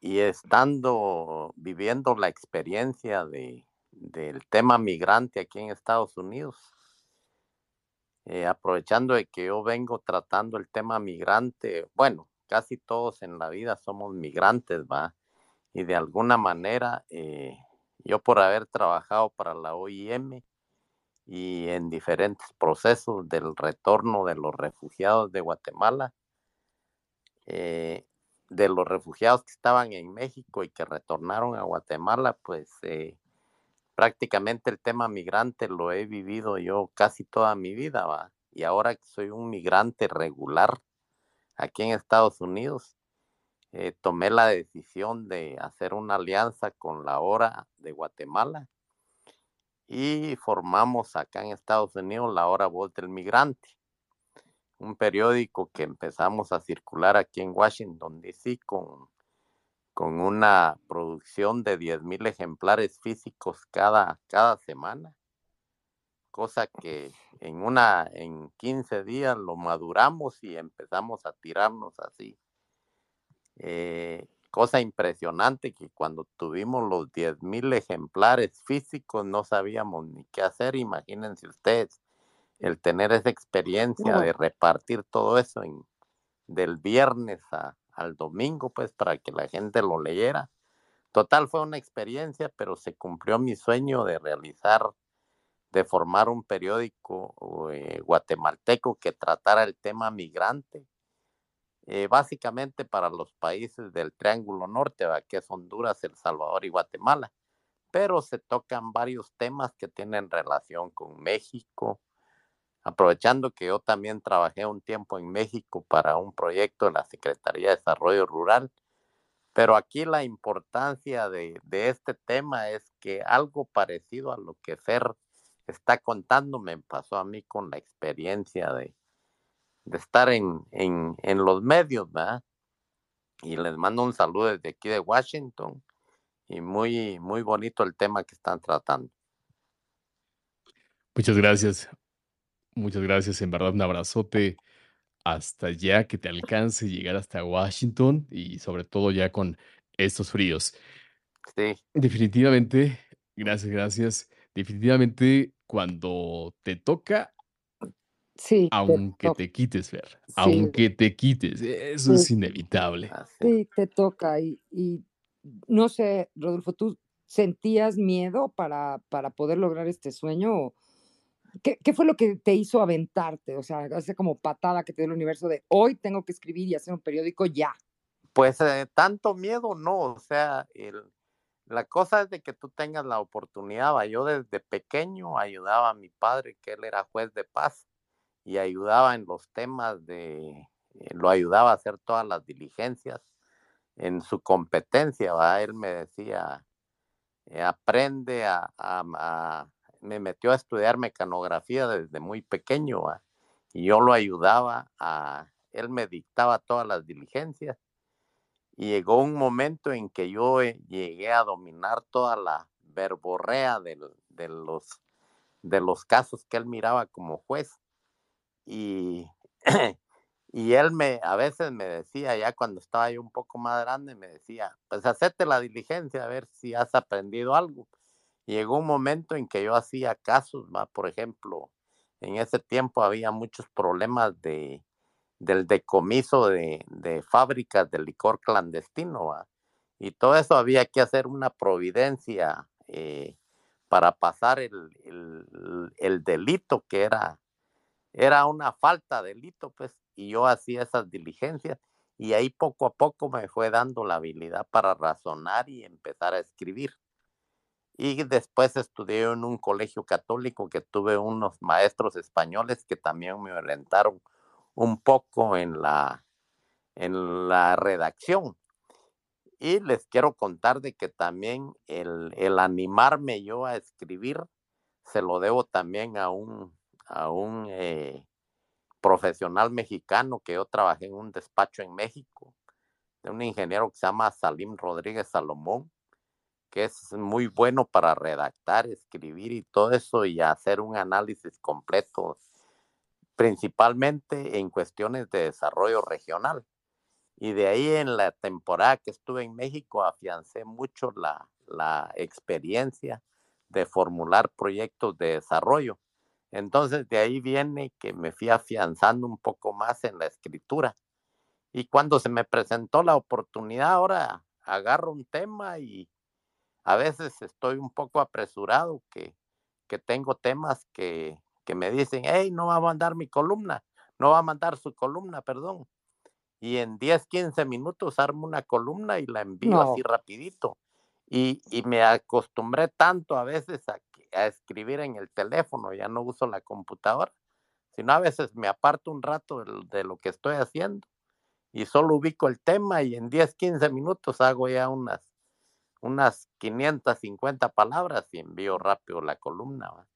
y estando viviendo la experiencia de, del tema migrante aquí en Estados Unidos, eh, aprovechando de que yo vengo tratando el tema migrante, bueno, casi todos en la vida somos migrantes, ¿va? Y de alguna manera, eh, yo por haber trabajado para la OIM y en diferentes procesos del retorno de los refugiados de Guatemala, eh, de los refugiados que estaban en México y que retornaron a Guatemala, pues eh, prácticamente el tema migrante lo he vivido yo casi toda mi vida, ¿va? Y ahora que soy un migrante regular aquí en Estados Unidos, eh, tomé la decisión de hacer una alianza con la Hora de Guatemala y formamos acá en Estados Unidos la Hora Voz del Migrante, un periódico que empezamos a circular aquí en Washington, D.C. con con una producción de 10.000 ejemplares físicos cada, cada semana, cosa que en, una, en 15 días lo maduramos y empezamos a tirarnos así. Eh, cosa impresionante que cuando tuvimos los 10 mil ejemplares físicos no sabíamos ni qué hacer. Imagínense ustedes el tener esa experiencia de repartir todo eso en, del viernes al domingo, pues para que la gente lo leyera. Total, fue una experiencia, pero se cumplió mi sueño de realizar, de formar un periódico eh, guatemalteco que tratara el tema migrante eh, básicamente para los países del Triángulo Norte, que es Honduras, El Salvador y Guatemala, pero se tocan varios temas que tienen relación con México, aprovechando que yo también trabajé un tiempo en México para un proyecto de la Secretaría de Desarrollo Rural, pero aquí la importancia de, este tema es que algo parecido a lo que Fer está contando me pasó a mí con la experiencia de, estar en, en, en los medios, ¿verdad? Y les mando un saludo desde aquí de Washington y muy, muy bonito el tema que están tratando. Muchas gracias. Muchas gracias. En verdad, un abrazote hasta allá, que te alcance llegar hasta Washington y sobre todo ya con estos fríos. Sí. Definitivamente, gracias, gracias. Definitivamente, cuando te toca Sí, te aunque te quites, Fer, Sí, aunque te quites, eso sí, es inevitable. Sí, te toca. Y, y no sé, Rodolfo, ¿tú sentías miedo para, para poder lograr este sueño? ¿O ¿Qué, fue lo que te hizo aventarte? O sea, hace como patada que te dio el universo de hoy tengo que escribir y hacer un periódico ya. Pues eh, tanto miedo no, o sea, el, la cosa es de que tú tengas la oportunidad. Yo desde pequeño ayudaba a mi padre, que él era juez de paz, y ayudaba en los temas de, eh, lo ayudaba a hacer todas las diligencias en su competencia, ¿va? Él me decía, eh, aprende a- me metió a estudiar mecanografía desde muy pequeño, ¿va? Y yo lo ayudaba a, él me dictaba todas las diligencias y llegó un momento en que yo eh, llegué a dominar toda la verborrea de, los, de los casos que él miraba como juez. Y, [CLEARS THROAT] y él me, a veces me decía, ya cuando estaba yo un poco más grande, me decía, pues hacete la diligencia a ver si has aprendido algo. Llegó un momento en que yo hacía casos, ¿va? por ejemplo, en ese tiempo había muchos problemas de, del decomiso de, de fábricas de licor clandestino, ¿va? y todo eso había que hacer una providencia eh, para pasar el, el- el delito que era, era una falta de delito, pues, y yo hacía esas diligencias, y ahí poco a poco me fue dando la habilidad para razonar y empezar a escribir. Y después estudié en un colegio católico que tuve unos maestros españoles que también me orientaron un poco en la, en la redacción. Y les quiero contar de que también el, el animarme yo a escribir se lo debo también a un, a un eh, profesional mexicano que yo trabajé en un despacho en México, de un ingeniero que se llama Salim Rodríguez Salomón, que es muy bueno para redactar, escribir y todo eso y hacer un análisis completo, principalmente en cuestiones de desarrollo regional. Y de ahí en la temporada que estuve en México afiancé mucho la, la experiencia de formular proyectos de desarrollo. Entonces de ahí viene que me fui afianzando un poco más en la escritura. Y cuando se me presentó la oportunidad, ahora agarro un tema y a veces estoy un poco apresurado, que, que tengo temas que, que me dicen, hey, no va a mandar mi columna, no va a mandar su columna, perdón. Y en 10, 15 minutos armo una columna y la envío así rapidito. Y, y me acostumbré tanto a veces a escribir en el teléfono, ya no uso la computadora, sino a veces me aparto un rato de, de lo que estoy haciendo y solo ubico el tema y en 10, 15 minutos hago ya unas, unas 550 palabras y envío rápido la columna. ¿va?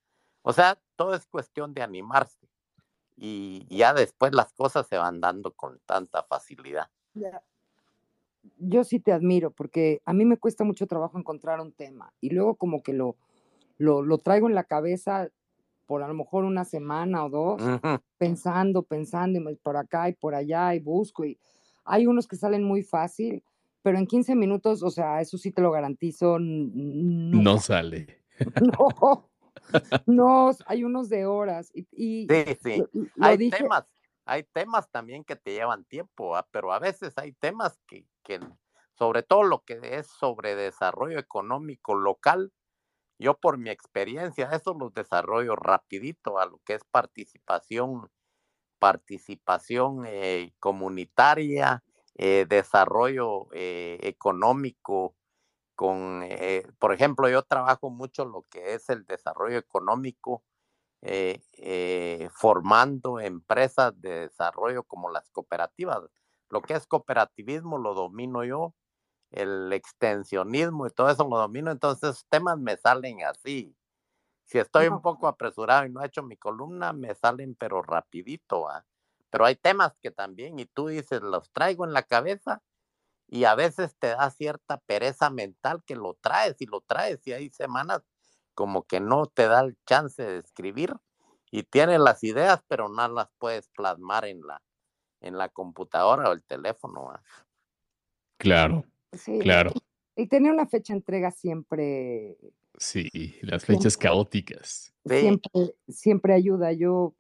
O sea, todo es cuestión de animarse y ya después las cosas se van dando con tanta facilidad. yo sí te admiro porque a mí me cuesta mucho trabajo encontrar un tema y luego como que lo, lo, lo traigo en la cabeza por a lo mejor una semana o dos, pensando, pensando y por acá y por allá y busco y hay unos que salen muy fácil pero en 15 minutos, o sea, eso sí te lo garantizo, no sale. [LAUGHS] No, no, hay unos de horas. Y, sí, sí. hay temas, hay temas también que te llevan tiempo, ¿ah? pero a veces hay temas que, que, sobre todo lo que es sobre desarrollo económico local, yo por mi experiencia, eso los desarrollo rapidito a lo que es participación, participación eh, comunitaria, eh, desarrollo eh, económico, con, por ejemplo, yo trabajo mucho lo que es el desarrollo económico, formando empresas de desarrollo como las cooperativas. Lo que es cooperativismo lo domino yo, el extensionismo y todo eso lo domino, entonces temas me salen así. Si estoy un poco apresurado y no he hecho mi columna, me salen pero rapidito, Pero hay temas que también, y tú dices, los traigo en la cabeza y a veces te da cierta pereza mental que lo traes y lo traes y hay semanas como que no te da el chance de escribir y tienes las ideas, pero no las puedes plasmar en la, en la computadora o el teléfono. Claro. Sí, claro. Y, tener una fecha entrega siempre. Sí, las fechas caóticas. Siempre, siempre ayuda. Yo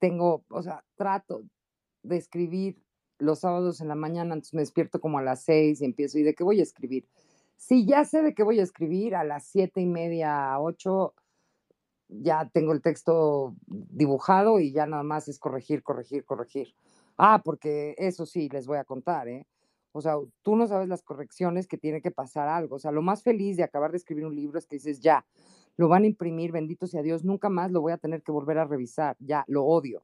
tengo, o sea, trato de escribir los sábados en la mañana, entonces me despierto como a las seis y empiezo, ¿y de qué voy a escribir? Si ya sé de qué voy a escribir, a las siete y media, ocho, ya tengo el texto dibujado y ya nada más es corregir, corregir, corregir. Ah, porque eso sí, les voy a contar, ¿eh? O sea, tú no sabes las correcciones que tiene que pasar algo. O sea, lo más feliz de acabar de escribir un libro es que dices, ya, lo van a imprimir, bendito sea Dios, nunca más lo voy a tener que volver a revisar, ya, lo odio.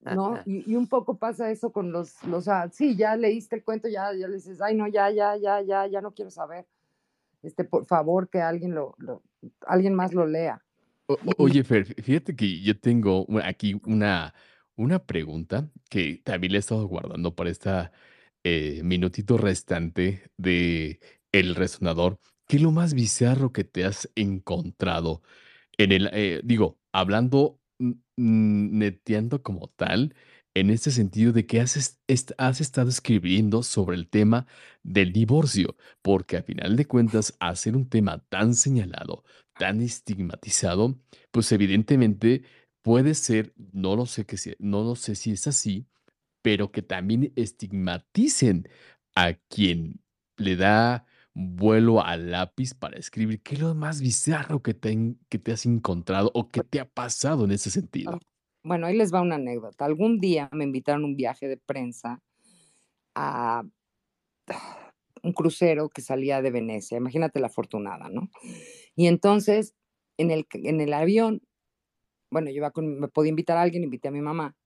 ¿No? [LAUGHS] Y, un poco pasa eso con los, los, ah, sí, ya leíste el cuento, ya, ya le dices, ay, no, ya, ya, ya, ya, ya no quiero saber. Este, por favor, que alguien lo, lo alguien más lo lea. oye, Fer, fíjate que yo tengo aquí una, una pregunta que también le he estado guardando para esta eh, minutito restante de El Resonador, ¿qué es lo más bizarro que te has encontrado en el, eh, digo, hablando, neteando como tal, en este sentido de que has, has estado escribiendo sobre el tema del divorcio, porque a final de cuentas, hacer un tema tan señalado, tan estigmatizado, pues evidentemente puede ser, no lo sé que no lo sé si es así, pero que también estigmaticen a quien le da vuelo al lápiz para escribir. ¿Qué es lo más bizarro que te, que te has encontrado o que te ha pasado en ese sentido? Bueno, ahí les va una anécdota. Algún día me invitaron a un viaje de prensa a un crucero que salía de Venecia. Imagínate la afortunada, ¿no? Y entonces, en el, en el avión, bueno, yo iba me podía invitar a alguien, invité a mi mamá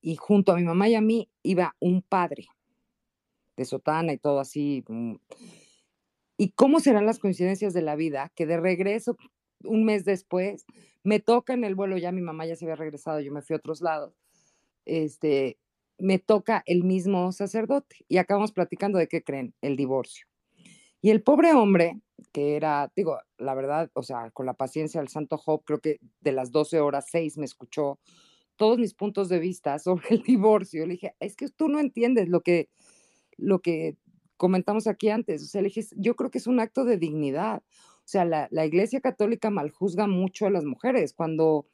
y junto a mi mamá y a mí iba un padre de sotana y todo así. ¿Y cómo serán las coincidencias de la vida que de regreso, un mes después, me toca en el vuelo, ya mi mamá ya se había regresado, yo me fui a otros lados, este, me toca el mismo sacerdote y acabamos platicando de qué creen, el divorcio. Y el pobre hombre, que era, digo, la verdad, o sea, con la paciencia del Santo Job, creo que de las 12 horas, 6 me escuchó todos mis puntos de vista [LAUGHS] sobre el divorcio. Le dije, es que tú no entiendes lo que, lo que comentamos aquí antes. O sea, yo creo que es un acto de dignidad. O sea, la, la Iglesia Católica maljuzga mucho a las mujeres. Cuando,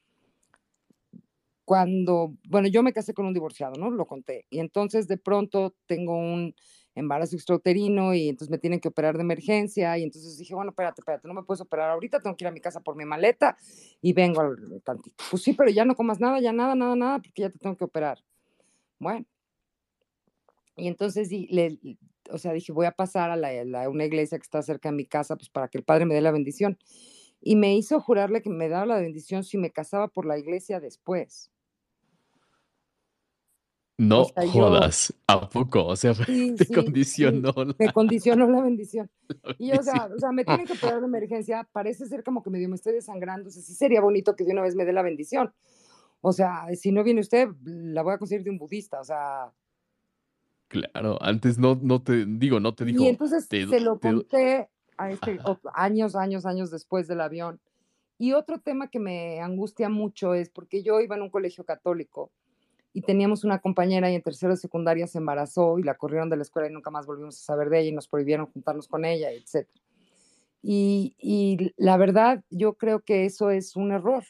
cuando, bueno, yo me casé con un divorciado, ¿no? Lo conté. Y entonces de pronto tengo un embarazo extrauterino y entonces me tienen que operar de emergencia y entonces dije, bueno, espérate, espérate, no me puedes operar ahorita, tengo que ir a mi casa por mi maleta y vengo al tantito. Pues sí, pero ya no comas nada, ya nada, nada, nada, porque ya te tengo que operar. Bueno. Y entonces, le, o sea, dije, voy a pasar a, la, una iglesia que está cerca de mi casa, pues para que el padre me dé la bendición. Y me hizo jurarle que me daba la bendición si me casaba por la iglesia después. No jodas, ¿a poco? O sea, [LAUGHS] te condicionó. Me condicionó la bendición. [LAUGHS] Y o sea, o sea, me tienen que operar de emergencia, parece ser como que medio me estoy desangrando, o sea, sí sería bonito que de una vez me dé la bendición. O sea, si no viene usted, la voy a conseguir de un budista, o sea. Claro, antes no, no te, digo, no te dijo. Y entonces se lo conté a este, años, años, años después del avión. Y otro tema que me angustia mucho es porque yo iba en un colegio católico y teníamos una compañera y en tercero de secundaria se embarazó y la corrieron de la escuela y nunca más volvimos a saber de ella y nos prohibieron juntarnos con ella, etc. Y, y la verdad, yo creo que eso es un error.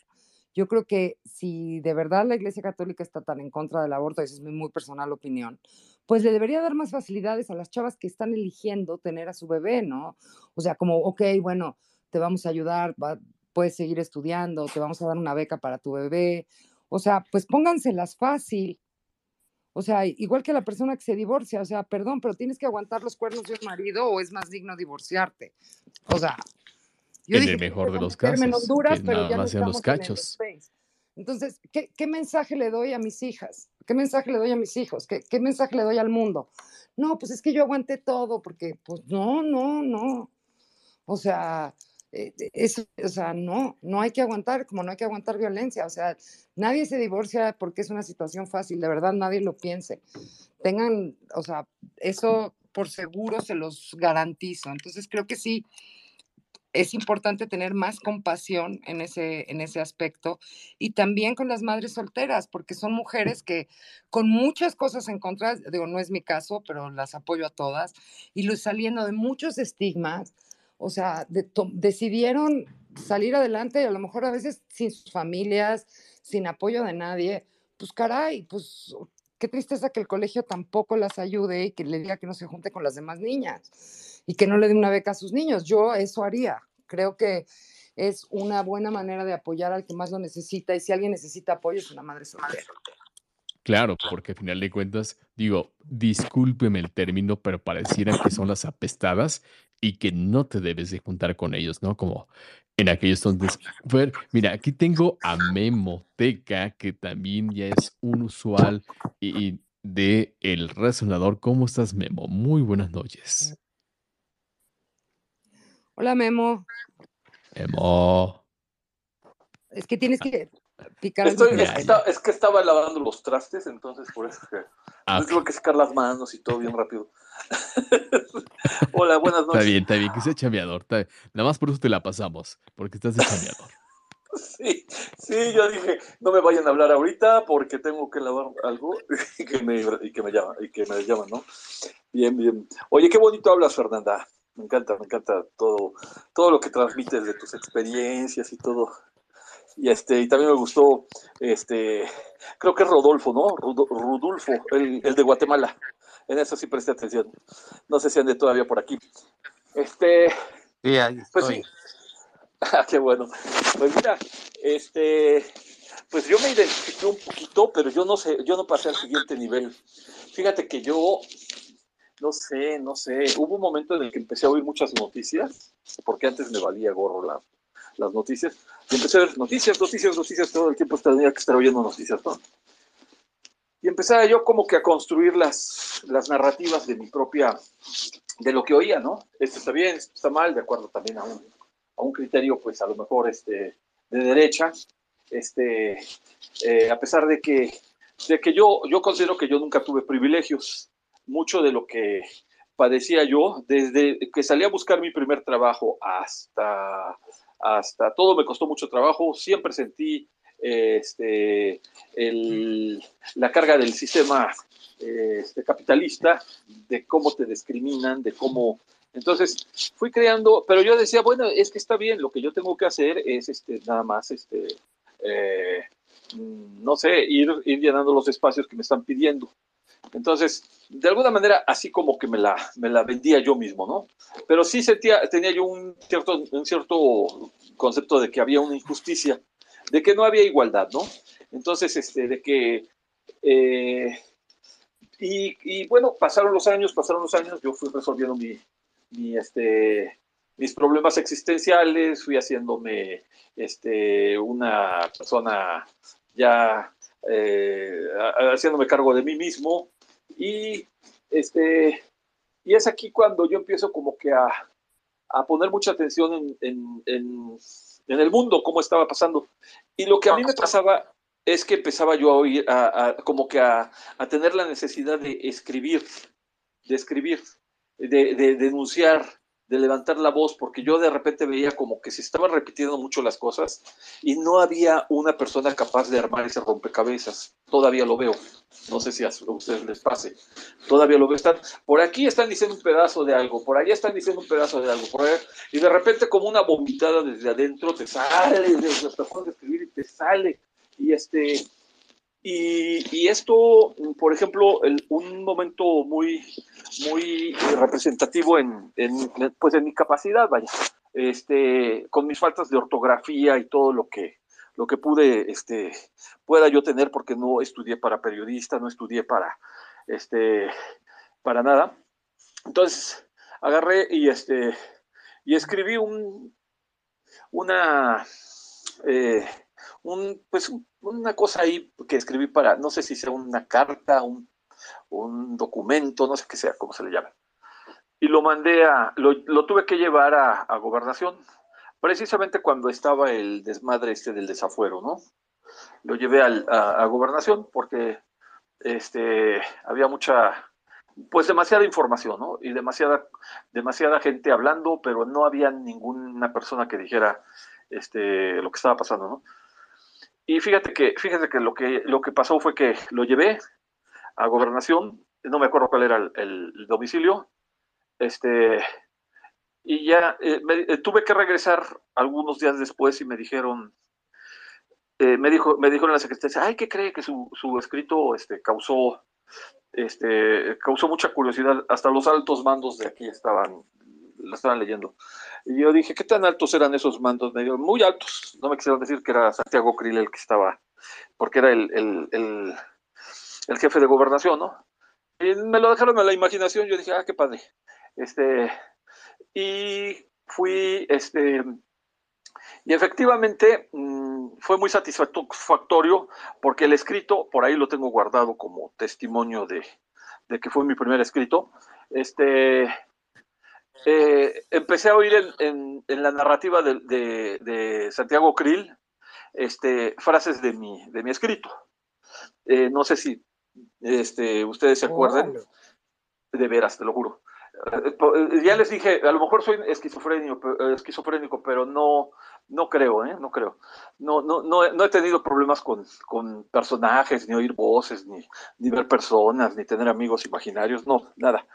Yo creo que si de verdad la Iglesia Católica está tan en contra del aborto, esa es mi muy personal opinión, pues le debería dar más facilidades a las chavas que están eligiendo tener a su bebé, ¿no? O sea, como, ok, bueno, te vamos a ayudar, puedes seguir estudiando, te vamos a dar una beca para tu bebé. O sea, pues pónganselas fácil. O sea, igual que la persona que se divorcia, o sea, perdón, pero tienes que aguantar los cuernos de un marido o es más digno divorciarte. O sea, yo en el mejor de los casos, en Honduras, que pero nada ya más sean los cachos. Entonces, ¿qué, ¿qué, mensaje le doy a mis hijas? ¿Qué mensaje le doy a mis hijos? ¿Qué, ¿Qué mensaje le doy al mundo? No, pues es que yo aguanté todo, porque, pues no, no, no. O sea, eh, eso, o sea, no, no hay que aguantar, como no hay que aguantar violencia, o sea, nadie se divorcia porque es una situación fácil, de verdad nadie lo piense. Tengan, o sea, eso por seguro se los garantizo. Entonces creo que sí, es importante tener más compasión en ese, en ese aspecto y también con las madres solteras, porque son mujeres que con muchas cosas en contra, digo, no es mi caso, pero las apoyo a todas, y saliendo de muchos estigmas, o sea, decidieron salir adelante y a lo mejor a veces sin sus familias, sin apoyo de nadie, pues caray, pues qué tristeza que el colegio tampoco las ayude y que le diga que no se junte con las demás niñas y que no le dé una beca a sus niños. Yo eso haría. Creo que es una buena manera de apoyar al que más lo necesita y si alguien necesita apoyo es una madre soltera. Claro, porque al final de cuentas, digo, discúlpeme el término, pero pareciera que son las apestadas y que no te debes de juntar con ellos, ¿no? Como en aquellos entonces. mira, aquí tengo a Memoteca, que también ya es un usual y, de El Resonador. ¿Cómo estás, Memo? Muy buenas noches. Hola, Memo. Memo. Es que tienes que picar. Estoy, es, que estaba lavando los trastes, entonces por eso que ah, tengo que sacar las manos y todo bien rápido. [LAUGHS] Hola, buenas noches. Está bien, está bien, que sea chameador. Nada más por eso te la pasamos, porque estás de chameador. [LAUGHS] Sí, sí, yo dije, no me vayan a hablar ahorita porque tengo que lavar algo [LAUGHS] y que me, y que me llaman, y que me llaman, ¿no? Bien, bien. Oye, qué bonito hablas, Fernanda. Me encanta, me encanta todo, todo lo que transmites de tus experiencias y todo. Y este, y también me gustó, este, creo que es Rodolfo, ¿no? Rudolfo, el, el de Guatemala. En eso sí presté atención. No sé si ande todavía por aquí. Este. Sí, ahí Pues sí. [LAUGHS] Ah, qué bueno. Pues mira, este. Pues yo me identifiqué un poquito, pero yo no sé, yo no pasé al siguiente nivel. Fíjate que yo, no sé, no sé, hubo un momento en el que empecé a oír muchas noticias, porque antes me valía gorro las noticias, y empecé a ver noticias, noticias, noticias, todo el tiempo tenía que estar oyendo noticias, ¿no? Y empezaba yo como que a construir las, las narrativas de mi propia, de lo que oía, ¿no? Esto está bien, esto está mal, de acuerdo también a un, a un criterio, pues a lo mejor este, de derecha, este, eh, a pesar de que, de que yo, yo considero que yo nunca tuve privilegios. Mucho de lo que padecía yo, desde que salí a buscar mi primer trabajo hasta, hasta todo me costó mucho trabajo, siempre sentí este, la carga del sistema este, capitalista, de cómo te discriminan, de cómo... Entonces fui creando, pero yo decía, bueno, es que está bien, lo que yo tengo que hacer es este, nada más, este, eh, no sé, ir, ir llenando los espacios que me están pidiendo. Entonces, de alguna manera, así como que me la, me la vendía yo mismo, ¿no? Pero sí sentía, tenía yo un cierto, un cierto concepto de que había una injusticia de que no había igualdad, ¿no? Entonces, este, de que... Eh, y, bueno, pasaron los años, pasaron los años, yo fui resolviendo mi, este, mis problemas existenciales, fui haciéndome este, una persona ya eh, haciéndome cargo de mí mismo y este y es aquí cuando yo empiezo como que a, poner mucha atención en, en el mundo, cómo estaba pasando. Y lo que a mí me pasaba es que empezaba yo a oír, a, como que a, tener la necesidad de escribir, de escribir, de, denunciar de levantar la voz, porque yo de repente veía como que se estaban repitiendo mucho las cosas y no había una persona capaz de armar ese rompecabezas. Todavía lo veo. No sé si a ustedes les pase. Todavía lo veo. Por aquí están diciendo un pedazo de algo, por allá están diciendo un pedazo de algo, por allá, y de repente como una vomitada desde adentro te sale, desde de escribir y te sale. Y este, y, esto, por ejemplo, un momento muy, muy representativo en, pues en mi capacidad, vaya, este, con mis faltas de ortografía y todo lo que, lo que pude, este, pueda yo tener, porque no estudié para periodista, no estudié para, este, para nada. Entonces, agarré y, este, y escribí un, una, eh, un, pues una cosa ahí que escribí para, no sé si sea una carta, un, documento, no sé qué sea, cómo se le llama. Y lo mandé a, lo, tuve que llevar a, gobernación, precisamente cuando estaba el desmadre este del desafuero, ¿no? Lo llevé a, gobernación porque este, había mucha, pues demasiada información, ¿no? Y demasiada, demasiada gente hablando, pero no había ninguna persona que dijera este, lo que estaba pasando, ¿no? Y fíjate que, fíjate que lo que lo que pasó fue que lo llevé a gobernación, no me acuerdo cuál era el, domicilio, este, y ya eh, eh, tuve que regresar algunos días después y me dijeron, eh, me dijo, me dijo en la secretaria, ay, ¿qué cree que su, su escrito este, causó, este, causó mucha curiosidad? Hasta los altos mandos de aquí estaban, lo estaban leyendo. Y yo dije, ¿qué tan altos eran esos mandos? Me dijeron, muy altos. No me quisieron decir que era Santiago Krill el que estaba, porque era el, el, el, jefe de gobernación, ¿no? Y me lo dejaron a la imaginación. Yo dije, ah, qué padre. Este, y fui, este, y efectivamente mm, fue muy satisfactorio porque el escrito, por ahí lo tengo guardado como testimonio de, de que fue mi primer escrito. Este, eh, empecé a oír en, la narrativa de, Santiago Krill este, frases de mi, de mi escrito. Eh, no sé si este, ustedes se acuerdan. De veras, te lo juro. Eh, ya les dije, a lo mejor soy esquizofrénico, esquizofrénico pero no, no creo, ¿eh? No creo. No, no, no, no he tenido problemas con, personajes, ni oír voces, ni, ni, ver personas, ni tener amigos imaginarios, no, nada.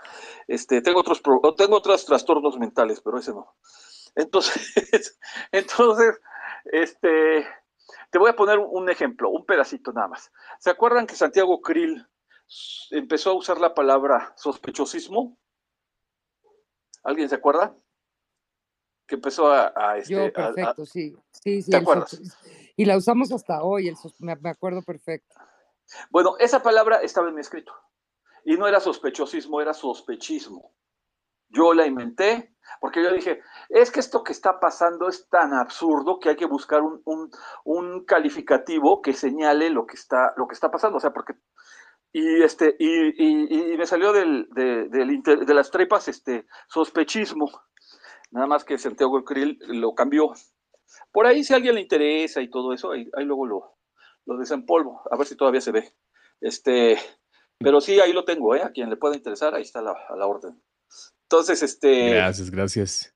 Este, tengo otros tengo otros trastornos mentales, pero ese no. Entonces, [LAUGHS] entonces, este, te voy a poner un ejemplo, un pedacito nada más. ¿Se acuerdan que Santiago Krill empezó a usar la palabra sospechosismo? ¿Alguien se acuerda? Que empezó a... este, Yo, perfecto, sí. Sí, sí. ¿Te acuerdas? [LAUGHS] Y la usamos hasta hoy, el me, acuerdo perfecto. Bueno, esa palabra estaba en mi escrito. Y no era sospechosismo, era sospechismo. Yo la inventé porque yo dije, es que esto que está pasando es tan absurdo que hay que buscar un, un, calificativo que señale lo que está, lo que está pasando. O sea, porque y este y, y, me salió del, de, de, las trepas este sospechismo Nada más que Santiago Krill lo cambió. Por ahí, si a alguien le interesa y todo eso, ahí, luego lo, lo desempolvo, a ver si todavía se ve. Este, pero sí, ahí lo tengo, ¿eh? A quien le pueda interesar, ahí está la, a la orden. Entonces, este. Gracias, gracias.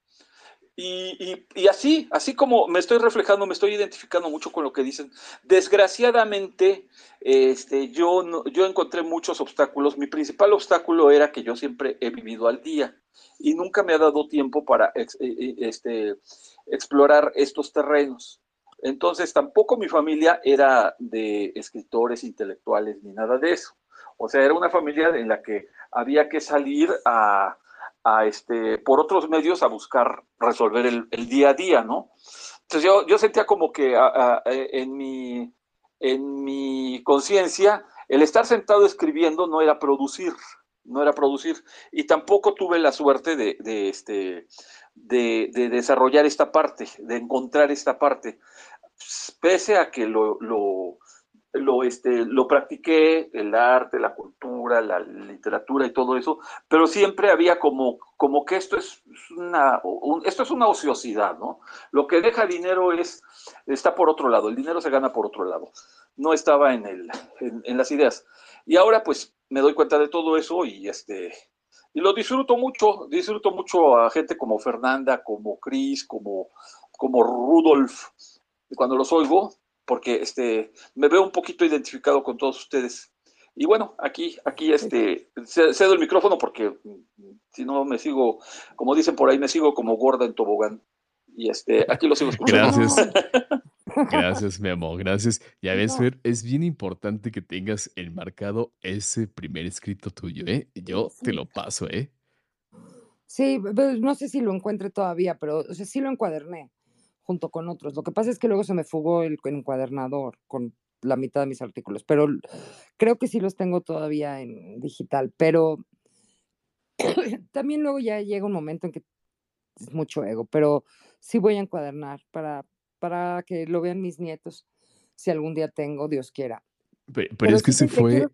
Y, y, así, así como me estoy reflejando, me estoy identificando mucho con lo que dicen. Desgraciadamente, este, yo, no, yo encontré muchos obstáculos. Mi principal obstáculo era que yo siempre he vivido al día y nunca me ha dado tiempo para eh, eh, este, explorar estos terrenos. Entonces, tampoco mi familia era de escritores intelectuales ni nada de eso. O sea, era una familia en la que había que salir a este, por otros medios a buscar resolver el, día a día, ¿no? Entonces yo, yo sentía como que mi, en mi conciencia el estar sentado escribiendo no era producir, no era producir, y tampoco tuve la suerte de, este, de, de, desarrollar esta parte, de encontrar esta parte, pese a que lo, lo lo, este, lo practiqué, el arte, la cultura, la literatura y todo eso, pero siempre había como, como que esto es una, esto es una ociosidad, ¿no? Lo que deja dinero es, está por otro lado, el dinero se gana por otro lado, no estaba en, el, en, las ideas. Y ahora pues me doy cuenta de todo eso y este, y lo disfruto mucho, disfruto mucho a gente como Fernanda, como Chris, como, como Rudolf, cuando los oigo, porque este, me veo un poquito identificado con todos ustedes. Y bueno, aquí, aquí este, cedo el micrófono porque si no me sigo, como dicen por ahí, me sigo como gorda en tobogán. Y este, aquí lo sigo escuchando. Gracias. [LAUGHS] Gracias, mi amor, gracias. Ya ves, Fer, es bien importante que tengas enmarcado ese primer escrito tuyo, ¿eh? Yo te lo paso, ¿eh? Sí, no sé si lo encuentre todavía, pero o sea, sí lo encuaderné junto con otros. Lo que pasa es que luego se me fugó el encuadernador con la mitad de mis artículos, pero creo que sí los tengo todavía en digital, pero [COUGHS] también luego ya llega un momento en que es mucho ego, pero sí voy a encuadernar para, para que lo vean mis nietos, si algún día tengo, Dios quiera. Pero, es que ese fue,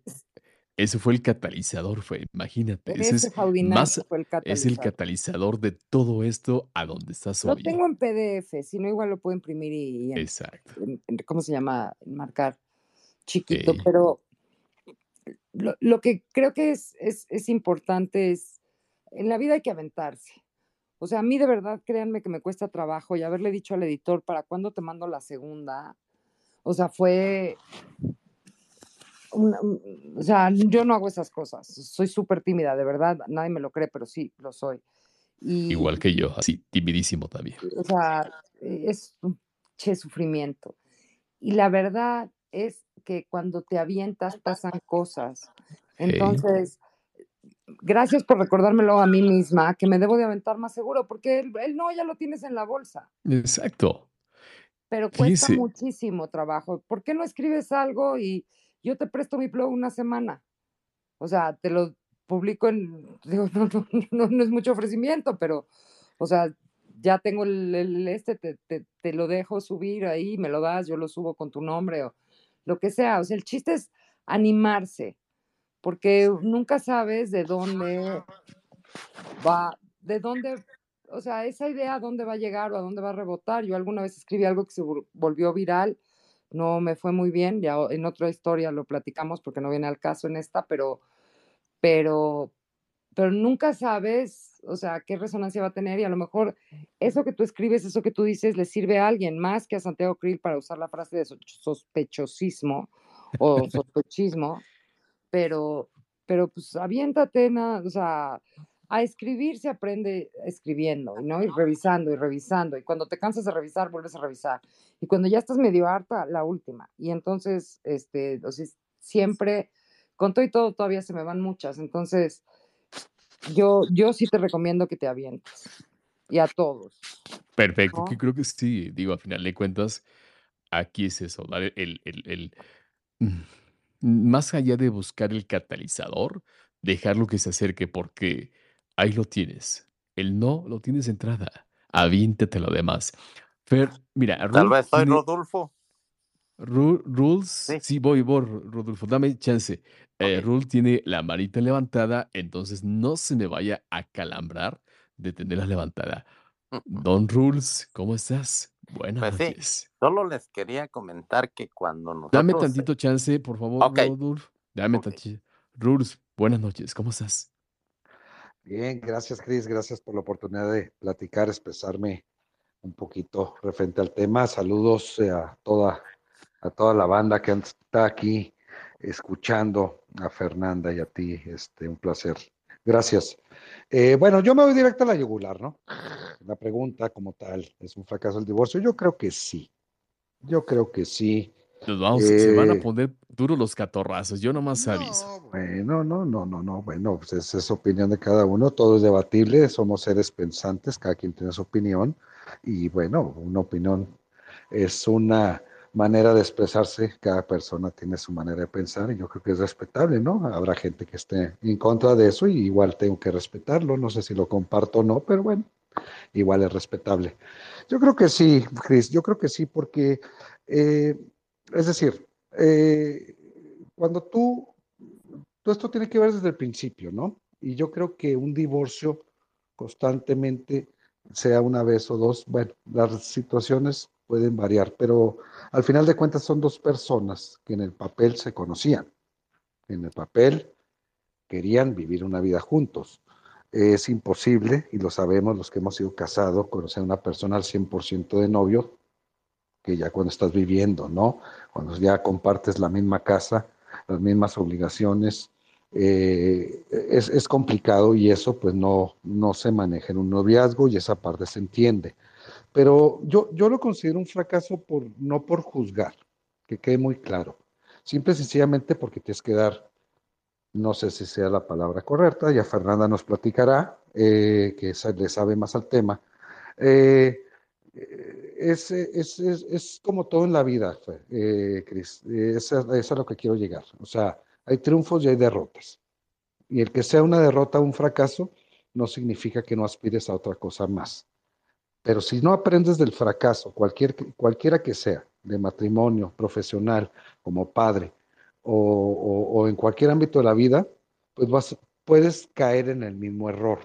ese fue el catalizador, fue, imagínate, ese, es, más, el es el catalizador de todo esto a donde estás hoy. Lo tengo en PDF, si no igual lo puedo imprimir y, Exacto. ¿cómo se llama? Marcar chiquito, pero lo, que creo que es, es, es importante es, en la vida hay que aventarse. O sea, a mí de verdad, créanme que me cuesta trabajo y haberle dicho al editor, ¿para cuándo te mando la segunda? O sea, fue... o sea, yo no hago esas cosas. Soy súper tímida, de verdad. Nadie me lo cree, pero sí, lo soy. Igual que yo, así, timidísimo también. O sea, es un che sufrimiento. Y la verdad es que cuando te avientas pasan cosas. Entonces, gracias por recordármelo a mí misma, que me debo de aventar más seguro, porque el, no ya lo tienes en la bolsa. Exacto. Pero cuesta muchísimo trabajo. ¿Por qué no escribes algo y yo te presto mi blog una semana? O sea, te lo publico en, [LAUGHS] digo, no, no, es mucho ofrecimiento, pero, o sea, ya tengo el, este, te, te, te, lo dejo subir ahí, me lo das, yo lo subo con tu nombre o lo que sea. O sea, el chiste es animarse porque nunca sabes de dónde va, de dónde, o sea, esa idea a dónde va a llegar o a dónde va a rebotar. Yo alguna vez escribí algo que se volvió viral, no me fue muy bien, ya en otra historia lo platicamos porque no viene al caso en esta, pero, pero, pero nunca sabes, o sea, qué resonancia va a tener y a lo mejor eso que tú escribes, eso que tú dices, le sirve a alguien más que a Santiago Krill para usar la frase de sospechosismo o [LAUGHS] sospechismo pero, pero pues aviéntate, o sea, a escribir se aprende escribiendo, ¿no? Y revisando y revisando. Y cuando te cansas de revisar, vuelves a revisar. Y cuando ya estás medio harta, la última. Y entonces, este, o sea, siempre, con todo y todo, todavía se me van muchas. Entonces, yo, yo sí te recomiendo que te avientes. Y a todos. Perfecto, que creo que sí. Digo, a final de cuentas, aquí es eso, ¿vale? el, el, el más allá de buscar el catalizador, dejarlo que se acerque porque ahí lo tienes. El no lo tienes de entrada. Aviéntate lo demás. Fer, mira, Tal vez soy Rodolfo. rules, sí. voy, voy, Rodolfo, dame chance. Eh, Rule tiene la manita levantada, entonces no se me vaya a calambrar de tenerla levantada. Don Rules, ¿cómo estás? Buenas pues noches. solo les quería comentar que cuando nosotros... Dame tantito chance, por favor, okay. Dame tantito. Rules, buenas noches, ¿cómo estás? Bien, gracias, Cris. Gracias por la oportunidad de platicar, expresarme un poquito referente al tema. Saludos eh, a toda, a toda la banda que está aquí escuchando, a Fernanda y a ti. Este, un placer. Gracias. Eh, bueno, yo me voy directo a la yugular, ¿no? [LAUGHS] La pregunta como tal, ¿es un fracaso el divorcio? Yo creo que sí. Yo creo que sí. Nos vamos, se van a eh, poner duros los catorrazos, yo nomás no, aviso. Bueno, no, no, no, no, bueno, pues esa es opinión de cada uno, todo es debatible, somos seres pensantes, cada quien tiene su opinión, y bueno, una opinión es una manera de expresarse, cada persona tiene su manera de pensar y yo creo que es respetable, ¿no? Habrá gente que esté en contra de eso y igual tengo que respetarlo, no sé si lo comparto o no, pero bueno, igual es respetable. Yo creo que sí, Cris, yo creo que sí, porque, eh, es decir, eh, cuando tú, todo esto tiene que ver desde el principio, ¿no? Y yo creo que un divorcio constantemente, sea una vez o dos, bueno, las situaciones pueden variar, pero al final de cuentas son dos personas que en el papel se conocían, en el papel querían vivir una vida juntos, es imposible, y lo sabemos los que hemos sido casados, conocer a una persona al 100% de novio, que ya cuando estás viviendo, ¿no? Cuando ya compartes la misma casa, las mismas obligaciones, eh, es, es, complicado y eso pues no, no se maneja en un noviazgo y esa parte se entiende. Pero yo, yo lo considero un fracaso por, no por juzgar, que quede muy claro, simple y sencillamente porque tienes que dar no sé si sea la palabra correcta, ya Fernanda nos platicará, eh, que le sabe más al tema. Eh, es, es, es, es, como todo en la vida, eh, Cris. Es a lo que quiero llegar. O sea, hay triunfos y hay derrotas. Y el que sea una derrota o un fracaso no significa que no aspires a otra cosa más. Pero si no aprendes del fracaso, cualquier, cualquiera que sea, de matrimonio, profesional, como padre, o, en cualquier ámbito de la vida, pues vas, puedes caer en el mismo error.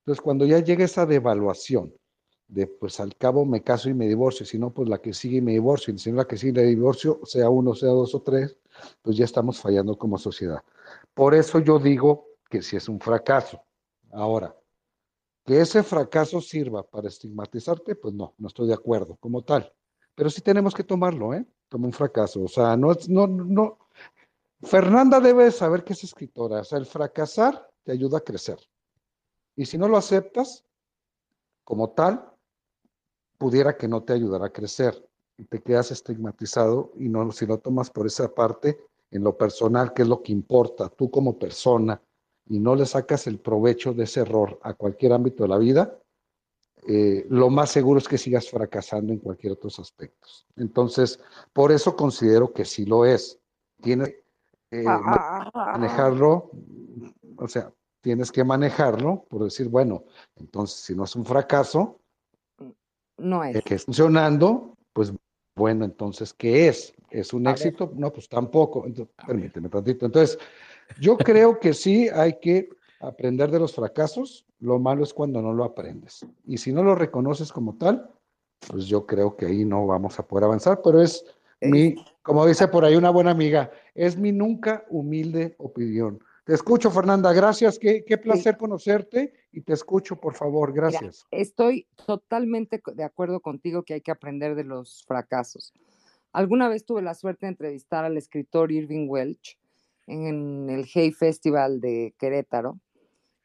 Entonces, cuando ya llega esa devaluación de, pues al cabo me caso y me divorcio, si no, pues la que sigue y me divorcio, y si no la que sigue y me divorcio, sea uno, sea dos o tres, pues ya estamos fallando como sociedad. Por eso yo digo que si es un fracaso. Ahora, que ese fracaso sirva para estigmatizarte, pues no, no estoy de acuerdo como tal. Pero sí tenemos que tomarlo, ¿eh? Como un fracaso. O sea, no, no, no, Fernanda debe saber que es escritora, o sea, el fracasar te ayuda a crecer. Y si no lo aceptas como tal, pudiera que no te ayudara a crecer y te quedas estigmatizado y no si lo tomas por esa parte en lo personal, que es lo que importa, tú como persona, y no le sacas el provecho de ese error a cualquier ámbito de la vida, eh, lo más seguro es que sigas fracasando en cualquier otros aspectos. Entonces, por eso considero que sí lo es. Tiene eh, ah, manejarlo, o sea, tienes que manejarlo por decir, bueno, entonces si no es un fracaso, no es. que es funcionando, pues bueno, entonces, ¿qué es? ¿Es un éxito? No, pues tampoco. permíteme tantito. Entonces, yo creo que sí hay que aprender de los fracasos. Lo malo es cuando no lo aprendes. Y si no lo reconoces como tal, pues yo creo que ahí no vamos a poder avanzar, pero es mi, como dice por ahí una buena amiga, es mi nunca humilde opinión. Te escucho, Fernanda, gracias, qué, qué placer conocerte y te escucho, por favor, gracias. estoy totalmente de acuerdo contigo que hay que aprender de los fracasos. Alguna vez tuve la suerte de entrevistar al escritor Irving Welch en el Hay Festival de Querétaro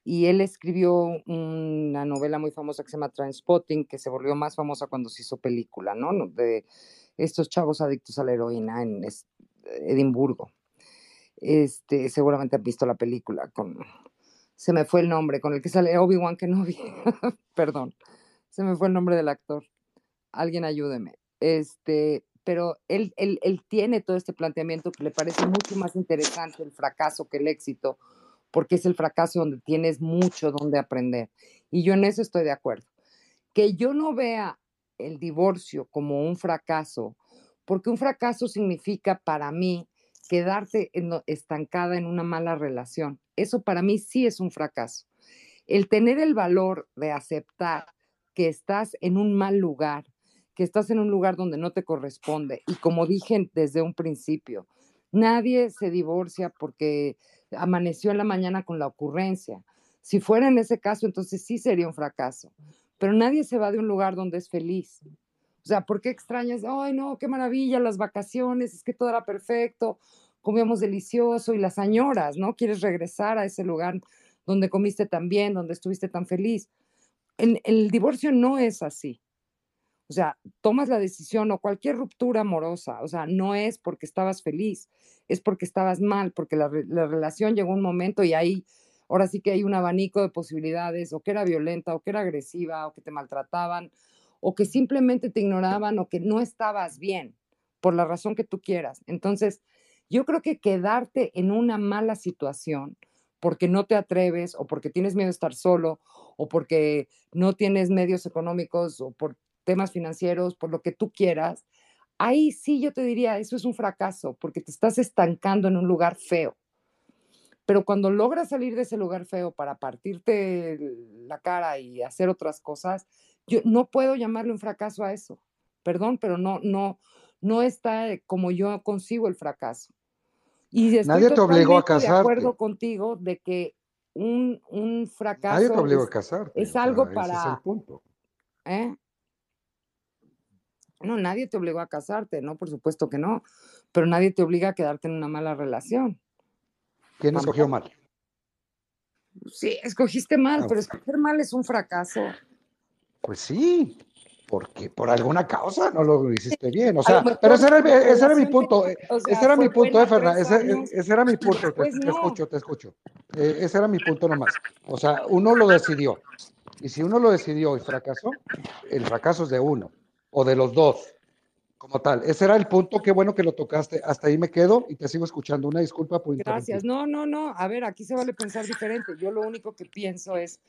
y él escribió una novela muy famosa que se llama Transpotting, que se volvió más famosa cuando se hizo película, ¿no? De, estos chavos adictos a la heroína en Edimburgo. Este, seguramente han visto la película con, se me fue el nombre, con el que sale Obi-Wan Kenobi, [LAUGHS] perdón, se me fue el nombre del actor. Alguien ayúdeme. Este, pero él, él, él tiene todo este planteamiento que le parece mucho más interesante el fracaso que el éxito, porque es el fracaso donde tienes mucho donde aprender. Y yo en eso estoy de acuerdo. Que yo no vea el divorcio como un fracaso, porque un fracaso significa para mí quedarte estancada en una mala relación. Eso para mí sí es un fracaso. El tener el valor de aceptar que estás en un mal lugar, que estás en un lugar donde no te corresponde. Y como dije desde un principio, nadie se divorcia porque amaneció en la mañana con la ocurrencia. Si fuera en ese caso, entonces sí sería un fracaso pero nadie se va de un lugar donde es feliz. O sea, ¿por qué extrañas? Ay, no, qué maravilla, las vacaciones, es que todo era perfecto, comíamos delicioso y las añoras, ¿no? Quieres regresar a ese lugar donde comiste tan bien, donde estuviste tan feliz. En, el divorcio no es así. O sea, tomas la decisión o cualquier ruptura amorosa, o sea, no es porque estabas feliz, es porque estabas mal, porque la, la relación llegó un momento y ahí ahora sí que hay un abanico de posibilidades, o que era violenta, o que era agresiva, o que te maltrataban, o que simplemente te ignoraban, o que no estabas bien, por la razón que tú quieras. Entonces, yo creo que quedarte en una mala situación porque no te atreves, o porque tienes miedo de estar solo, o porque no tienes medios económicos, o por temas financieros, por lo que tú quieras, ahí sí yo te diría, eso es un fracaso, porque te estás estancando en un lugar feo. Pero cuando logras salir de ese lugar feo para partirte la cara y hacer otras cosas, yo no puedo llamarle un fracaso a eso. Perdón, pero no, no, no está como yo consigo el fracaso. Y Nadie te obligó a casarte. de acuerdo contigo de que un, un Nadie te fracaso obliga a es, casarte, es o algo sea, ese es el para, punto. ¿eh? No, nadie te obligó a casarte, ¿no? Por supuesto que no, pero nadie te obliga a quedarte en una mala relación. ¿Quién escogió mal? Sí, escogiste mal, Ah, pero escoger mal es un fracaso. Pues sí, porque por alguna causa no lo hiciste bien. O sea, pero ese era, ese mi punto. te- o sea, Ese era mi punto, eh, Fernanda. tres Ese, era mi punto. Te, te escucho, te escucho. Eh, ese era mi punto nomás. O sea, uno lo decidió. Y si uno lo decidió y fracasó, el fracaso es de uno o de los dos, como tal. Ese era el punto. Qué bueno que lo tocaste. Hasta ahí me quedo y te sigo escuchando. Una disculpa por Gracias. No, no, no. A ver, aquí se vale pensar diferente. Yo lo único que pienso es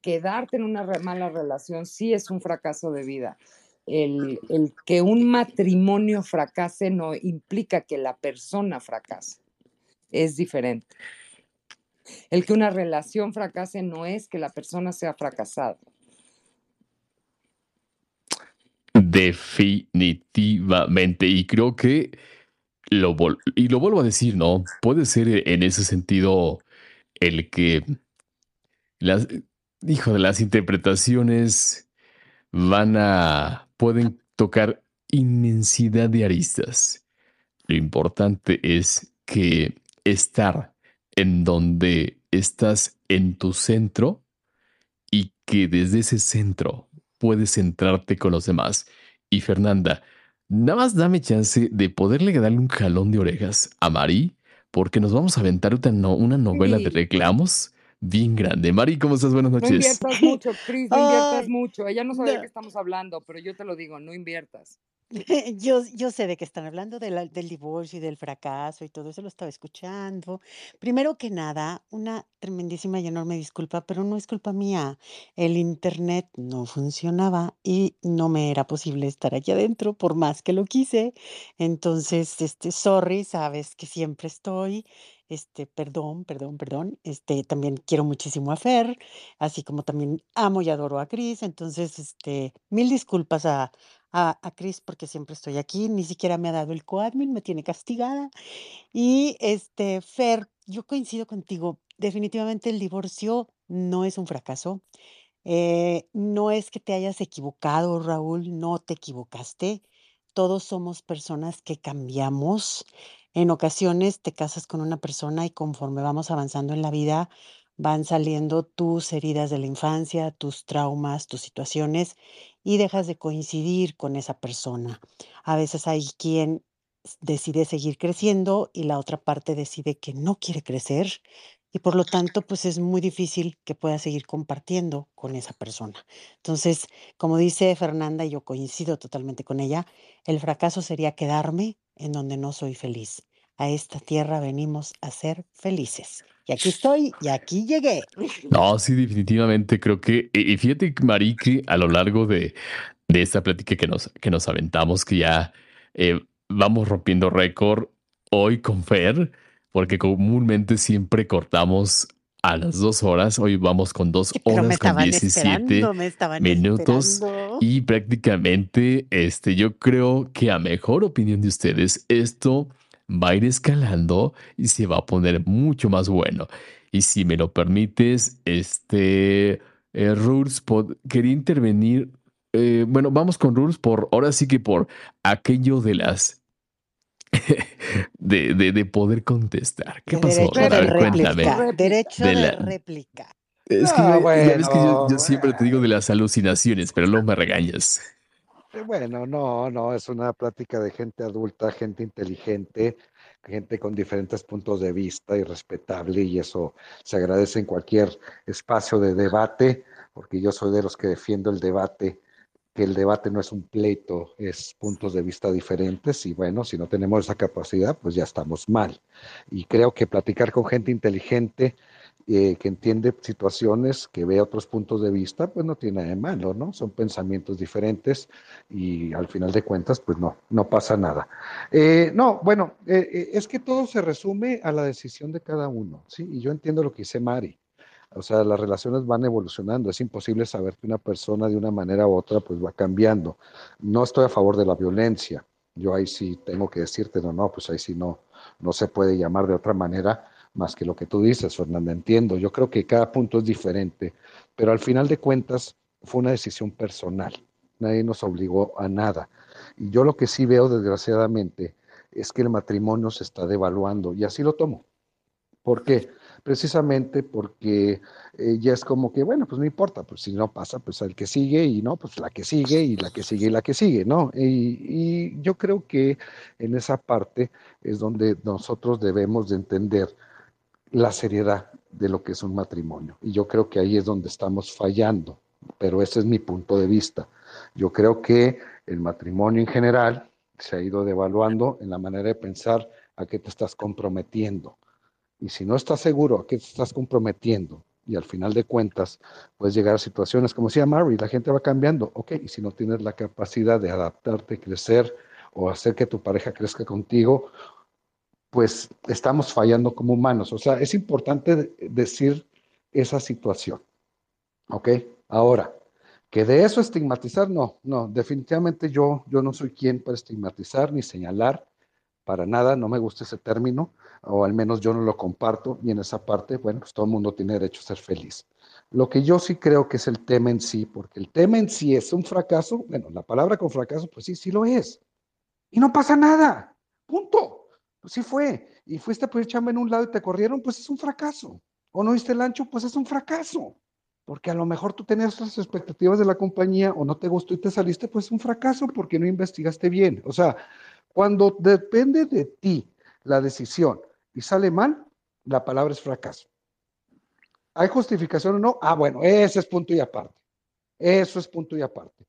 quedarte en una mala relación sí es un fracaso de vida. El que un matrimonio fracase no implica que la persona fracase. Es diferente. El que una relación fracase no es que la persona sea fracasada. Definitivamente. Y creo que lo, y lo vuelvo a decir, ¿no? Puede ser e- en ese sentido el que las, hijo de las interpretaciones van a, pueden tocar inmensidad de aristas. Lo importante es que estar en donde estás en tu centro y que desde ese centro puedes centrarte con los demás. Y Fernanda, nada más dame chance de poderle darle un jalón de orejas a Mari, porque nos vamos a aventar una, no- una novela de Sí. reclamos bien grande. Mari, ¿cómo estás? Buenas No noches. inviertas mucho, Cris, no inviertas mucho. Ella no sabe de no. qué estamos hablando, pero yo te lo digo, no inviertas. [LAUGHS] Yo, yo sé de qué están hablando, de del divorcio y del fracaso y todo eso, lo estaba escuchando. Primero que nada, una tremendísima y enorme disculpa, pero no es culpa mía. El internet no funcionaba y no me era posible estar aquí adentro por más que lo quise. Entonces, este, sorry, sabes que siempre estoy. Este, perdón, perdón, perdón. Este, también quiero muchísimo a Fer, así como también amo y adoro a Cris. Entonces, este, mil disculpas a a, a Cris porque siempre estoy aquí, ni siquiera me ha dado el coadmin, me tiene castigada. Y este, Fer, yo coincido contigo, definitivamente el divorcio no es un fracaso. Eh, no es que te hayas equivocado, Raúl, no te equivocaste. Todos somos personas que cambiamos. En ocasiones te casas con una persona y conforme vamos avanzando en la vida, van saliendo tus heridas de la infancia, tus traumas, tus situaciones y dejas de coincidir con esa persona. A veces hay quien decide seguir creciendo y la otra parte decide que no quiere crecer y por lo tanto pues es muy difícil que pueda seguir compartiendo con esa persona. Entonces, como dice Fernanda, y yo coincido totalmente con ella, el fracaso sería quedarme en donde no soy feliz. A esta tierra venimos a ser felices. Y aquí estoy y aquí llegué. No, sí, definitivamente creo que, y fíjate, Mari, que a lo largo de, de esta plática que nos, que nos aventamos, que ya eh, vamos rompiendo récord hoy con Fer, porque comúnmente siempre cortamos a las dos horas, hoy vamos con dos [LAUGHS] pero horas con estaban 17 esperando, me estaban minutos esperando. y prácticamente, este, yo creo que a mejor opinión de ustedes, esto va a ir escalando y se va a poner mucho más bueno. Y si me lo permites, este, eh, quería intervenir. eh, bueno, vamos con Rules por, ahora sí que por aquello de las, [LAUGHS] de, de, de poder contestar. ¿Qué De pasó? derecho A de ver, cuéntame. réplica, derecho De de la- réplica. Es que, No, ya ves que yo, yo siempre te digo de las alucinaciones, pero luego me regañas. Eh, Bueno, no, no, es una plática de gente adulta, gente inteligente, gente con diferentes puntos de vista y respetable, y eso se agradece en cualquier espacio de debate, porque yo soy de los que defiendo el debate, que el debate no es un pleito, es puntos de vista diferentes, y bueno, si no tenemos esa capacidad, pues ya estamos mal. Y creo que platicar con gente inteligente, eh, que entiende situaciones, que ve otros puntos de vista, pues no tiene nada de malo, ¿no? Son pensamientos diferentes y al final de cuentas, pues no, no pasa nada. Eh, no, bueno, eh, eh, es que todo se resume a la decisión de cada uno, ¿sí? Y yo entiendo lo que dice Mari. O sea, las relaciones van evolucionando. Es imposible saber que una persona de una manera u otra pues va cambiando. No estoy a favor de la violencia. Yo ahí sí tengo que decirte, no, no, pues ahí sí no, no se puede llamar de otra manera más que lo que tú dices, Fernanda, entiendo. Yo creo que cada punto es diferente, pero al final de cuentas fue una decisión personal. Nadie nos obligó a nada. Y yo lo que sí veo, desgraciadamente, es que el matrimonio se está devaluando y así lo tomo. ¿Por qué? Precisamente porque eh, ya es como que, bueno, pues no importa, pues si no pasa, pues el que sigue y no, pues la que sigue y la que sigue y la que sigue, ¿no? Y, y yo creo que en esa parte es donde nosotros debemos de entender la seriedad de lo que es un matrimonio. Y yo creo que ahí es donde estamos fallando, pero ese es mi punto de vista. Yo creo que el matrimonio en general se ha ido devaluando en la manera de pensar a qué te estás comprometiendo. Y si no estás seguro a qué te estás comprometiendo, y al final de cuentas puedes llegar a situaciones como decía Mary, la gente va cambiando, ok, y si no tienes la capacidad de adaptarte, crecer o hacer que tu pareja crezca contigo, pues estamos fallando como humanos. O sea, es importante decir esa situación, ok. Ahora, que de eso estigmatizar, no, no, definitivamente yo, yo no soy quien para estigmatizar ni señalar, para nada, no me gusta ese término, o al menos yo no lo comparto, y en esa parte, bueno, pues todo el mundo tiene derecho a ser feliz. Lo que yo sí creo que es el tema en sí, porque el tema en sí es un fracaso, bueno, la palabra con fracaso, pues sí, sí lo es. Y no pasa nada, punto. Pues sí fue. Y fuiste a pedir chamba en un lado y te corrieron, pues es un fracaso. O no viste el ancho, pues es un fracaso porque a lo mejor tú tenías las expectativas de la compañía o no te gustó y te saliste, pues es un fracaso porque no investigaste bien. O sea, cuando depende de ti la decisión y sale mal, la palabra es fracaso. ¿Hay justificación o no? Ah, bueno, ese es punto y aparte. Eso es punto y aparte.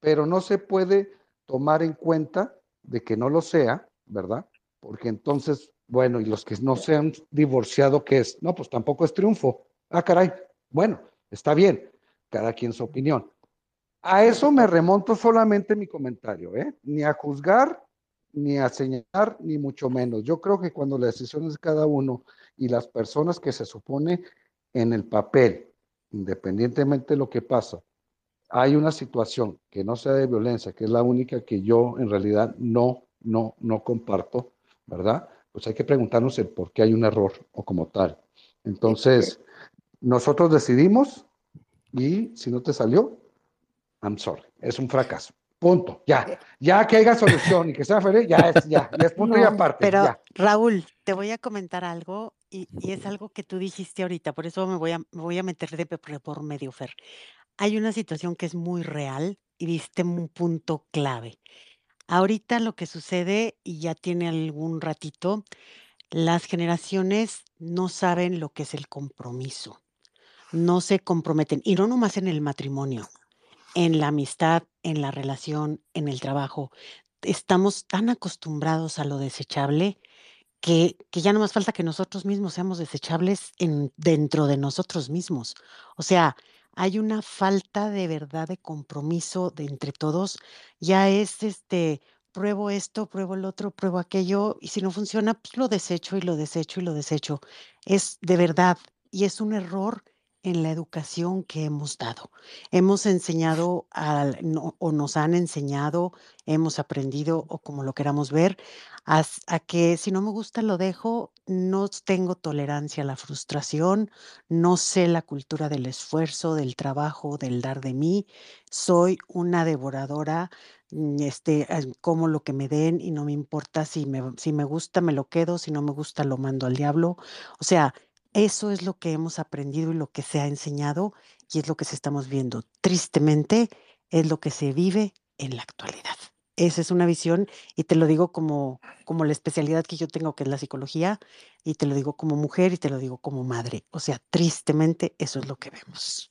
Pero no se puede tomar en cuenta de que no lo sea, ¿verdad? Porque entonces, bueno, y los que no se han divorciado, ¿qué es? No, pues tampoco es triunfo. Ah, caray. Bueno, Está bien, cada quien su opinión. A eso me remonto solamente mi comentario, ¿eh? Ni a juzgar, ni a señalar, ni mucho menos. Yo creo que cuando la decisión es de cada uno y las personas que se supone en el papel, independientemente de lo que pasa, hay una situación que no sea de violencia, que es la única que yo en realidad no, no, no comparto, ¿verdad? Pues hay que preguntarnos el por qué hay un error o como tal. Entonces, nosotros decidimos y si no te salió, I'm sorry, es un fracaso. Punto, ya, ya que haya solución y que sea feliz, ya es, ya, ya es punto y aparte. Pero Raúl, te voy a comentar algo y, es algo que tú dijiste ahorita, por eso me voy a, me voy a meter de por medio, Fer. Hay una situación que es muy real y viste un punto clave. Ahorita lo que sucede, y ya tiene algún ratito, las generaciones no saben lo que es el compromiso no se comprometen, y no nomás en el matrimonio, en la amistad, en la relación, en el trabajo. Estamos tan acostumbrados a lo desechable que, que ya no más falta que nosotros mismos seamos desechables en, dentro de nosotros mismos. O sea, hay una falta de verdad de compromiso de entre todos. Ya es este, pruebo esto, pruebo el otro, pruebo aquello, y si no funciona, pues lo desecho y lo desecho y lo desecho. Es de verdad, y es un error en la educación que hemos dado. Hemos enseñado o nos han enseñado, hemos aprendido o como lo queramos ver, a, que si no me gusta lo dejo, no tengo tolerancia a la frustración, no sé la cultura del esfuerzo, del trabajo, del dar de mí, soy una devoradora, mm, este, como lo que me den y no me importa si me, si me gusta, me lo quedo, si no me gusta, lo mando al diablo. O sea, eso es lo que hemos aprendido y lo que se ha enseñado y es lo que se estamos viendo. Tristemente, es lo que se vive en la actualidad. Esa es una visión y te lo digo como, como la especialidad que yo tengo, que es la psicología, y te lo digo como mujer y te lo digo como madre. O sea, tristemente, eso es lo que vemos.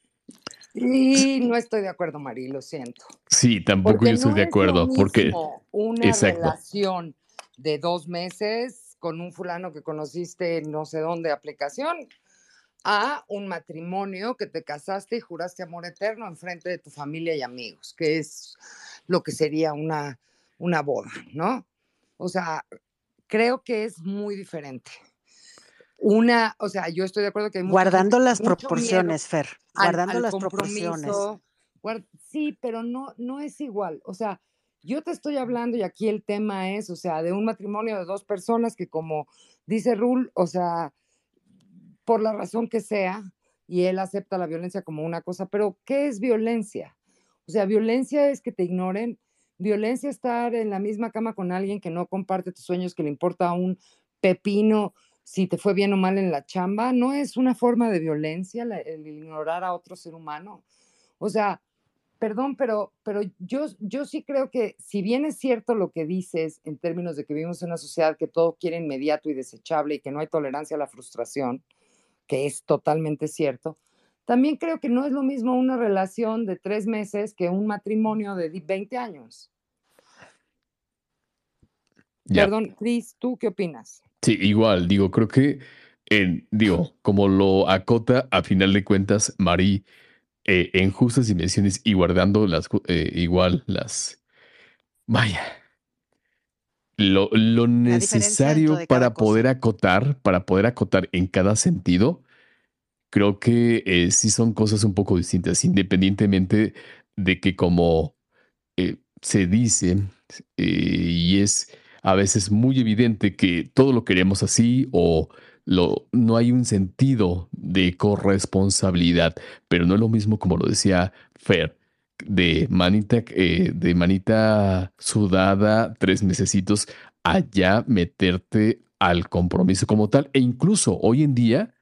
Y no estoy de acuerdo, Mari, lo siento. Sí, tampoco yo estoy de acuerdo, porque una relación de dos meses con un fulano que conociste no sé dónde aplicación, a un matrimonio que te casaste y juraste amor eterno en frente de tu familia y amigos, que es lo que sería una, una boda, ¿no? O sea, creo que es muy diferente. Una, o sea, yo estoy de acuerdo que hay guardando las proporciones, Fer, guardando las proporciones. sí, pero no, no es igual. O sea, yo te estoy hablando y aquí el tema es, o sea, de un matrimonio de dos personas que como dice Rul, o sea, por la razón que sea, y él acepta la violencia como una cosa, pero ¿qué es violencia? O sea, violencia es que te ignoren, violencia es estar en la misma cama con alguien que no comparte tus sueños, que le importa un pepino si te fue bien o mal en la chamba, no es una forma de violencia el ignorar a otro ser humano. O sea, perdón, pero, pero yo, yo sí creo que si bien es cierto lo que dices en términos de que vivimos en una sociedad que todo quiere inmediato y desechable y que no hay tolerancia a la frustración, que es totalmente cierto, también creo que no es lo mismo una relación de tres meses que un matrimonio de 20 años. Perdón, Cris, ¿tú qué opinas? Sí, igual, digo, creo que, en, digo, como lo acota a final de cuentas, Marí, eh, en justas dimensiones y guardando las, eh, igual las, vaya, lo, lo necesario para poder acotar, para poder acotar en cada sentido, creo que eh, sí son cosas un poco distintas, independientemente de que como se dice, y es a veces muy evidente que todo lo queremos así o no hay un sentido de corresponsabilidad, pero no es lo mismo como lo decía Fer, de manita, eh, de manita sudada, tres mesecitos, allá meterte al compromiso como tal. E incluso hoy en día,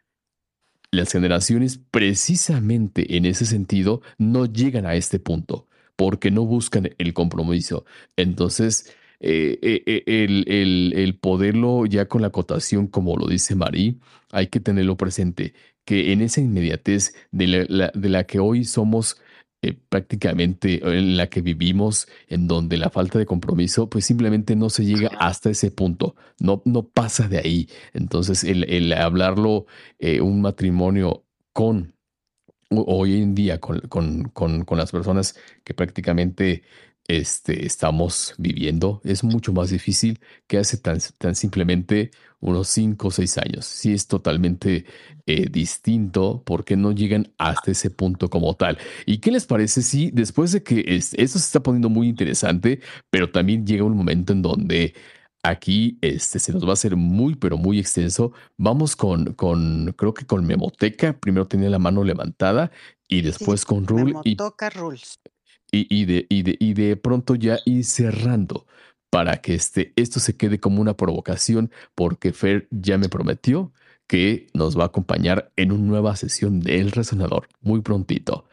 las generaciones precisamente en ese sentido no llegan a este punto porque no buscan el compromiso. Entonces, eh, eh, eh, el, el, poderlo ya con la acotación, como lo dice Marí, hay que tenerlo presente, que en esa inmediatez de la, de la que hoy somos prácticamente en la que vivimos, en donde la falta de compromiso, pues simplemente no se llega hasta ese punto, no, no pasa de ahí. Entonces, el, el hablarlo, un matrimonio con hoy en día con, con, con, con, las personas que prácticamente este, estamos viviendo es mucho más difícil que hace tan, tan simplemente unos 5 o 6 años. Sí es totalmente eh, distinto porque no llegan hasta ese punto como tal. ¿Y qué les parece si después de que esto se está poniendo muy interesante, pero también llega un momento en donde aquí este, se nos va a hacer muy, pero muy extenso. Vamos con, con creo que con Memoteca. Primero tenía la mano levantada y después con Rule. Memotoca Rules y, de, y, de, y de pronto ya ir cerrando para que este, esto se quede como una provocación, porque Fer ya me prometió que nos va a acompañar en una nueva sesión de El Resonador muy prontito.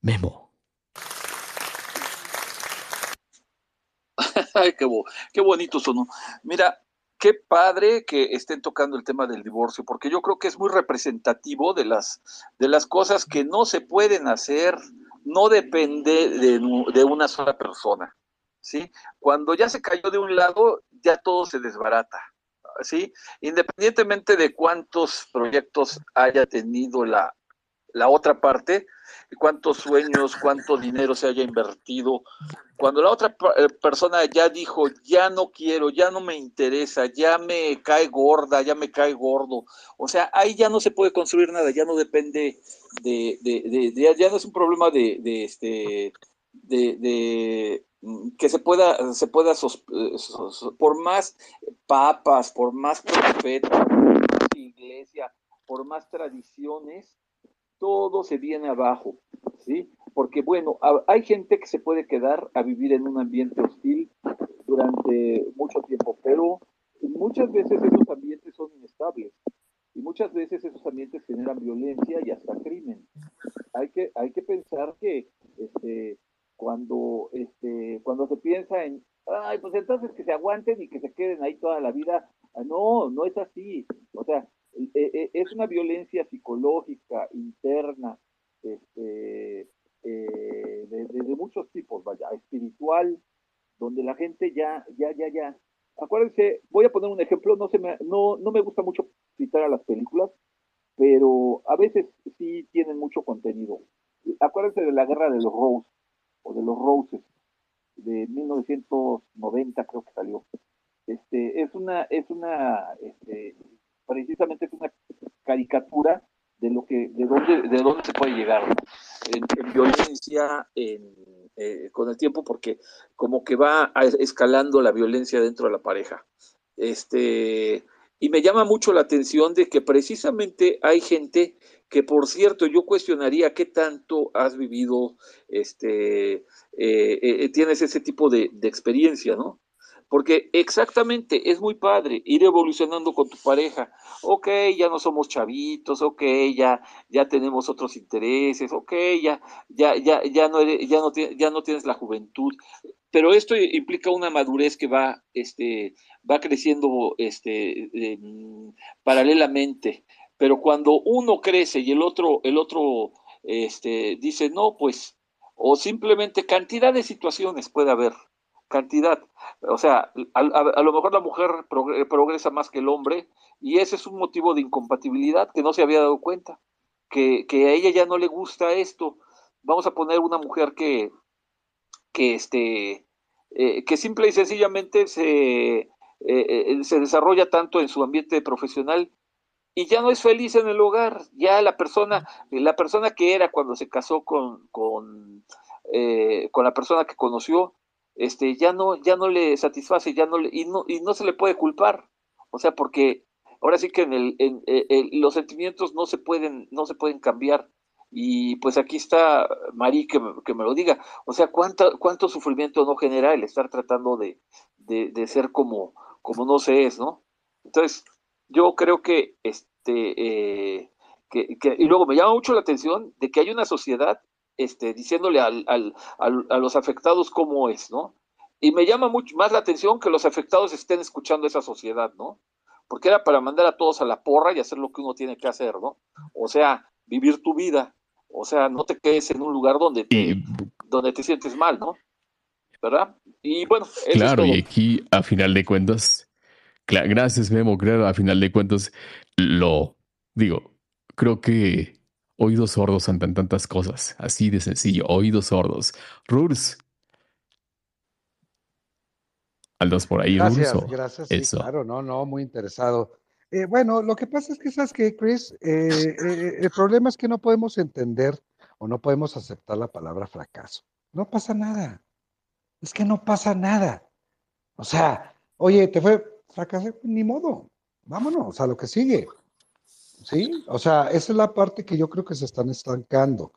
Memo. [LAUGHS] Qué, qué bonito sonó. Mira, qué padre que estén tocando el tema del divorcio, porque yo creo que es muy representativo de las, de las cosas que no se pueden hacer no depende de, una sola persona, ¿sí? Cuando ya se cayó de un lado, ya todo se desbarata, ¿sí? Independientemente de cuántos proyectos haya tenido la, la otra parte, cuántos sueños, cuánto dinero se haya invertido. Cuando la otra eh, persona ya dijo, ya no quiero, ya no me interesa, ya me cae gorda, ya me cae gordo, o sea, ahí ya no se puede construir nada, ya no depende de, de, ya no es un problema de, de este, de, mm, que se pueda, se pueda, eh, por más papas, por más profetas, por más iglesia, por más tradiciones, todo se viene abajo, ¿sí? Porque bueno, hay gente que se puede quedar a vivir en un ambiente hostil durante mucho tiempo, pero muchas veces esos ambientes son inestables y muchas veces esos ambientes generan violencia y hasta crimen. Hay que, hay que pensar que este, cuando, este, cuando se piensa en, ay, pues entonces que se aguanten y que se queden ahí toda la vida, ah, no, no es así. O sea, es una violencia psicológica, interna, este, eh, de, muchos tipos, vaya, espiritual, donde la gente ya, ya, ya, ya. Acuérdense, voy a poner un ejemplo, no, se me, no, no me gusta mucho citar a las películas, pero a veces sí tienen mucho contenido. Acuérdense de la guerra de los Rose, o de los Roses, de 1990 creo que salió. Este, es una, es una este, precisamente es una caricatura de lo que, de dónde, de dónde se puede llegar, en, violencia, en, eh, con el tiempo, porque como que va escalando la violencia dentro de la pareja. Este, y me llama mucho la atención de que precisamente hay gente que, por cierto, yo cuestionaría qué tanto has vivido, este, eh, eh, tienes ese tipo de, de experiencia, ¿no? Porque exactamente, es muy padre ir evolucionando con tu pareja. Ok, ya no somos chavitos, ok, ya, ya tenemos otros intereses, ok, ya, ya, ya, ya no eres, ya no, ya no tienes la juventud. Pero esto implica una madurez que va, este, va creciendo este, paralelamente. Pero cuando uno crece y el otro, el otro este, dice, no, pues, o simplemente cantidad de situaciones puede haber cantidad. O sea, a, lo mejor la mujer progresa más que el hombre y ese es un motivo de incompatibilidad que no se había dado cuenta, que, a ella ya no le gusta esto. Vamos a poner una mujer que, que, este, eh, que simple y sencillamente se, eh, eh, se desarrolla tanto en su ambiente profesional y ya no es feliz en el hogar. Ya la persona, la persona que era cuando se casó con, con, con la persona que conoció, este, ya no, ya no le satisface, ya no le, y no, y no se le puede culpar. O sea, porque ahora sí que en el, en, eh, los sentimientos no se pueden, no se pueden cambiar. Y pues aquí está Marí que, que me lo diga. O sea, ¿cuánto, cuánto sufrimiento no genera el estar tratando de, de, ser como, como no se es, ¿no? Entonces, yo creo que este eh, que, y luego me llama mucho la atención de que hay una sociedad este, diciéndole al, al, a los afectados cómo es, ¿no? Y me llama mucho más la atención que los afectados estén escuchando esa sociedad, ¿no? Porque era para mandar a todos a la porra y hacer lo que uno tiene que hacer, ¿no? O sea, vivir tu vida, o sea, no te quedes en un lugar donde te, donde te sientes mal, ¿no? ¿Verdad? Y bueno, claro, y aquí a final de cuentas, gracias Memo, claro, a final de cuentas, lo digo, creo que Oídos sordos ante tantas cosas. Así de sencillo. Oídos sordos. Rurs. Aldos por ahí, Gracias, gracias. Sí, claro, no, no, muy interesado. Eh, bueno, lo que pasa es que, ¿sabes qué, Chris? Eh, eh, el problema es que no podemos entender o no podemos aceptar la palabra fracaso. No pasa nada. Es que no pasa nada. O sea, oye, te fue fracasé, ni modo. Vámonos a lo que sigue. ¿Sí? O sea, esa es la parte que yo creo que se están estancando.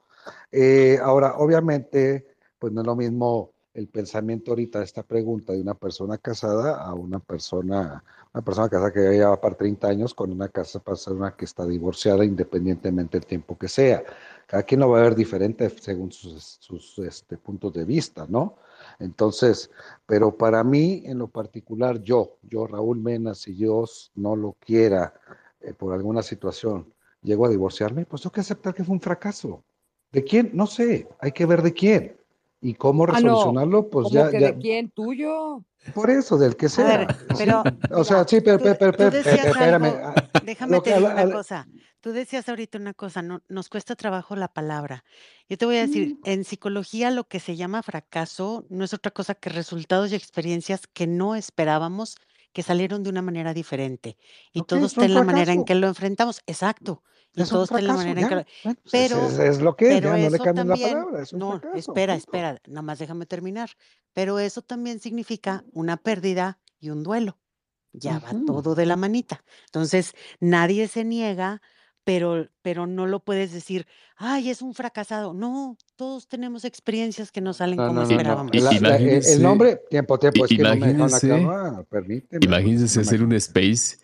Eh, ahora, obviamente, pues no es lo mismo el pensamiento ahorita de esta pregunta de una persona casada a una persona, una persona casada que ya lleva para 30 años con una casa persona que está divorciada independientemente del tiempo que sea. Cada quien lo va a ver diferente según sus, este, puntos de vista, ¿no? Entonces, pero para mí en lo particular, yo, yo Raúl Mena, si Dios no lo quiera, eh, por alguna situación llego a divorciarme, pues tengo que aceptar que fue un fracaso. ¿De quién? No sé, hay que ver de quién. Y cómo ah, resolucionarlo, pues ya, ¿De quién? ¿Tuyo? Por eso, del que sea. pero, o sea, sí, pero, pero, pero, espérame. Ah, déjame te digo una cosa. Tú decías ahorita una cosa, no, nos cuesta trabajo la palabra. Yo te voy a decir, mm. en psicología lo que se llama fracaso no es otra cosa que resultados y experiencias que no esperábamos que salieron de una manera diferente. Y todos tienen la manera en que lo enfrentamos. Exacto. Y todos tienen la manera en que lo... Pues, pero, es, lo que es, no le cambian la palabra. no, espera, espera, nada más déjame terminar. Pero eso también significa una pérdida y un duelo. Ya va todo de la manita. Entonces, nadie se niega pero, pero no lo puedes decir, ay, es un fracasado. No, todos tenemos experiencias que no salen como esperábamos. el nombre, tiempo, tiempo, es que no me Imagínense hacer un space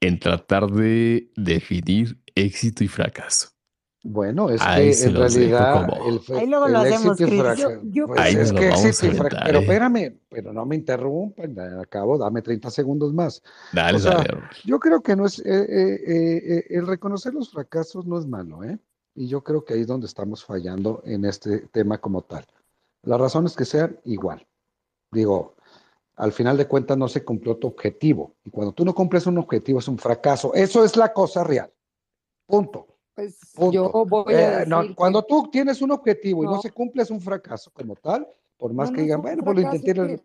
en tratar de definir éxito y fracaso. Bueno, es que en realidad el, Ahí luego lo hacemos, pues es que éxito y fracaso. Pero espérame, pero no me interrumpan, acabo, dame 30 segundos más. Dale, dale. Yo creo que no es, eh, eh, eh, el reconocer los fracasos no es malo, ¿eh? Y yo creo que ahí es donde estamos fallando en este tema como tal. Las razones que sean igual. Digo, al final de cuentas no se cumplió tu objetivo. Y cuando tú no cumples un objetivo es un fracaso. Eso es la cosa real. Punto. Pues yo voy a decir Cuando tú tienes un objetivo y no. se cumple es un fracaso como tal, por más que digan, bueno, pues lo intenté.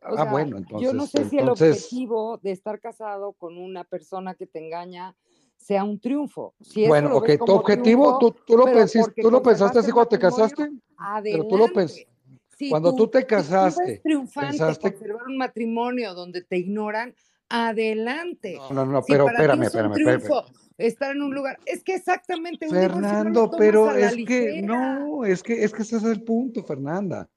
ah, bueno, entonces. Yo no sé si el objetivo de estar casado con una persona que te engaña sea un triunfo. Si bueno, ok, tu objetivo, tú, tú, lo, pensaste, tú lo pensaste así cuando te casaste, pero tú lo pensaste. cuando tú, te casaste, triunfante pensaste... conservar un matrimonio donde te ignoran, adelante. No, no, no, Si pero espérame, es un espérame, espérame. Estar en un lugar, es que exactamente un Fernando, pero es que no, es que es que ese es el punto, Fernanda.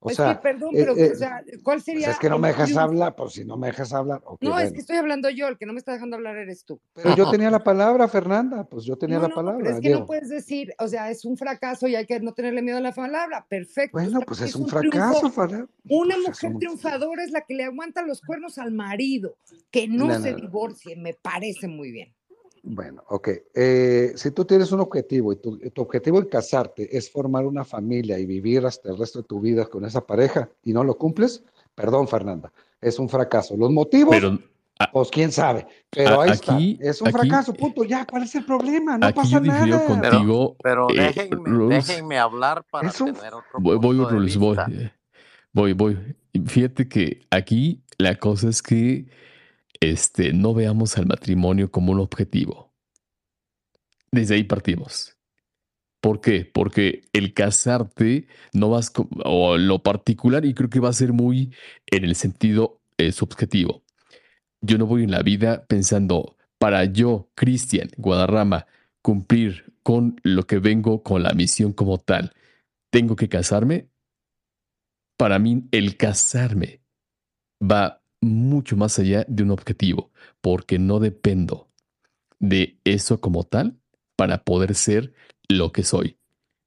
O Es sea, que, perdón, eh, pero, eh, o sea, ¿cuál pues sería es que no me dejas hablar, pues si no me dejas hablar, No, es que estoy hablando yo, el que no me está dejando hablar eres tú. Pero yo [LAUGHS] tenía la palabra, Fernanda, pues yo tenía No, la no, pero palabra, es que no puedes decir, o sea, es un fracaso y hay que no tenerle miedo a la palabra. Perfecto. Bueno, pues es un fracaso, Fernanda. Una Pues es mujer un- triunfadora es la que le aguanta los cuernos al marido. Que no, No, se divorcie, me parece muy bien. Bueno, ok. Eh, si tú tienes un objetivo y tu, y tu objetivo en casarte es formar una familia y vivir hasta el resto de tu vida con esa pareja y no lo cumples, perdón, Fernanda, es un fracaso. Los motivos, Pero a- pues quién sabe, pero a- ahí está. aquí, Es un aquí, fracaso, punto. Ya, ¿cuál es el problema? No aquí pasa yo nada. Pero, contigo, pero eh, déjenme, Rules. déjenme hablar para un tener otro Voy, voy, punto de Rules, voy, vista. eh, voy, voy. Fíjate que aquí la cosa es que este, no veamos al matrimonio como un objetivo. Desde ahí partimos. ¿Por qué? Porque el casarte no vas o lo particular y creo que va a ser muy en el sentido eh, subjetivo. Yo no voy en la vida pensando para yo, Cristian Guadarrama, cumplir con lo que vengo con la misión como tal. ¿Tengo que casarme? Para mí el casarme va mucho más allá de un objetivo, porque no dependo de eso como tal para poder ser lo que soy.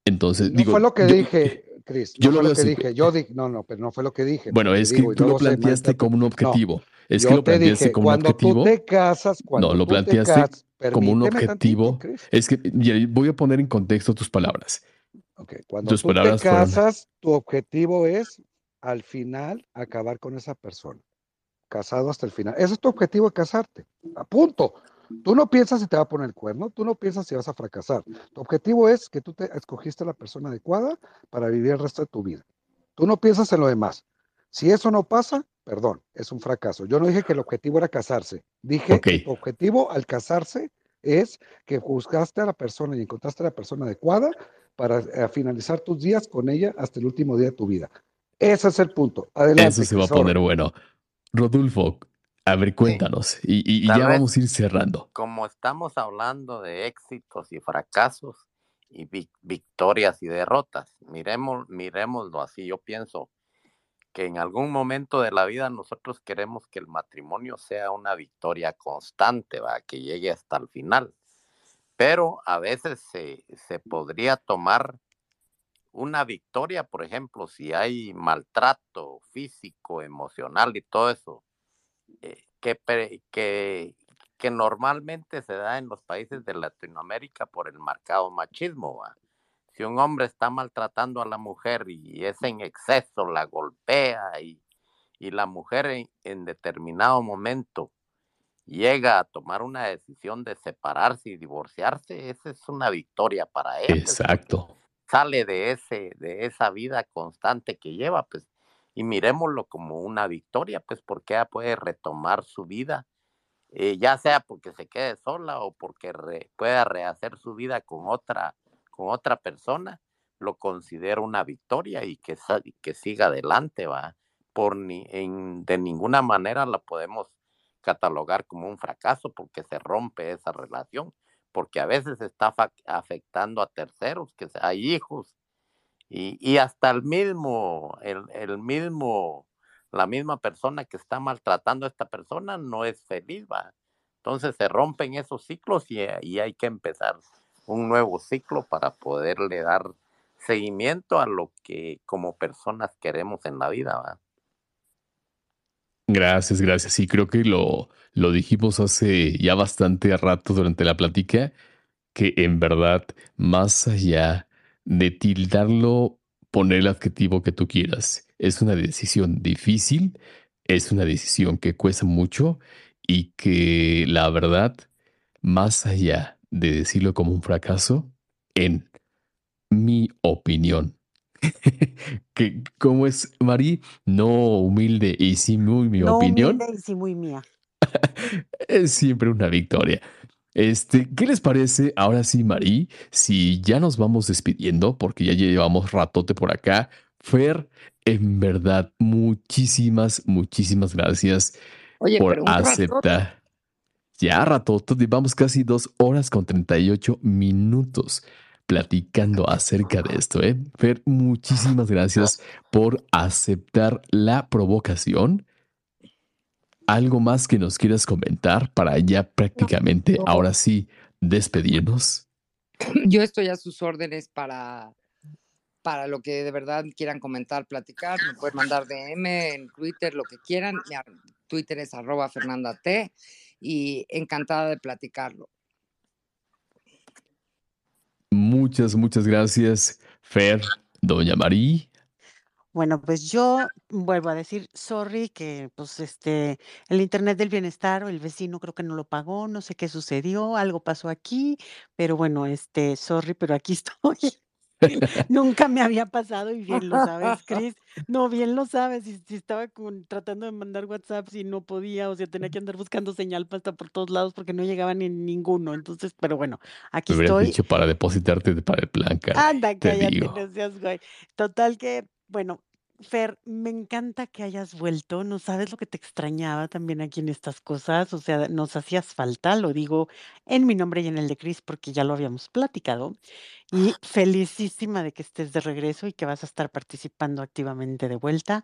Entonces, No digo, fue lo que yo- dije, Chris. yo No lo fue lo veo que así. dije. Yo dije, no, no, pero no fue lo que dije. Bueno, es que digo, tú lo planteaste como un malinterpreta. No, objetivo. Es que lo te planteaste dije, como un cuando objetivo. tú te casas, cuando No, lo tú te planteaste casas, como un tantito, objetivo. Es que voy a poner en contexto tus palabras. Cuando Tus tú te palabras fueron, casas, tu objetivo es al final acabar con esa persona. Casado hasta el final. Ese es tu objetivo de casarte. A punto. Tú no piensas si te va a poner el cuerno, tú no piensas si vas a fracasar. Tu objetivo es que tú te escogiste la persona adecuada para vivir el resto de tu vida. Tú no piensas en lo demás. Si eso no pasa, perdón, es un fracaso. Yo no dije que el objetivo era casarse. Dije ok, que tu objetivo al casarse es que buscaste a la persona y encontraste a la persona adecuada para eh, finalizar tus días con ella hasta el último día de tu vida. Ese es el punto. eso Adelante, se va a poner bueno. Rodolfo, a ver, cuéntanos. Y, y- y tal ya vez vamos a ir cerrando. como estamos hablando de éxitos y fracasos y vic- victorias y derrotas, miremos, miremoslo así. Yo pienso que en algún momento de la vida nosotros queremos que el matrimonio sea una victoria constante, ¿va? que llegue hasta el final. Pero a veces se, se podría tomar una victoria, por ejemplo, si hay maltrato físico, emocional y todo eso, eh, que, que, normalmente se da en los países de Latinoamérica por el marcado machismo. Si un hombre está maltratando a la mujer y es en exceso, la golpea y, y la mujer en, en determinado momento llega a tomar una decisión de separarse y divorciarse, esa es una victoria para él, Exacto. Sale de ese, de esa vida constante que lleva, pues, y miremoslo como una victoria, pues, porque ella puede retomar su vida, eh, ya sea porque se quede sola o porque re- pueda rehacer su vida con otra, con otra persona, lo considero una victoria y que, que siga adelante, va. Por ni, en, de ninguna manera la podemos catalogar como un fracaso porque se rompe esa relación, porque a veces está afectando a terceros, que hay hijos, y, y hasta el mismo, el, el mismo, la misma persona que está maltratando a esta persona no es feliz, va. Entonces se rompen esos ciclos y, y hay que empezar un nuevo ciclo para poderle dar seguimiento a lo que como personas queremos en la vida, va. Gracias, gracias. Sí, creo que lo, lo dijimos hace ya bastante rato durante la plática, que en verdad, más allá de tildarlo, poner el adjetivo que tú quieras, es una decisión difícil, es una decisión que cuesta mucho y que la verdad, más allá de decirlo como un fracaso, en mi opinión, [LAUGHS] que ¿Cómo es, Mari? No humilde y sí muy mi No opinión. humilde y sí muy mía. [LAUGHS] Es siempre una victoria. Este, ¿qué les parece ahora sí, Mari? Si ya nos vamos despidiendo, porque ya llevamos ratote por acá. Fer, en verdad, muchísimas, muchísimas gracias. Oye, por ratote. aceptar. Ya, ratoto, llevamos casi dos horas con 38 minutos platicando acerca de esto, ¿eh? Fer, muchísimas gracias por aceptar la provocación. ¿Algo más que nos quieras comentar para ya prácticamente, ahora sí, despedirnos? Yo estoy a sus órdenes para, para lo que de verdad quieran comentar, platicar. Me pueden mandar DM en Twitter, lo que quieran. Twitter es arroba Fernanda T y encantada de platicarlo. Muchas, muchas gracias, Fer, Doña María. Bueno, pues yo vuelvo a decir, sorry, que pues este, el internet del bienestar el vecino creo que no lo pagó, no sé qué sucedió, algo pasó aquí, pero bueno, este, sorry, pero aquí [LAUGHS] estoy. [LAUGHS] Nunca me había pasado y bien lo sabes, [LAUGHS] Chris. No, bien lo sabes. Y si estaba con- tratando de mandar WhatsApp y no podía, o sea, tenía que andar buscando señal hasta por todos lados porque no llegaba ni ninguno. Entonces, pero bueno, aquí Me estoy. dicho para depositarte para el plan, caray. Anda, Te cállate, no seas güey. Total que, bueno, Fer, me encanta que hayas vuelto. No sabes lo que te extrañaba también aquí en estas cosas. O sea, nos hacías falta, lo digo en mi nombre y en el de Chris porque ya lo habíamos platicado. Y felicísima de que estés de regreso y que vas a estar participando activamente de vuelta.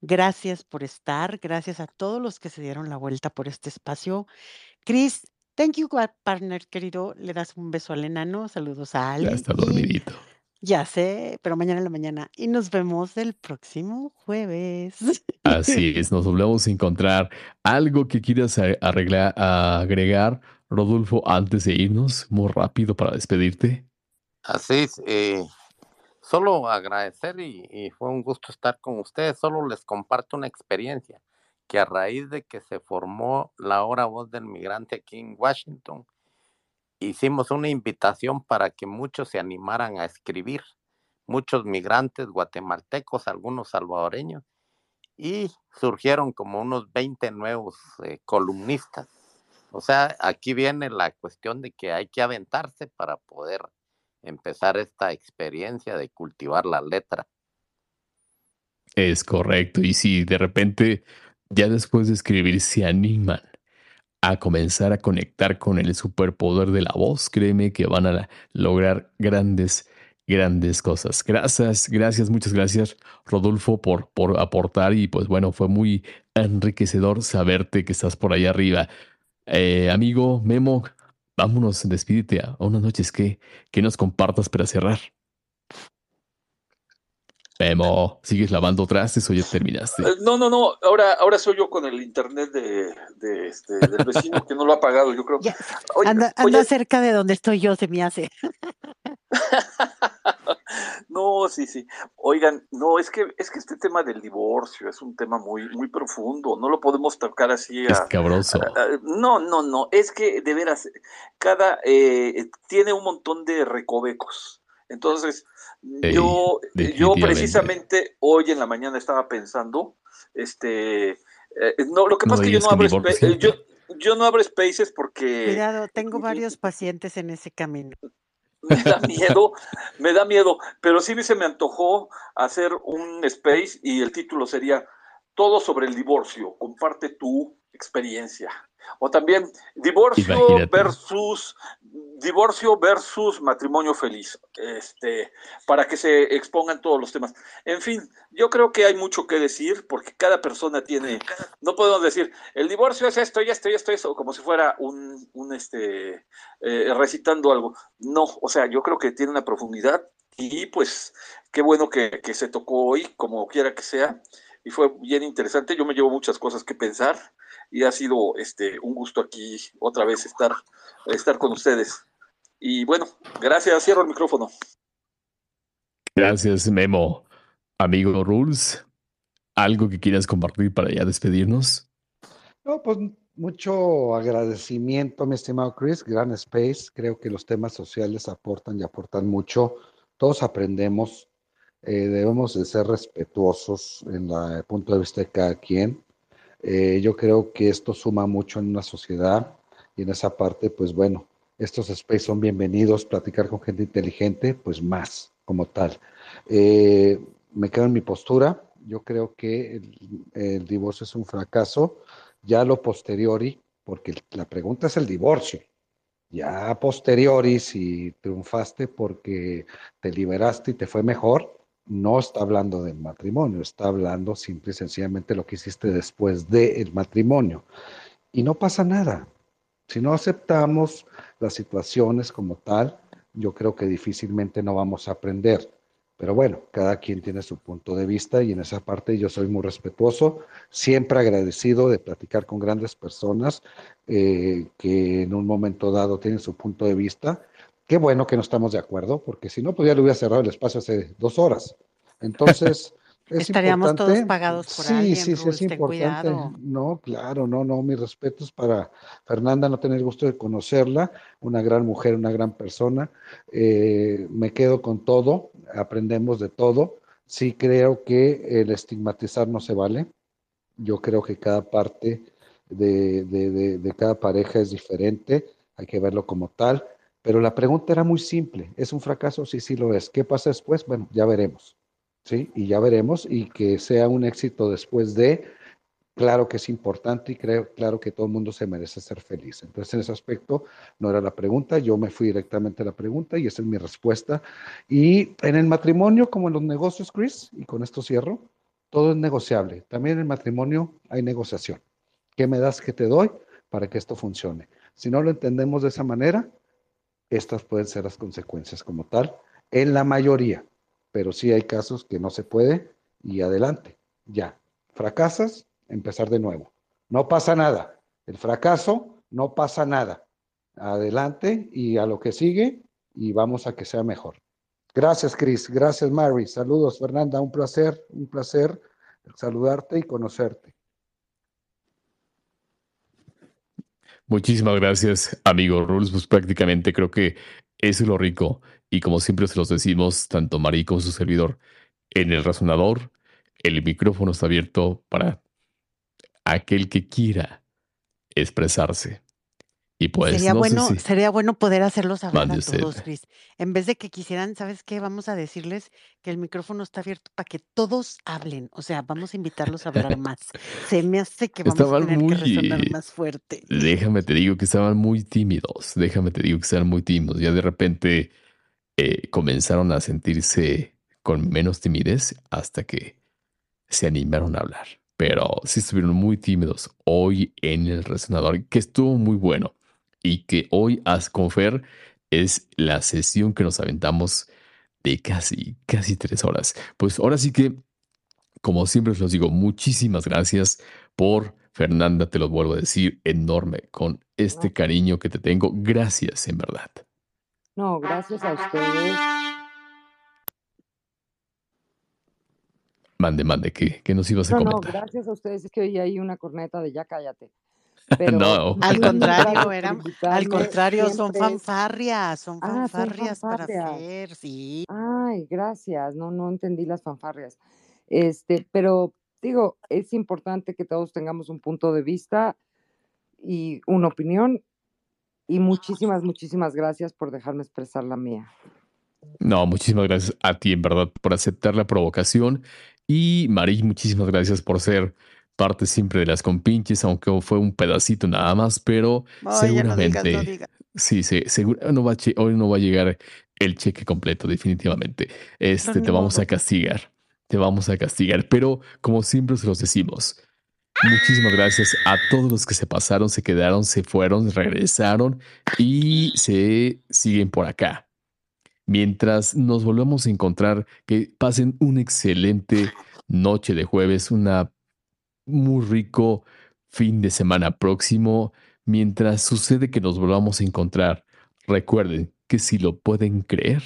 Gracias por estar. Gracias a todos los que se dieron la vuelta por este espacio. Chris, thank you, pa- partner querido. Le das un beso al enano. Saludos a Ya Ali. está Y dormidito. Ya sé, pero mañana en la mañana. Y nos vemos el próximo jueves. Así es, nos volvemos a encontrar. ¿Algo que quieras arreglar, agregar, Rodolfo, antes de irnos? Muy rápido para despedirte. Así es, eh, solo agradecer y, y fue un gusto estar con ustedes. Solo les comparto una experiencia que a raíz de que se formó la hora voz del migrante aquí en Washington, hicimos una invitación para que muchos se animaran a escribir, muchos migrantes guatemaltecos, algunos salvadoreños, y surgieron como unos 20 nuevos eh, columnistas. O sea, aquí viene la cuestión de que hay que aventarse para poder empezar esta experiencia de cultivar la letra. Es correcto. Y si de repente, ya después de escribir, se animan a comenzar a conectar con el superpoder de la voz, créeme que van a lograr grandes, grandes cosas. Gracias, gracias, muchas gracias, Rodolfo, por, por aportar. Y pues bueno, fue muy enriquecedor saberte que estás por ahí arriba. Eh, amigo Memo, vámonos, despídete a unas noches que, que nos compartas para cerrar. Memo, ¿sigues lavando trastes o ya terminaste? Eh, No, no, no, ahora, ahora soy yo con el internet de, de este, del vecino que no lo ha pagado, yo creo. Ya, Oye, anda, anda oye, cerca de donde estoy yo, se me hace. [LAUGHS] no, sí, sí. Oigan, no, es que, es que este tema del divorcio es un tema muy, muy profundo, no lo podemos tocar así a, Escabroso. a- a- no, no, no, es que de veras, cada, eh, tiene un montón de recovecos. Entonces, Yo, yo precisamente hoy en la mañana estaba pensando, este, eh, no, lo que No pasa es que yo no abro, eh, yo, yo no abro spaces porque Cuidado, tengo [LAUGHS] varios pacientes en ese camino. me da miedo, me da miedo, pero sí se me antojó hacer un space y el título sería Todo sobre el divorcio, comparte tu experiencia. O también divorcio Imagínate. versus divorcio versus matrimonio feliz, este, para que se expongan todos los temas. En fin, yo creo que hay mucho que decir porque cada persona tiene, no podemos decir, el divorcio es esto y esto y esto, y eso, como si fuera un, un este, eh, recitando algo. No, o sea, yo creo que tiene una profundidad y pues qué bueno que, que se tocó hoy, como quiera que sea, y fue bien interesante. Yo me llevo muchas cosas que pensar y ha sido este un gusto aquí otra vez estar, estar con ustedes. Y bueno, gracias, cierro el micrófono. Gracias, Memo. Amigo Rules, ¿algo que quieras compartir para ya despedirnos? No, pues mucho agradecimiento, mi estimado Chris, gran space. Creo que los temas sociales aportan y aportan mucho. Todos aprendemos, eh, debemos de ser respetuosos en la- el punto de vista de cada quien. Eh, yo creo que esto suma mucho en una sociedad y en esa parte, pues bueno, estos space son bienvenidos, platicar con gente inteligente, pues más como tal. Eh, me quedo en mi postura. Yo creo que el, el divorcio es un fracaso Ya lo posteriori, porque la pregunta es el divorcio. Ya posteriori, si triunfaste porque te liberaste y te fue mejor, no está hablando del matrimonio, está hablando simple y sencillamente lo que hiciste después del matrimonio. Y no pasa nada. Si no aceptamos las situaciones como tal, yo creo que difícilmente no vamos a aprender. Pero bueno, cada quien tiene su punto de vista y en esa parte yo soy muy respetuoso, siempre agradecido de platicar con grandes personas eh, que en un momento dado tienen su punto de vista. Qué bueno que no estamos de acuerdo, porque si no, pues ya le hubiera cerrado el espacio hace dos horas. Entonces, [LAUGHS] Estaríamos todos pagados por sí, alguien, Sí, sí, es importante. cuidado. No, claro, no, no, mis respetos para Fernanda, no tener gusto de conocerla, una gran mujer, una gran persona. Eh, me quedo con todo, aprendemos de todo. Sí creo que el estigmatizar no se vale. Yo creo que cada parte de, de, de, de cada pareja es diferente, hay que verlo como tal. Pero la pregunta era muy simple, ¿es un fracaso? Sí, sí lo es. ¿Qué pasa después? Bueno, ya veremos. ¿sí? Y ya veremos, y que sea un éxito después de, claro que es importante y creo, claro que todo el mundo se merece ser feliz. Entonces, en ese aspecto, no era la pregunta, yo me fui directamente a la pregunta y esa es mi respuesta. Y en el matrimonio, como en los negocios, Chris, y con esto cierro, todo es negociable. También en el matrimonio hay negociación. ¿Qué me das, qué te doy para que esto funcione? Si no lo entendemos de esa manera, estas pueden ser las consecuencias como tal, en la mayoría pero sí hay casos que no se puede y adelante, ya. Fracasas, empezar de nuevo. No pasa nada. El fracaso, no pasa nada. Adelante y a lo que sigue y vamos a que sea mejor. Gracias, Chris. Gracias, Mary. Saludos, Fernanda. Un placer, un placer saludarte y conocerte. Muchísimas gracias, amigo Rules. Pues prácticamente creo que eso es lo rico. Y como siempre se los decimos, tanto Marí como su servidor, en el razonador, el micrófono está abierto para aquel que quiera expresarse. Y pues, sería, no bueno, si... sería bueno poder hacerlos hablar a todos, Chris. En vez de que quisieran, ¿sabes qué? Vamos a decirles que el micrófono está abierto para que todos hablen. O sea, vamos a invitarlos a hablar [LAUGHS] más. Se me hace que vamos a tener que resonar muy... más fuerte. Déjame te digo que estaban muy tímidos. Déjame te digo que estaban muy tímidos. Ya de repente eh, comenzaron a sentirse con menos timidez hasta que se animaron a hablar. Pero sí estuvieron muy tímidos hoy en el resonador, que estuvo muy bueno. Y que hoy, Asconfer, es la sesión que nos aventamos de casi, casi tres horas. Pues ahora sí que, como siempre os los digo, muchísimas gracias por Fernanda, te lo vuelvo a decir, enorme, con este cariño que te tengo. Gracias, en verdad. No, gracias a ustedes. Mande, mande, ¿qué, qué nos ibas a No, no, gracias a ustedes. Es que hoy hay una corneta de ya cállate. [LAUGHS] Pero no. Al contrario, eran, al contrario, son fanfarrias, son Ah, son fanfarrias para hacer, sí. Ay, gracias. No, no entendí las fanfarrias. Este, pero digo, es importante que todos tengamos un punto de vista y una opinión. Y muchísimas, muchísimas gracias por dejarme expresar la mía. No, muchísimas gracias a ti, en verdad, por aceptar la provocación. Y Mari, muchísimas gracias por ser parte siempre de las compinches, aunque fue un pedacito nada más, pero Oye, no digas, seguramente, no digas. sí, sí, seguro, no va a hoy no va a llegar el cheque completo, definitivamente. Este, te vamos a castigar, te vamos a castigar, pero como siempre se los decimos, muchísimas gracias a todos los que se pasaron, se quedaron, se fueron, regresaron y se siguen por acá mientras nos volvemos a encontrar, que pasen una excelente noche de jueves, una muy rico fin de semana próximo, mientras sucede que nos volvamos a encontrar. Recuerden que si lo pueden creer,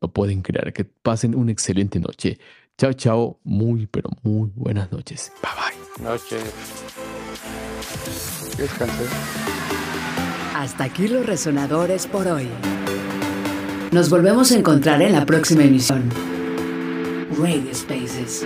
lo pueden creer. Que pasen una excelente noche. Chao, chao. Muy, pero muy buenas noches. Bye, bye. Noches. Descansen. Hasta aquí los resonadores por hoy. Nos volvemos a encontrar en la próxima emisión. Radio Spaces.